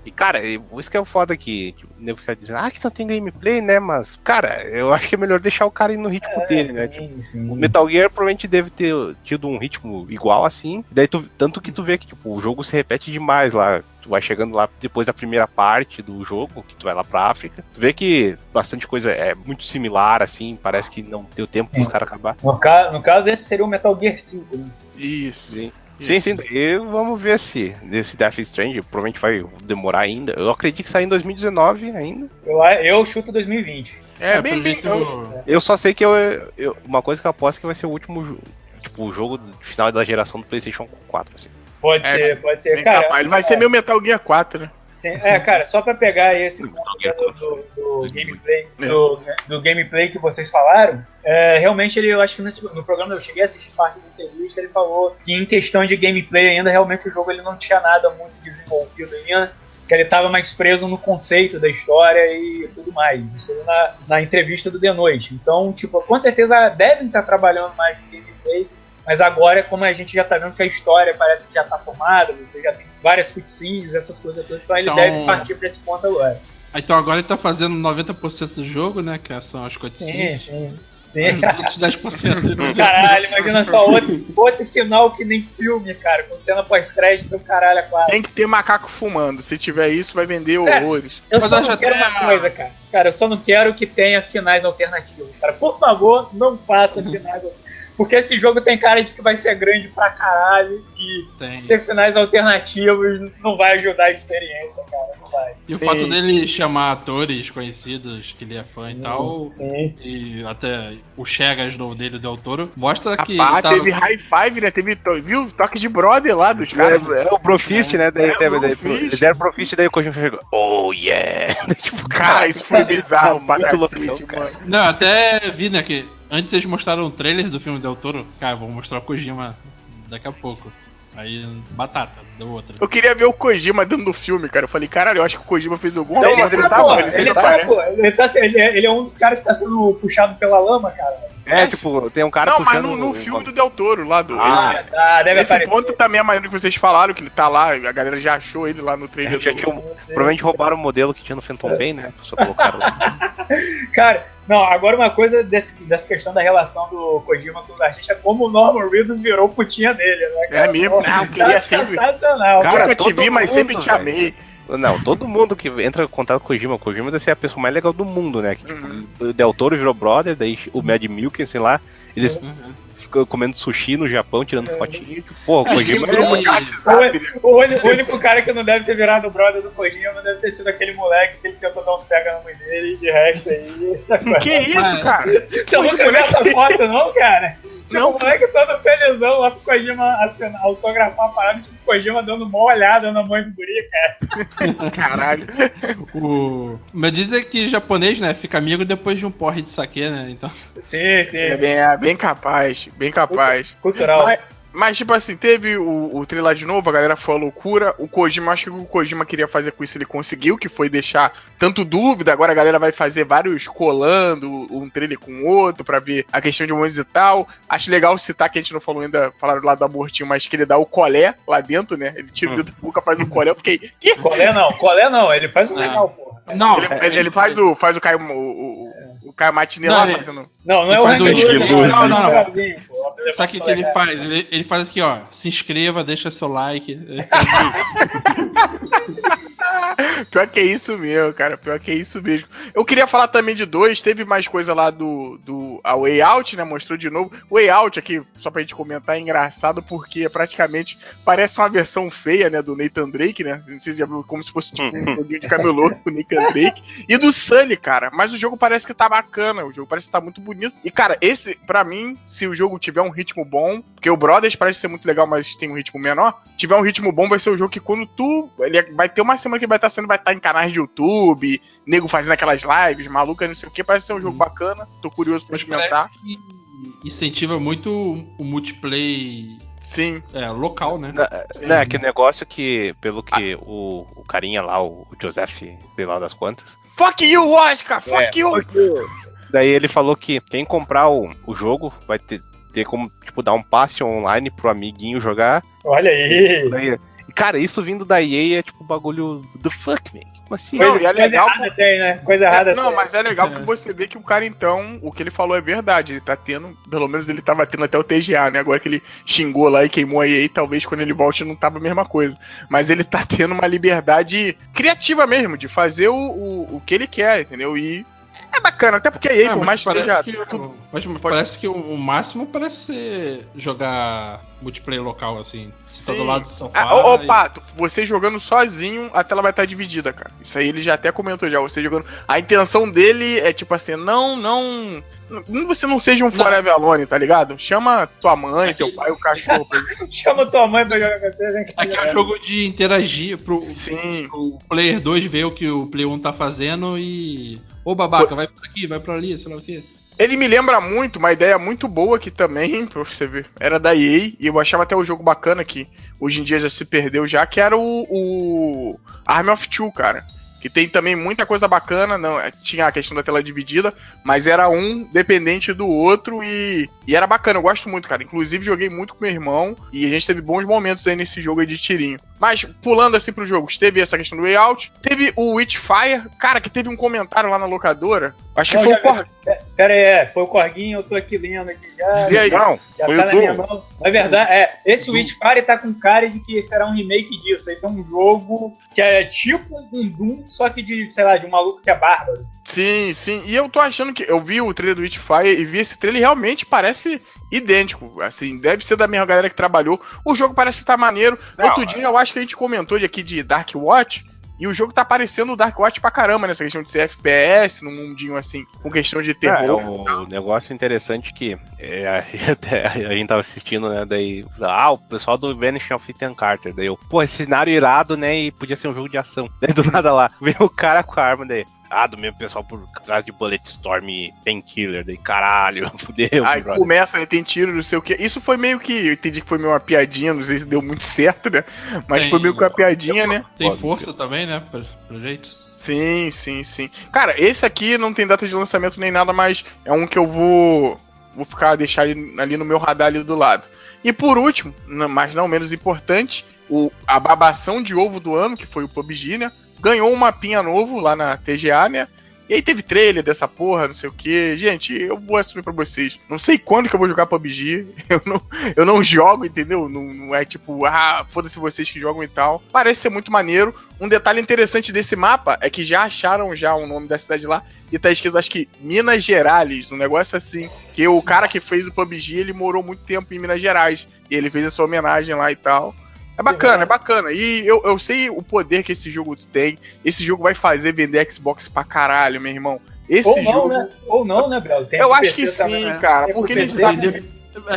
E, cara, isso que é o foda que tipo, o nego fica dizendo, ah, que não tem gameplay, né? Mas, cara, eu acho que é melhor deixar o cara ir no ritmo dele, né? Tipo, sim, sim. o Metal Gear provavelmente deve ter tido um ritmo igual assim. Daí tu, tanto que tu vê que tipo, o jogo se repete demais lá. Tu vai chegando lá depois da primeira parte do jogo, que tu vai lá pra África. Tu vê que bastante coisa é muito similar, assim. Parece que não deu tempo pros Sim. caras acabar. No, ca no caso, esse seria o Metal Gear 5, né? Isso. Sim. Sim, sim, e vamos ver se desse Death Strange provavelmente vai demorar ainda. Eu acredito que sai em 2019 ainda. Eu, eu chuto 2020. É, bem, bem. pelo eu- Eu só sei que eu, eu- uma coisa que eu aposto é que vai ser o último tipo o jogo final da geração do PlayStation 4, assim. Pode É, ser, pode ser. bem Cara, capaz. Ele vai é, ser meu Metal Gear 4, né? Sim, é, cara, só pra pegar esse ponto do, do- do 2008. gameplay, É. do, do gameplay que vocês falaram, é, realmente ele, eu acho que nesse, no programa eu cheguei a assistir parte da entrevista, ele falou que em questão de gameplay ainda, realmente o jogo ele não tinha nada muito desenvolvido ainda, que ele estava mais preso no conceito da história e tudo mais. Isso na, na entrevista do The Noite. Então, tipo, com certeza devem estar trabalhando mais no gameplay, mas agora, como a gente já tá vendo que a história parece que já tá formada, você já tem várias cutscenes, essas coisas todas, então ele Então- deve partir pra esse ponto agora. Então agora ele tá fazendo 90% do jogo, né? Que são as Sim, cutscenes. sim. Sim. Os outros 10% ele não- Caralho, imagina só outro, outro final que nem filme, cara, com cena pós-crédito do caralho quatro. Tem que ter macaco fumando. Se tiver isso, vai vender É. horrores. Eu Mas só eu não já quero uma coisa, cara. Cara, eu só não quero que tenha finais alternativos, cara. Por favor, não faça finais alternativos. Porque esse jogo tem cara de que vai ser grande pra caralho e Tem. ter finais alternativos não vai ajudar a experiência, cara. Não vai. E o Sim, fato sim. dele chamar atores conhecidos que ele é fã e tal, Sim. e até o Chegas novo dele, o Del Toro, mostra que Rapaz, tá- teve high five, né? Teve, viu? Toque de brother lá dos caras. É, é o Profist, né? Daí, É, daí, o daí, Profist. eles deram Profist, daí o Kojima chegou, oh yeah! (laughs) tipo, Cara, isso foi bizarro (laughs) Muito mano. Não, até vi, né, que antes eles mostraram um trailer do filme Del Toro. Cara, vou mostrar o Kojima daqui a pouco. Aí, batata, deu outra. Eu queria ver o Kojima dentro do filme, cara. Eu falei, caralho, eu acho que o Kojima fez algum. Não, mas ele tá, tá, pô, ele, tá, aparece. pô, ele, tá- ele é- ele é um dos caras que tá sendo puxado pela lama, cara. É, tipo, tem um cara Não, mas no, no o- filme do Del Toro, lá do. Ah, ele- tá, deve Esse aparecer. ponto também é maneiro que vocês falaram, que ele tá lá, a galera já achou ele lá no trailer Já do. tinha um- provavelmente roubaram o modelo que tinha no Phantom Pain, né? Só colocaram lá. (laughs) Cara, não, agora uma coisa desse, dessa questão da relação do Kojima com os artistas é como o Norman Reedus virou putinha dele, né? É mesmo, né? Eu queria sempre. sensacional. Cara, Cara, Nunca te todo vi, mas mundo, sempre te velho. amei. Não, todo mundo que entra em contato com o Kojima, o Kojima deve ser a pessoa mais legal do mundo, né? Que, tipo, o Del Toro virou brother, daí o Mad Milk, sei lá, eles ficam comendo sushi no Japão, tirando fotinho. Tipo, pô, o Kojima tem um de é- WhatsApp, né? O, único cara que não deve ter virado brother do Kojima deve ter sido aquele moleque que ele tentou dar uns pega na mãe dele e de resto aí. Que isso, cara? Você nunca viu essa foto, não, cara? Tipo, Não. o moleque todo felizão lá pro Kojima assinar, autografar a parada, tipo, o Kojima dando uma olhada na mãe do guri, cara. (laughs) Caralho. O. Meu diz é que japonês, né? Fica amigo depois de um porre de saque, né? Então. Sim, sim, É sim. bem, é bem capaz, bem capaz. cultural. Mas, mas, tipo assim, teve o, o trailer de novo, a galera foi a loucura. O Kojima, acho que o que o Kojima queria fazer com isso, ele conseguiu, que foi deixar tanto dúvida. Agora a galera vai fazer vários colando um trailer com o outro pra ver a questão de momentos e tal. Acho legal citar que a gente não falou ainda, falaram lá do abortinho, mas que ele dá o colé lá dentro, né? Ele tira o dedo da boca, faz o colé. Eu fiquei. "Ih, Colé não, colé não, ele faz É. legal, porra. Não, Ele, ele- ele faz o, faz o Caio, o, o, o Caio Matinê Não, lá ele- fazendo. Não, não é o faz esquiloso. não, Não, não, não. Sabe o que, que ele faz? Ele, ele faz aqui, ó. Se inscreva, deixa seu like. (laughs) (laughs) Pior que é isso mesmo, cara. Pior que é isso mesmo. Eu queria falar também de dois. Teve mais coisa lá do, do a Way Out, né? Mostrou de novo. Way Out aqui, só pra gente comentar, é engraçado porque praticamente parece uma versão feia, né? Do Nathan Drake, né? Não sei se já viu como se fosse tipo um joguinho de camelô do (laughs) Nathan Drake. E do Sully, cara. Mas o jogo parece que tá bacana. O jogo parece que tá muito bonito. E, cara, esse, pra mim, se o jogo tiver um ritmo bom, porque o Brothers parece ser muito legal, mas tem um ritmo menor. Tiver um ritmo bom, vai ser o jogo que quando tu. Ele vai ter uma semana que vai estar sendo, vai estar em canais de YouTube, nego fazendo aquelas lives, malucas, não sei o que. Parece ser um jogo bacana. Tô curioso pra experimentar. incentiva muito o multiplayer Sim. é, local, né? Né, que negócio que, pelo que o, o carinha lá, o Joseph, sei lá das quantas, Fuck you, Oscar! Fuck É, you! daí ele falou que quem comprar o, o jogo vai ter, ter como, tipo, dar um passe online pro amiguinho jogar. Olha aí. Daí, cara, isso vindo da EA é tipo bagulho do fuck, man. Como assim? Não, e é Coisa legal. errada tem, né? Coisa errada É, não, tem. mas é legal É. (laughs) que você vê que o cara, então, o que ele falou é verdade. Ele tá tendo, pelo menos ele tava tendo até o TGA, né? Agora que ele xingou lá e queimou a EA, talvez quando ele volte não tava a mesma coisa. Mas ele tá tendo uma liberdade criativa mesmo, de fazer o, o, o que ele quer, entendeu? E é bacana, até porque a EA, Ah, por mais que seja. que o- mas parece que o, máximo parece ser jogar multiplayer local, assim. Sim. do lado do sofá. Ah, ô, ô, e- Pato, você jogando sozinho, a tela vai estar dividida, cara. Isso aí ele já até comentou já. Você jogando. A intenção dele é tipo assim, não, não. Não- Você não seja um Forever Alone, tá ligado? Chama tua mãe, teu pai, o (laughs) cachorro. pra. Chama tua mãe pra jogar com você, vem cá. Aqui é um jogo de interagir pro, Sim. pro player 2 ver o que o player 1 tá fazendo e. Ô babaca, vai por aqui, vai por ali, sei lá o quê. Ele me lembra muito, uma ideia muito boa que também, (laughs) pra você ver, era da EA, e eu achava até o jogo bacana que hoje em dia já se perdeu já, que era o, o Army of Two, cara. Que tem também muita coisa bacana, não, é, tinha a questão da tela dividida, mas era um dependente do outro e, e era bacana, eu gosto muito, cara. Inclusive joguei muito com meu irmão e a gente teve bons momentos aí nesse jogo aí de tirinho. Mas pulando assim pro jogo, teve essa questão do layout, teve o Witchfire, cara, que teve um comentário lá na locadora, acho que Não, foi já o Cor... Pera aí, é, foi o Corguinho, eu tô aqui lendo aqui já. E aí? Não, Já foi tá o na minha mão. Na verdade, é, esse Witchfire tá com cara de que será um remake disso. Aí tem um jogo que é tipo um Doom, só que de, sei lá, de um maluco que é bárbaro. Sim, sim. E eu tô achando que. Eu vi o trailer do Witchfire e vi esse trailer e realmente parece idêntico. Assim, deve ser da mesma galera que trabalhou. O jogo parece estar maneiro. Não, Outro dia eu acho que a gente comentou de aqui de Dark Watch. E o jogo tá parecendo o Dark Watch pra caramba nessa questão de ser FPS, num mundinho assim, com questão de É, terror. o negócio interessante que é, (laughs) a, a gente tava assistindo, né? Daí, ah, o pessoal do Vanishing of Ethan Carter. Daí eu, pô, esse cenário irado, né? E podia ser um jogo de ação. Daí do (laughs) nada lá, veio o cara com a arma daí. Ah, do mesmo pessoal por causa de Bulletstorm e Painkiller. Daí, caralho, (laughs) fudeu, Aí brother. começa, né, tem tiro, não sei o que. Isso foi meio que. Eu entendi que foi meio uma piadinha, não sei se deu muito (laughs) certo, né? Mas Tem- foi meio que uma piadinha, né? Tem Pode força também, né? Pro, pro jeito. Sim, sim, sim. Cara, esse aqui não tem data de lançamento nem nada, mas é um que eu vou. Vou ficar, deixar ali, no meu radar ali do lado. E por último, mas não menos importante, o, a babação de ovo do ano, que foi o PUBG, né? Ganhou um mapinha novo lá na TGA, né? E aí teve trailer dessa porra, não sei o que. Gente, eu vou assumir pra vocês. Não sei quando que eu vou jogar PUBG. (laughs) Eu não, eu não jogo, entendeu? Não, não é tipo, ah, foda-se vocês que jogam e tal. Parece ser muito maneiro. Um detalhe interessante desse mapa é que já acharam já o nome da cidade lá e tá escrito, acho que Minas Gerais, um negócio assim. Que o cara que fez o PUBG, ele morou muito tempo em Minas Gerais. E ele fez essa homenagem lá e tal. É bacana, é bacana. E eu, eu sei o poder que esse jogo tem. Esse jogo vai fazer vender Xbox pra caralho, meu irmão. Esse Ou não, jogo. né? Ou não, né? Tem Eu acho PC que também, sim, né? cara. Tem Porque eles PC sabem. também.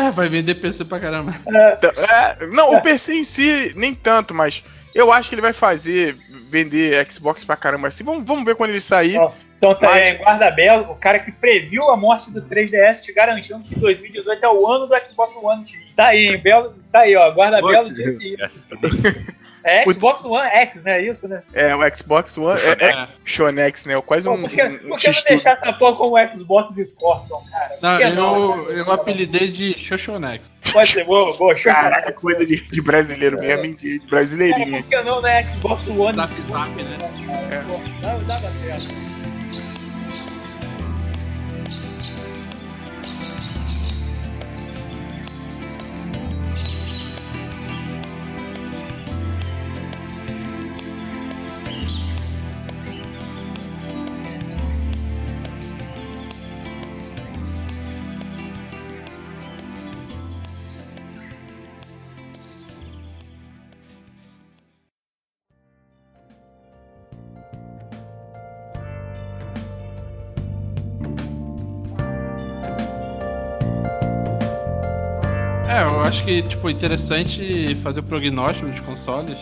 É, vai vender PC pra caramba. É, não, o PC em si, nem tanto, mas eu acho que ele vai fazer vender Xbox pra caramba assim. Vamos, vamos ver quando ele sair. Então tá Mas- aí, guarda belo, o cara que previu a morte do 3DS te garantindo que 2018 é o ano do Xbox One. Tá aí, hein? Belo, tá aí, ó. Guarda belo disse isso. (laughs) É Xbox One X, né? Isso, né? É, o Xbox One é, é Shonex, né? Quase Pô, um. por que, um, um por que não deixar essa porra como o Xbox Scorpion, cara? Não, que eu, né? eu apelidei de Xoxonex. Pode ser, boa, boa. Show Caraca, coisa de, de brasileiro mesmo, hein? de Cara, brasileirinho. por que não, né? Xbox One Zap, zap, né? Pô, dava- Dava certo. É, eu acho que, tipo, interessante fazer o prognóstico dos consoles.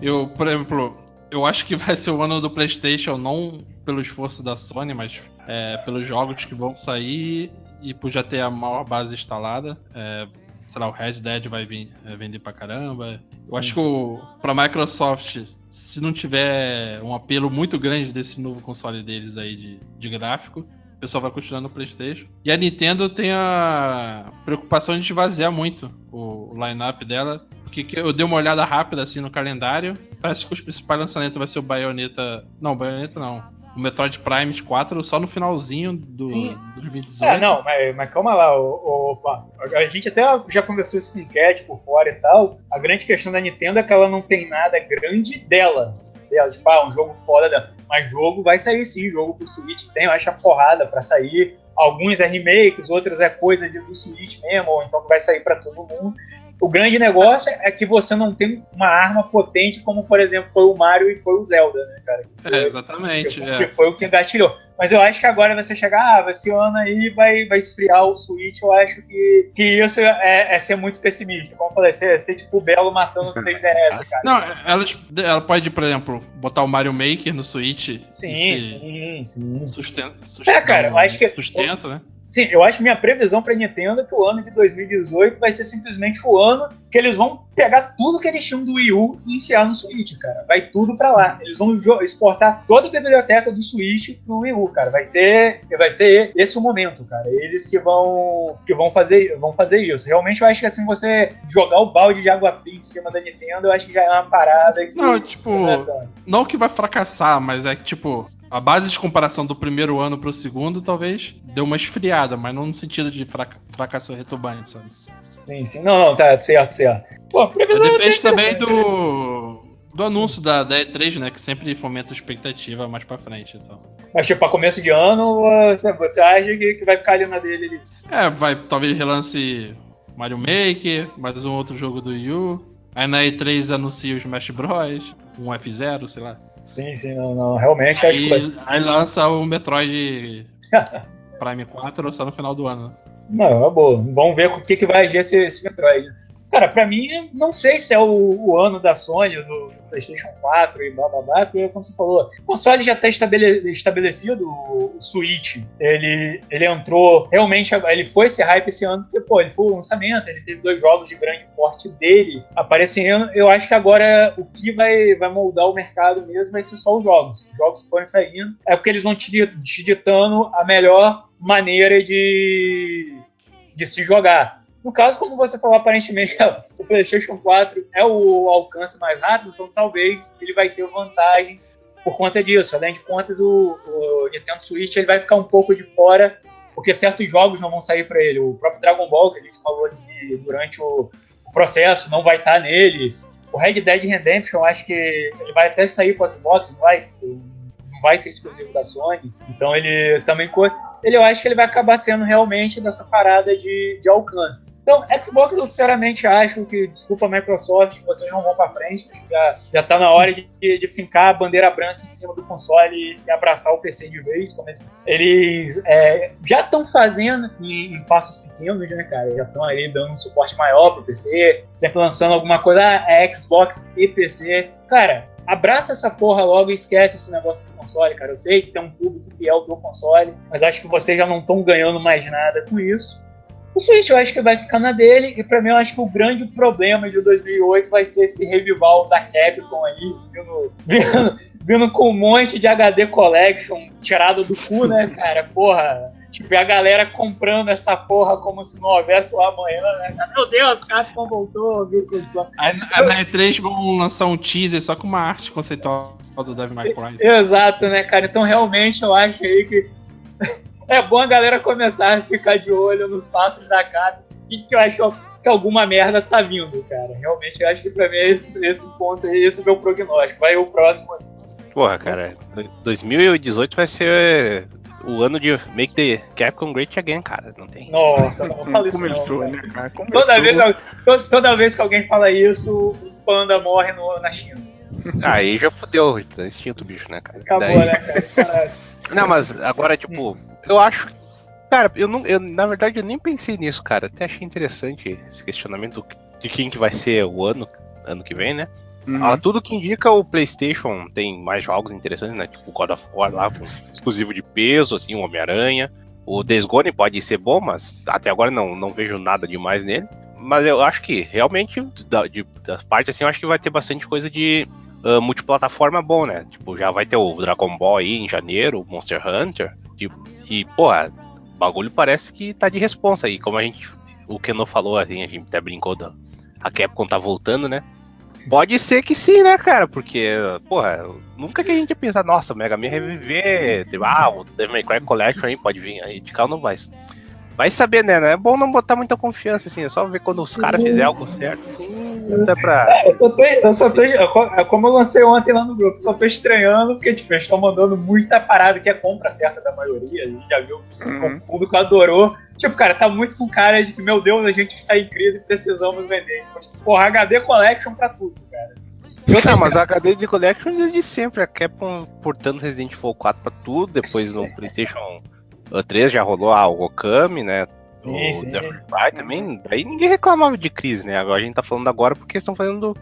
Eu, por exemplo, eu acho que vai ser o ano do PlayStation, não pelo esforço da Sony, mas é, pelos jogos que vão sair e por já ter a maior base instalada. É, sei lá, o Red Dead vai vir, é, vender pra caramba. Eu acho que o, pra Microsoft, se não tiver um apelo muito grande desse novo console deles aí de, de gráfico, o pessoal vai continuar no PlayStation. E a Nintendo tem a preocupação de esvaziar muito o, o line-up dela. Porque que- eu dei uma olhada rápida assim no calendário. Parece que os principais lançamentos vai ser o Bayonetta. Não, Bayonetta não. O Metroid Prime 4 só no finalzinho do Sim. 2018. É, não, mas, mas calma lá, opa. A gente até já conversou isso com o Cat por fora e tal. A grande questão da Nintendo é que ela não tem nada grande dela. Dela tipo, ah, um jogo foda dela. Mas jogo vai sair sim, jogo pro Switch tem, eu acho a porrada pra sair. Alguns é remakes, outros é coisa do Switch mesmo, ou então vai sair pra todo mundo. O grande negócio é que você não tem uma arma potente como, por exemplo, foi o Mario e foi o Zelda, né, cara? Que foi- É, exatamente. que, é. que foi o que engatilhou. Mas eu acho que agora você chegar, ah, ano aí vai, vai esfriar o Switch, eu acho que, que isso é, é ser muito pessimista. Como eu falei, ser, ser tipo o Belo matando o (laughs) 3DS, cara. Não, ela, ela pode, por exemplo, botar o Mario Maker no Switch. sim, sim, sim. Sustenta, É, cara, eu acho que- Sustenta, né? Sim, eu acho que minha previsão pra Nintendo é que o ano de 2018 vai ser simplesmente o ano que eles vão pegar tudo que eles tinham do Wii U e enfiar no Switch, cara. Vai tudo pra lá. Eles vão exportar toda a biblioteca do Switch pro Wii U, cara. Vai ser, vai ser esse o momento, cara. Eles que vão que vão fazer, vão fazer isso. Realmente eu acho que assim você jogar o balde de água fria em cima da Nintendo, eu acho que já é uma parada que Não, tipo, não é não que vai fracassar, mas é que, tipo, a base de comparação do primeiro ano pro segundo talvez deu uma esfriada, mas não no sentido de fraca- fracasso retumbante, sabe? Sim, sim. Não, não, tá certo, certo. Pô, depende também do, do anúncio da, da E3, né? Que sempre fomenta expectativa mais pra frente então. Mas, tipo, a começo de ano, você, você acha que, que vai ficar ali na dele ali? É, vai talvez relance Mario Maker, mais um outro jogo do Wii U. Aí na E3 anuncia o Smash Bros, um F0, sei lá. Sim, sim, não, não. Realmente acho que vai. Aí, aí lança o Metroid (laughs) Prime 4 só no final do ano. Não, é boa. Vamos ver o que, que vai agir esse, esse Metroid. Cara, pra mim, não sei se é o, o ano da Sony, do, do PlayStation 4 e blá blá blá, porque, como você falou, o console já está estabele, estabelecido, o, o Switch. Ele, ele entrou, realmente, ele foi esse hype esse ano, porque, pô, ele foi o lançamento, ele teve dois jogos de grande porte dele aparecendo. Eu acho que agora o que vai, vai moldar o mercado mesmo vai ser só os jogos. Os jogos que forem saindo, é porque eles vão te, te ditando a melhor maneira de, de se jogar. No caso, como você falou, aparentemente (laughs) o PlayStation 4 é o alcance mais rápido, então talvez ele vai ter vantagem por conta disso. Além de contas, o, o Nintendo Switch ele vai ficar um pouco de fora, porque certos jogos não vão sair para ele. O próprio Dragon Ball, que a gente falou de, durante o, o processo, não vai estar nele. O Red Dead Redemption, acho que ele vai até sair para o Xbox, não vai, não vai ser exclusivo da Sony. Então ele também ele eu acho que ele vai acabar sendo realmente dessa parada de, de alcance. Então, Xbox, eu sinceramente acho que, desculpa Microsoft, vocês não vão para frente, já, já tá na hora de, de, fincar a bandeira branca em cima do console e abraçar o PC de vez. Como eles, eles é, já estão fazendo em, em, passos pequenos, né, cara? Já estão aí dando um suporte maior pro PC, sempre lançando alguma coisa, ah, é Xbox e PC. Cara, abraça essa porra logo e esquece esse negócio do console, cara. Eu sei que tem um público fiel do console, mas acho que vocês já não estão ganhando mais nada com isso. O Switch eu acho que vai ficar na dele, e pra mim eu acho que o grande problema de 2008 vai ser esse revival da Capcom aí, vindo, (laughs) vindo, vindo com um monte de HD Collection tirado do cu, né, cara? Porra, Tipo, a galera comprando essa porra como se não houvesse o amanhã, né? Meu Deus, o Capcom voltou, viu Aí na E3 vão lançar um teaser só com uma arte conceitual do Devil May Cry. Exato, né, cara? Então realmente eu acho aí que (laughs) é bom a galera começar a ficar de olho nos passos da Capcom. Que, que eu acho que, alguma merda tá vindo, cara. Realmente eu acho que pra mim é esse, esse ponto aí, esse é o meu prognóstico. Vai o próximo. Porra, cara, 2018 vai ser o ano de Make the Capcom Great Again, cara. Não tem. Nossa, não (laughs) fala isso. Começou, não, né, cara? Começou. Toda, vez, toda, toda, vez que alguém fala isso, o panda morre no, na China. Aí já fodeu o instinto bicho, né, cara? Acabou, Daí... né, cara? Caralho. (laughs) Não, mas agora, tipo, eu acho. Cara, eu não. Eu, na verdade, eu nem pensei nisso, cara. Até achei interessante esse questionamento de quem que vai ser o ano, ano que vem, né? Uhum. Ah, tudo que indica o PlayStation tem mais jogos interessantes, né? Tipo God of War lá, exclusivo de peso, assim, o Homem-Aranha. O Days Gone pode ser bom, mas até agora não, não vejo nada demais nele. Mas eu acho que realmente, da, de, partes assim, eu acho que vai ter bastante coisa de uh, multiplataforma bom, né? Tipo, já vai ter o Dragon Ball aí em janeiro, o Monster Hunter. Tipo, e, porra, o bagulho parece que tá de responsa aí. Como a gente, o Keno falou, assim, a gente até brincou da. A Capcom tá voltando, né? Pode ser que sim, né, cara? Porque, porra, nunca que a gente ia pensar, nossa, o Mega Man reviver, ah, o Devil May Cry Collection aí pode vir, aí de cá não vai. Vai saber, né? É bom não botar muita confiança, assim, é só ver quando os caras fizerem algo certo, assim, até pra. É, eu só tô, eu só tô, é como eu lancei ontem lá no grupo, só tô estranhando, porque, tipo, eles estão mandando muita parada que é compra certa da maioria, a gente já viu, uhum. o público adorou. Tipo, cara, tá muito com cara de que, meu Deus, a gente está em crise e precisamos vender. Porra, HD Collection pra tudo, cara. Não, mas a HD de Collection desde sempre. A Capcom portando Resident Evil 4 pra tudo. Depois no PlayStation 3 já rolou a Okami, né? Sim, o sim. Cry também. Daí ninguém reclamava de crise, né? Agora a gente tá falando agora porque estão fazendo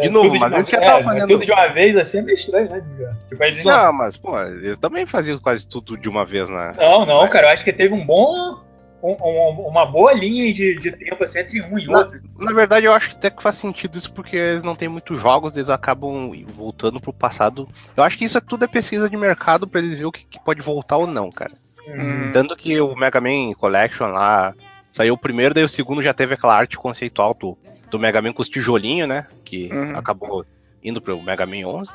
de novo, tudo mas de eles já uma, estavam é, fazendo. Tudo de uma vez assim é meio estranho, né? Tipo, eles Não, mas, pô, eles também faziam quase tudo de uma vez na. Não, não, cara, eu acho que teve um bom. um- um- uma boa linha de, de tempo assim, entre um e Na, outro. na verdade, eu acho que até que faz sentido isso porque eles não têm muitos jogos, eles acabam voltando pro passado. Eu acho que isso é tudo é pesquisa de mercado pra eles verem o que, que pode voltar ou não, cara. Hum. Tanto que o Mega Man Collection lá saiu o primeiro, daí o segundo já teve aquela arte conceitual do, do Mega Man com os tijolinhos, né? Que Uhum. acabou indo pro Mega Man 11.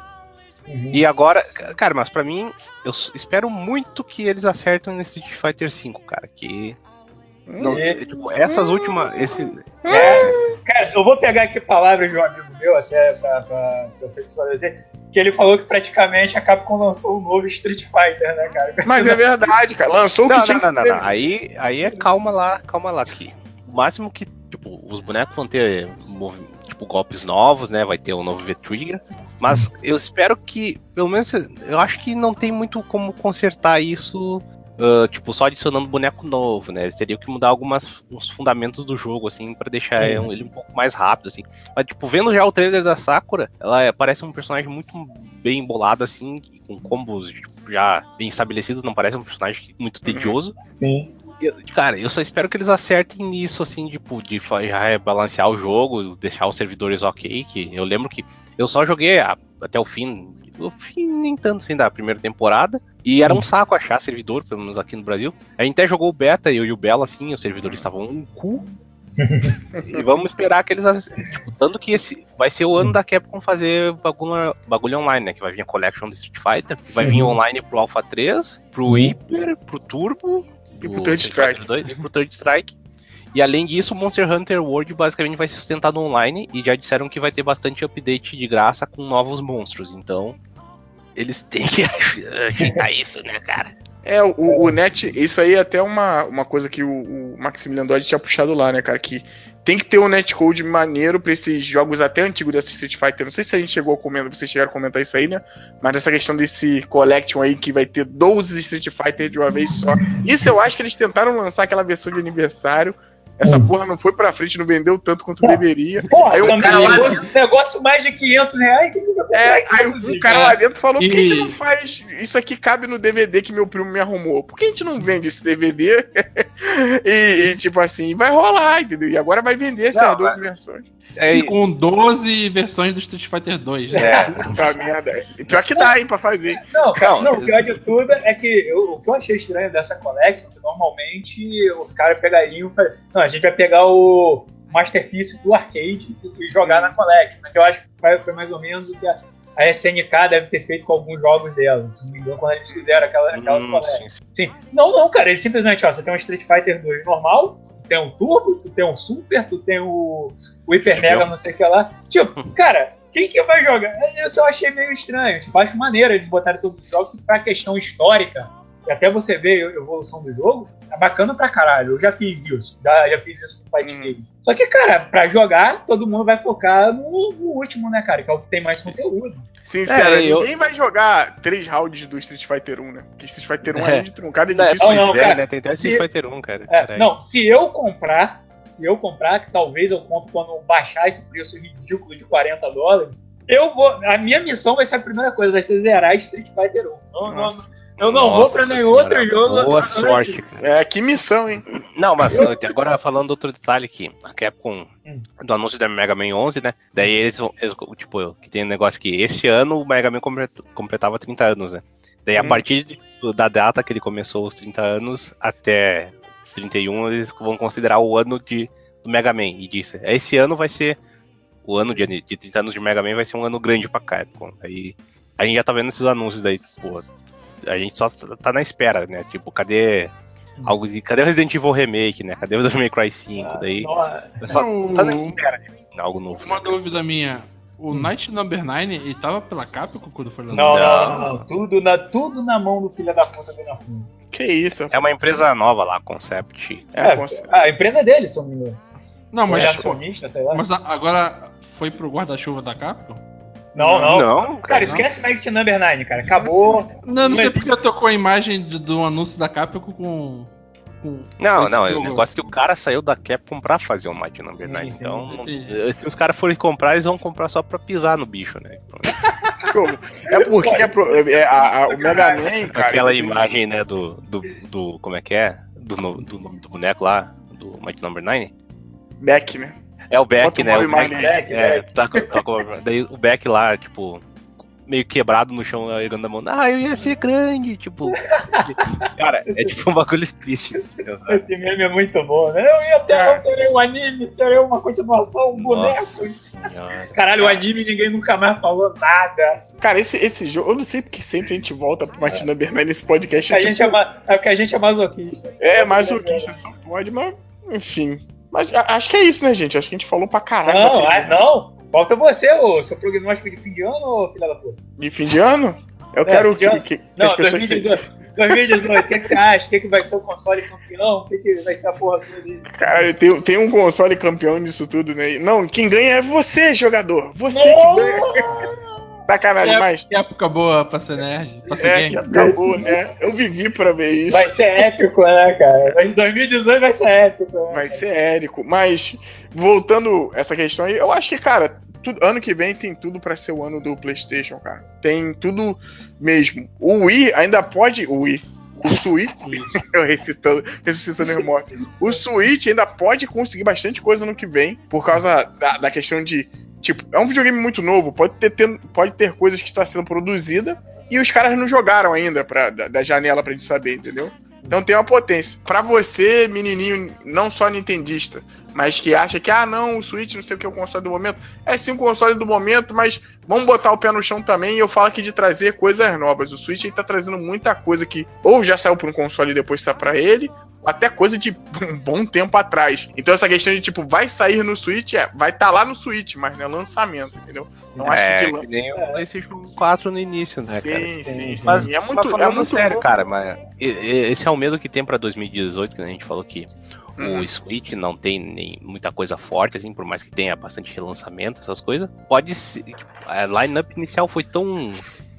Uhum. E agora, cara, mas pra mim, eu espero muito que eles acertem no Street Fighter V, cara. Que. Não, E- tipo, essas últimas. Esse, É, cara, eu vou pegar aqui palavras de um amigo meu, até pra, pra, pra que ele falou que praticamente a Capcom lançou um novo Street Fighter, né, cara? (laughs) Mas é verdade, cara. Lançou o que Não, tinha não, não, não. Aí, aí é calma lá, calma lá aqui. O máximo que, tipo, os bonecos vão ter tipo, golpes novos, né? Vai ter um novo V-Trigger. Mas eu espero que, pelo menos, eu acho que não tem muito como consertar isso ah, tipo, só adicionando boneco novo, né? Eles teriam que mudar algumas uns fundamentos do jogo, assim, pra deixar ele um pouco mais rápido, assim. Mas, tipo, vendo já o trailer da Sakura, ela é- parece um personagem muito bem embolado, assim, com combos tipo, já bem estabelecidos, não parece um personagem muito tedioso. Sim. Cara, eu só espero que eles acertem nisso, assim, tipo, de já balancear o jogo, deixar os servidores ok, que eu lembro que eu só joguei a- até o fim, fim nem tanto assim da primeira temporada, e era um saco achar servidor, pelo menos aqui no Brasil. A gente até jogou o beta, eu e o Bela, assim, os servidores estavam um cu. (laughs) e vamos esperar que eles, tipo, tanto que esse vai ser o ano da Capcom fazer bagulho, bagulho online, né, que vai vir a Collection do Street Fighter, vai vir online pro Alpha 3, pro Hyper, pro Turbo, E pro Third Strike. 2 e pro Third Strike. E além disso, o Monster Hunter World basicamente vai se sustentar no online e já disseram que vai ter bastante update de graça com novos monstros. Então, eles têm que (laughs) ajeitar isso, né, cara? É, o, o Net, isso aí é até uma, uma coisa que o, o Maximilian Dodge tinha puxado lá, né, cara? Que tem que ter um netcode maneiro pra esses jogos até antigos dessa Street Fighter. Não sei se a gente chegou a comentar, vocês chegaram a comentar isso aí, né? Mas essa questão desse Collection aí, que vai ter 12 Street Fighter de uma vez só. Isso eu acho que eles tentaram lançar aquela versão de aniversário. Essa porra não foi pra frente, não vendeu tanto quanto deveria. Porra, Aí um também cara lá- negócio, negócio mais de 500 reais. Que É, aí um cara lá dentro falou, por que a gente não faz. Isso aqui cabe no DVD que meu primo me arrumou. Por que a gente não vende esse DVD? (laughs) e, e, tipo assim, vai rolar, entendeu? E agora vai vender essas duas versões. É, E com 12 versões do Street Fighter 2. Né? Puta merda. Pior que dá, hein, pra fazer. Não, Não, não, o pior de tudo é que eu- o que eu achei estranho dessa collection, que normalmente os caras pegariam e Não, a gente vai pegar o Masterpiece do arcade e jogar na collection, né? Que eu acho que foi mais ou menos o que a, a SNK deve ter feito com alguns jogos dela. Se não me engano, quando eles fizeram aquela, aquelas hum, collections. Sim. Não, não, cara, eles simplesmente, ó, você tem um Street Fighter 2 normal, tem um Turbo, tu tem um Super, tu tem o, o Hyper Mega, não sei o que lá. Tipo, cara, quem que vai jogar? Eu achei meio estranho. Tipo, acho maneiro eles botarem todos os jogos pra questão histórica. E até você ver a evolução do jogo, é bacana pra caralho. Eu já fiz isso. Já, já fiz isso com Fight Hum. Game. Só que, cara, pra jogar, todo mundo vai focar no, no último, né, cara? Que é o que tem mais conteúdo. Sincero, É, eu- ninguém vai jogar três rounds do Street Fighter 1, né? Porque Street Fighter 1 É. é de truncado e Não, é, difícil. Não, não, pois é, cara, né? Tem até se- Street Fighter 1, cara. É, não, se eu comprar, se eu comprar, que talvez eu compre quando baixar esse preço ridículo de 40 dólares, eu vou. A minha missão vai ser a primeira coisa, vai ser zerar Street Fighter 1. Não, não, Nossa. Eu não vou Nossa pra nenhum senhora, outro jogo. Boa sorte, cara. É, que missão, hein? Não, mas agora falando outro detalhe aqui, a Capcom, Hum. do anúncio da Mega Man 11, né? Daí eles, vão- eles tipo, que tem um negócio que esse ano o Mega Man complet- completava 30 anos, né? Daí a Hum. partir de- da data que ele começou os 30 anos até 31, eles vão considerar o ano de, do Mega Man. E disse, esse ano vai ser, o ano de, de 30 anos de Mega Man vai ser um ano grande pra Capcom. Aí a gente já tá vendo esses anúncios daí, pô. A gente só tá na espera, né? Tipo, cadê algo de, cadê o Resident Evil Remake, né? Cadê o Devil May Cry 5? Daí Nossa. só Não, tá na espera de algo novo. Uma né? dúvida minha. O Night Number 9, ele tava pela Capcom quando foi lançado? Não, não, não, não. Tudo na, tudo na mão do filho da puta bem na fundo. Que isso? É uma empresa nova lá, Concept. É, É, a empresa é dele, se eu não me engano. Não, Mas mas, acionista, sei lá. mas a- agora foi pro guarda-chuva da Capcom? Não, não. Não, Cara, cara. esquece Magic Number 9, cara. Acabou. Não, não sei Mas- porque eu tocou a imagem de- do anúncio da Capcom com. com Não, esse não, é o jogo. negócio que o cara saiu da Capcom pra fazer o Mighty Number Sim, 9. sim, Então, não- entendi. se os caras forem comprar, eles vão comprar só pra pisar no bicho, né? (laughs) Como? É porque é pro- é, a- a- o Mega Man, cara. Aquela ele- imagem, né, do, do, do. Como é que é? Do, do nome do boneco lá, do Mighty Number 9. Back, né? É o Beck, né? O Beck, Beck, é, tá, tá com- daí o Beck lá, tipo, meio quebrado no chão, erguendo a mão. Ah, eu ia ser grande, tipo. (laughs) cara, é tipo um bagulho triste. entendeu? Esse meme é muito bom, né? Eu ia ter, eu terei um anime, terei uma continuação, um boneco. (laughs) Senhora. Caralho, o anime ninguém nunca mais falou nada. Cara, esse, esse jogo, eu não sei porque sempre a gente volta pro Mighty Number 9 nesse podcast. A É, gente tipo, é, ma- é porque a gente é masoquista. é masoquista, só pode, mas enfim. Mas acho que é isso, né, gente? Acho que a gente falou pra caralho. Não, ah, não. Falta você, ô, seu prognóstico de fim de ano, ô filha da puta. De fim de ano? Eu É, quero que, que, que Não, as pessoas. 2018. 2018, o que, você acha? O que, que vai ser o console campeão? O que, que vai ser a porra toda? Cara, tem, tem um console campeão nisso tudo, né? Não, quem ganha é você, jogador. Você Não! que ganha. Sacanagem, É, mas. que época boa pra ser nerd. Pra ser É, game. que acabou, né? Eu vivi pra ver isso. Vai ser épico, né, cara? Mas em 2018 vai ser épico. Né? Vai ser érico. Mas, voltando essa questão aí, eu acho que, cara, tudo- ano que vem tem tudo pra ser o ano do PlayStation, cara. Tem tudo mesmo. O Wii ainda pode. O Wii. O Switch. (laughs) eu recitando, ressuscitando mortos. O Switch ainda pode conseguir bastante coisa no que vem, por causa da, da questão de. Tipo, é um videogame muito novo, pode ter, ter- pode ter coisas que está sendo produzida e os caras não jogaram ainda pra, da, da janela pra gente saber, entendeu? Então tem uma potência. Pra você, menininho, não só nintendista, mas que acha que, ah, não, o Switch não sei o que é o console do momento. É sim o console do momento, mas vamos botar o pé no chão também. E eu falo aqui de trazer coisas novas. O Switch aí tá trazendo muita coisa que ou já saiu pra um console e depois sai pra ele, ou até coisa de (laughs) um bom tempo atrás. Então essa questão de, tipo, vai sair no Switch, é, vai estar tá lá no Switch, mas não é lançamento, entendeu? Então acho é, que que nem o PlayStation 4 no início, né, cara? Sim, sim, sim. Mas, é mas muito, é falando muito sério, bom. cara, mas esse é o medo que tem pra 2018, que a gente falou que Uhum. o Switch não tem nem muita coisa forte, assim, por mais que tenha bastante relançamento, essas coisas. Pode ser. Tipo, a line-up inicial foi tão.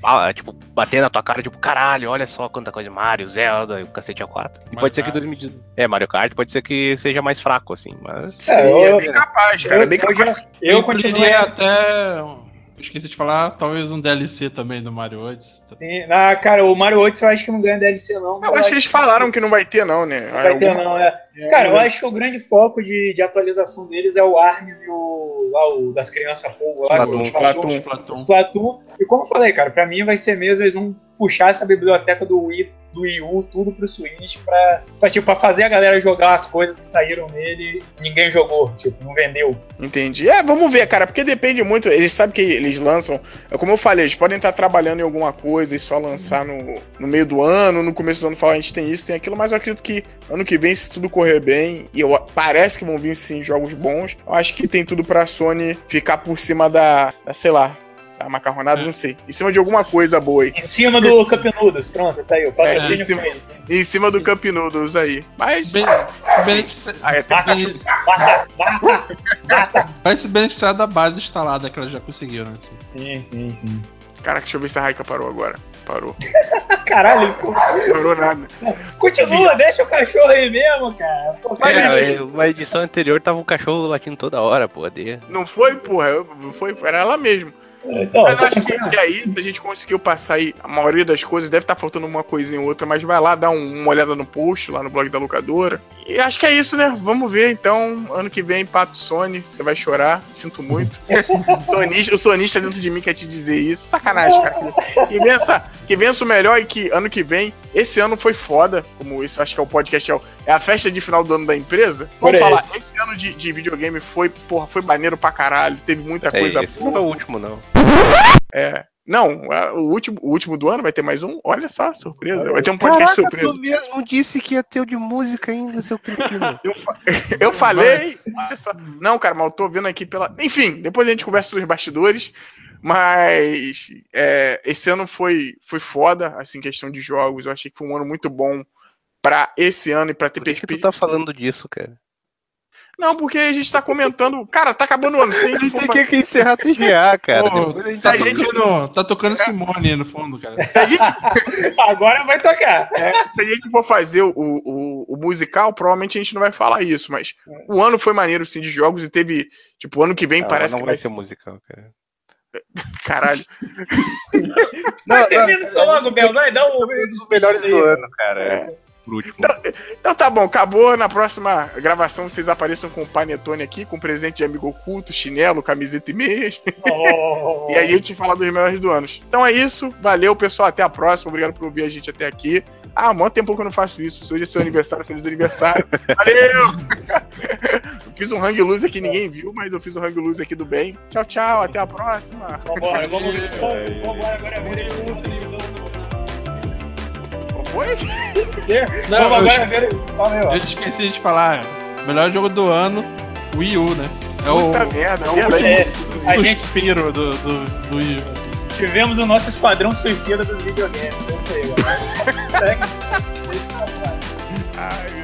ah, tipo, bater na tua cara, tipo, caralho, olha só quanta coisa, Mario, Zelda e o cacete A4. E Mario pode ser que Kart. 2018. É, Mario Kart pode ser que seja mais fraco, assim, mas. Sim, É, é eu- bem capaz, cara. é bem eu, capaz. eu Eu continuei. até. Esqueci de falar, talvez um DLC também do Mario Odyssey. Sim, ah, cara, o Mario Odyssey eu acho que não ganha DLC, não. Eu acho que eles falaram que não vai ter, não, né? Não vai ter, Alguma- não, é. Cara, eu acho que o grande foco de, de atualização deles é o ARMS e o, lá, o das crianças fogo lá, Splatoon, o Splatoon. Splatoon. Splatoon. E como eu falei, cara, pra mim vai ser mesmo, eles vão puxar essa biblioteca do Wii, do Wii U, tudo pro Switch, pra, pra, tipo, pra fazer a galera jogar as coisas que saíram nele ninguém jogou, tipo, não vendeu. Entendi. É, vamos ver, cara, porque depende muito. Eles sabem que eles lançam. É como eu falei, eles podem estar trabalhando em alguma coisa e só lançar no, no meio do ano, no começo do ano falar a gente tem isso, tem aquilo, mas eu acredito que ano que vem, se tudo correr bem, e eu, parece que vão vir sim jogos bons, eu acho que tem tudo pra Sony ficar por cima da, da sei lá, da macarronada, É. não sei. Em cima de alguma coisa boa aí. Em cima do Cup Noodles, pronto, tá aí, o É, em cima-. Em cima do Cup Noodles aí. Mas. Beneficia- Ah, é, Mata, bene- mata, mata, mata. vai se beneficiar da base instalada que elas já conseguiram. assim. Sim, sim, sim. Caraca, deixa eu ver se a Raika parou agora. Parou. (laughs) Caralho, Parou nada. continua, deixa o cachorro aí mesmo, cara. Pô. É, uma edição anterior tava um cachorro latindo toda hora, pô. Não foi, porra. Foi, era ela mesmo. Então, Mas tá acho que, que é isso, a gente conseguiu passar aí a maioria das coisas, deve estar faltando uma coisinha ou outra, mas vai lá dar um- uma olhada no post, lá no blog da locadora. E acho que é isso, né? Vamos ver então, ano que vem, Pato Sony, você vai chorar, sinto muito. o, (laughs) sonista, o sonista dentro de mim quer te dizer isso, sacanagem, cara. Que, vença, que vença o melhor e que ano que vem, esse ano foi foda, como esse eu acho que é o podcast, é, é a festa de final do ano da empresa. Vamos falar, esse ano de, de videogame foi, porra, foi maneiro pra caralho, teve muita É, coisa esse boa. não é o último, não. (laughs) É. Não, o último, o último do ano vai ter mais um. Olha só, surpresa. Vai ter um podcast surpresa. mesmo disse que ia ter o de música ainda, seu cretino. (laughs) Eu, (laughs) eu falei. Olha só. Não, cara, mas eu tô vendo aqui pela. Enfim, depois a gente conversa sobre os bastidores. Mas é, esse ano foi, foi foda, assim, questão de jogos. Eu achei que foi um ano muito bom pra esse ano e pra ter Por que, que tu tá falando disso, cara? Não, porque a gente tá comentando. Cara, tá acabando o ano. Se a gente Tem que, que encerrar a TGA, cara. Pô, a gente tá, a gente- tocando, tá tocando Simone aí no fundo, cara. (laughs) agora vai tocar. É, se a gente for fazer o, o, o musical, provavelmente a gente não vai falar isso, mas o ano foi maneiro, sim, de jogos e teve, tipo, o ano que vem Não, parece não que vai ser musical, cara. (laughs) Caralho. Vai termina isso logo, Bel. Vai, dá um. Um dos melhores do ano, cara. É. Por último. Então tá bom, acabou. Na próxima gravação vocês apareçam com o Panetone aqui, com presente de amigo oculto, chinelo, camiseta e meias. Oh. E aí a gente fala dos melhores do ano. Então é isso. Valeu, pessoal. Até a próxima. Obrigado por ouvir a gente até aqui. Ah, há muito tempo que eu não faço isso. Hoje é seu aniversário. Feliz aniversário. (laughs) Valeu! (laughs) Eu fiz um hang loose aqui, ninguém viu, mas eu fiz um hang loose aqui do bem. Tchau, tchau. Até a próxima. Vambora, vamos ver. Vamos- Vambora agora ver Foi? Não, Vamos eu, agora ver. Valeu. eu esqueci de falar. Melhor jogo do ano, Wii U, né? É o, Puta merda, é o último É, a gente- suspiro do, do, do Wii U. Tivemos o nosso esquadrão suicida dos videogames. É isso aí, galera. (laughs) Ai, meu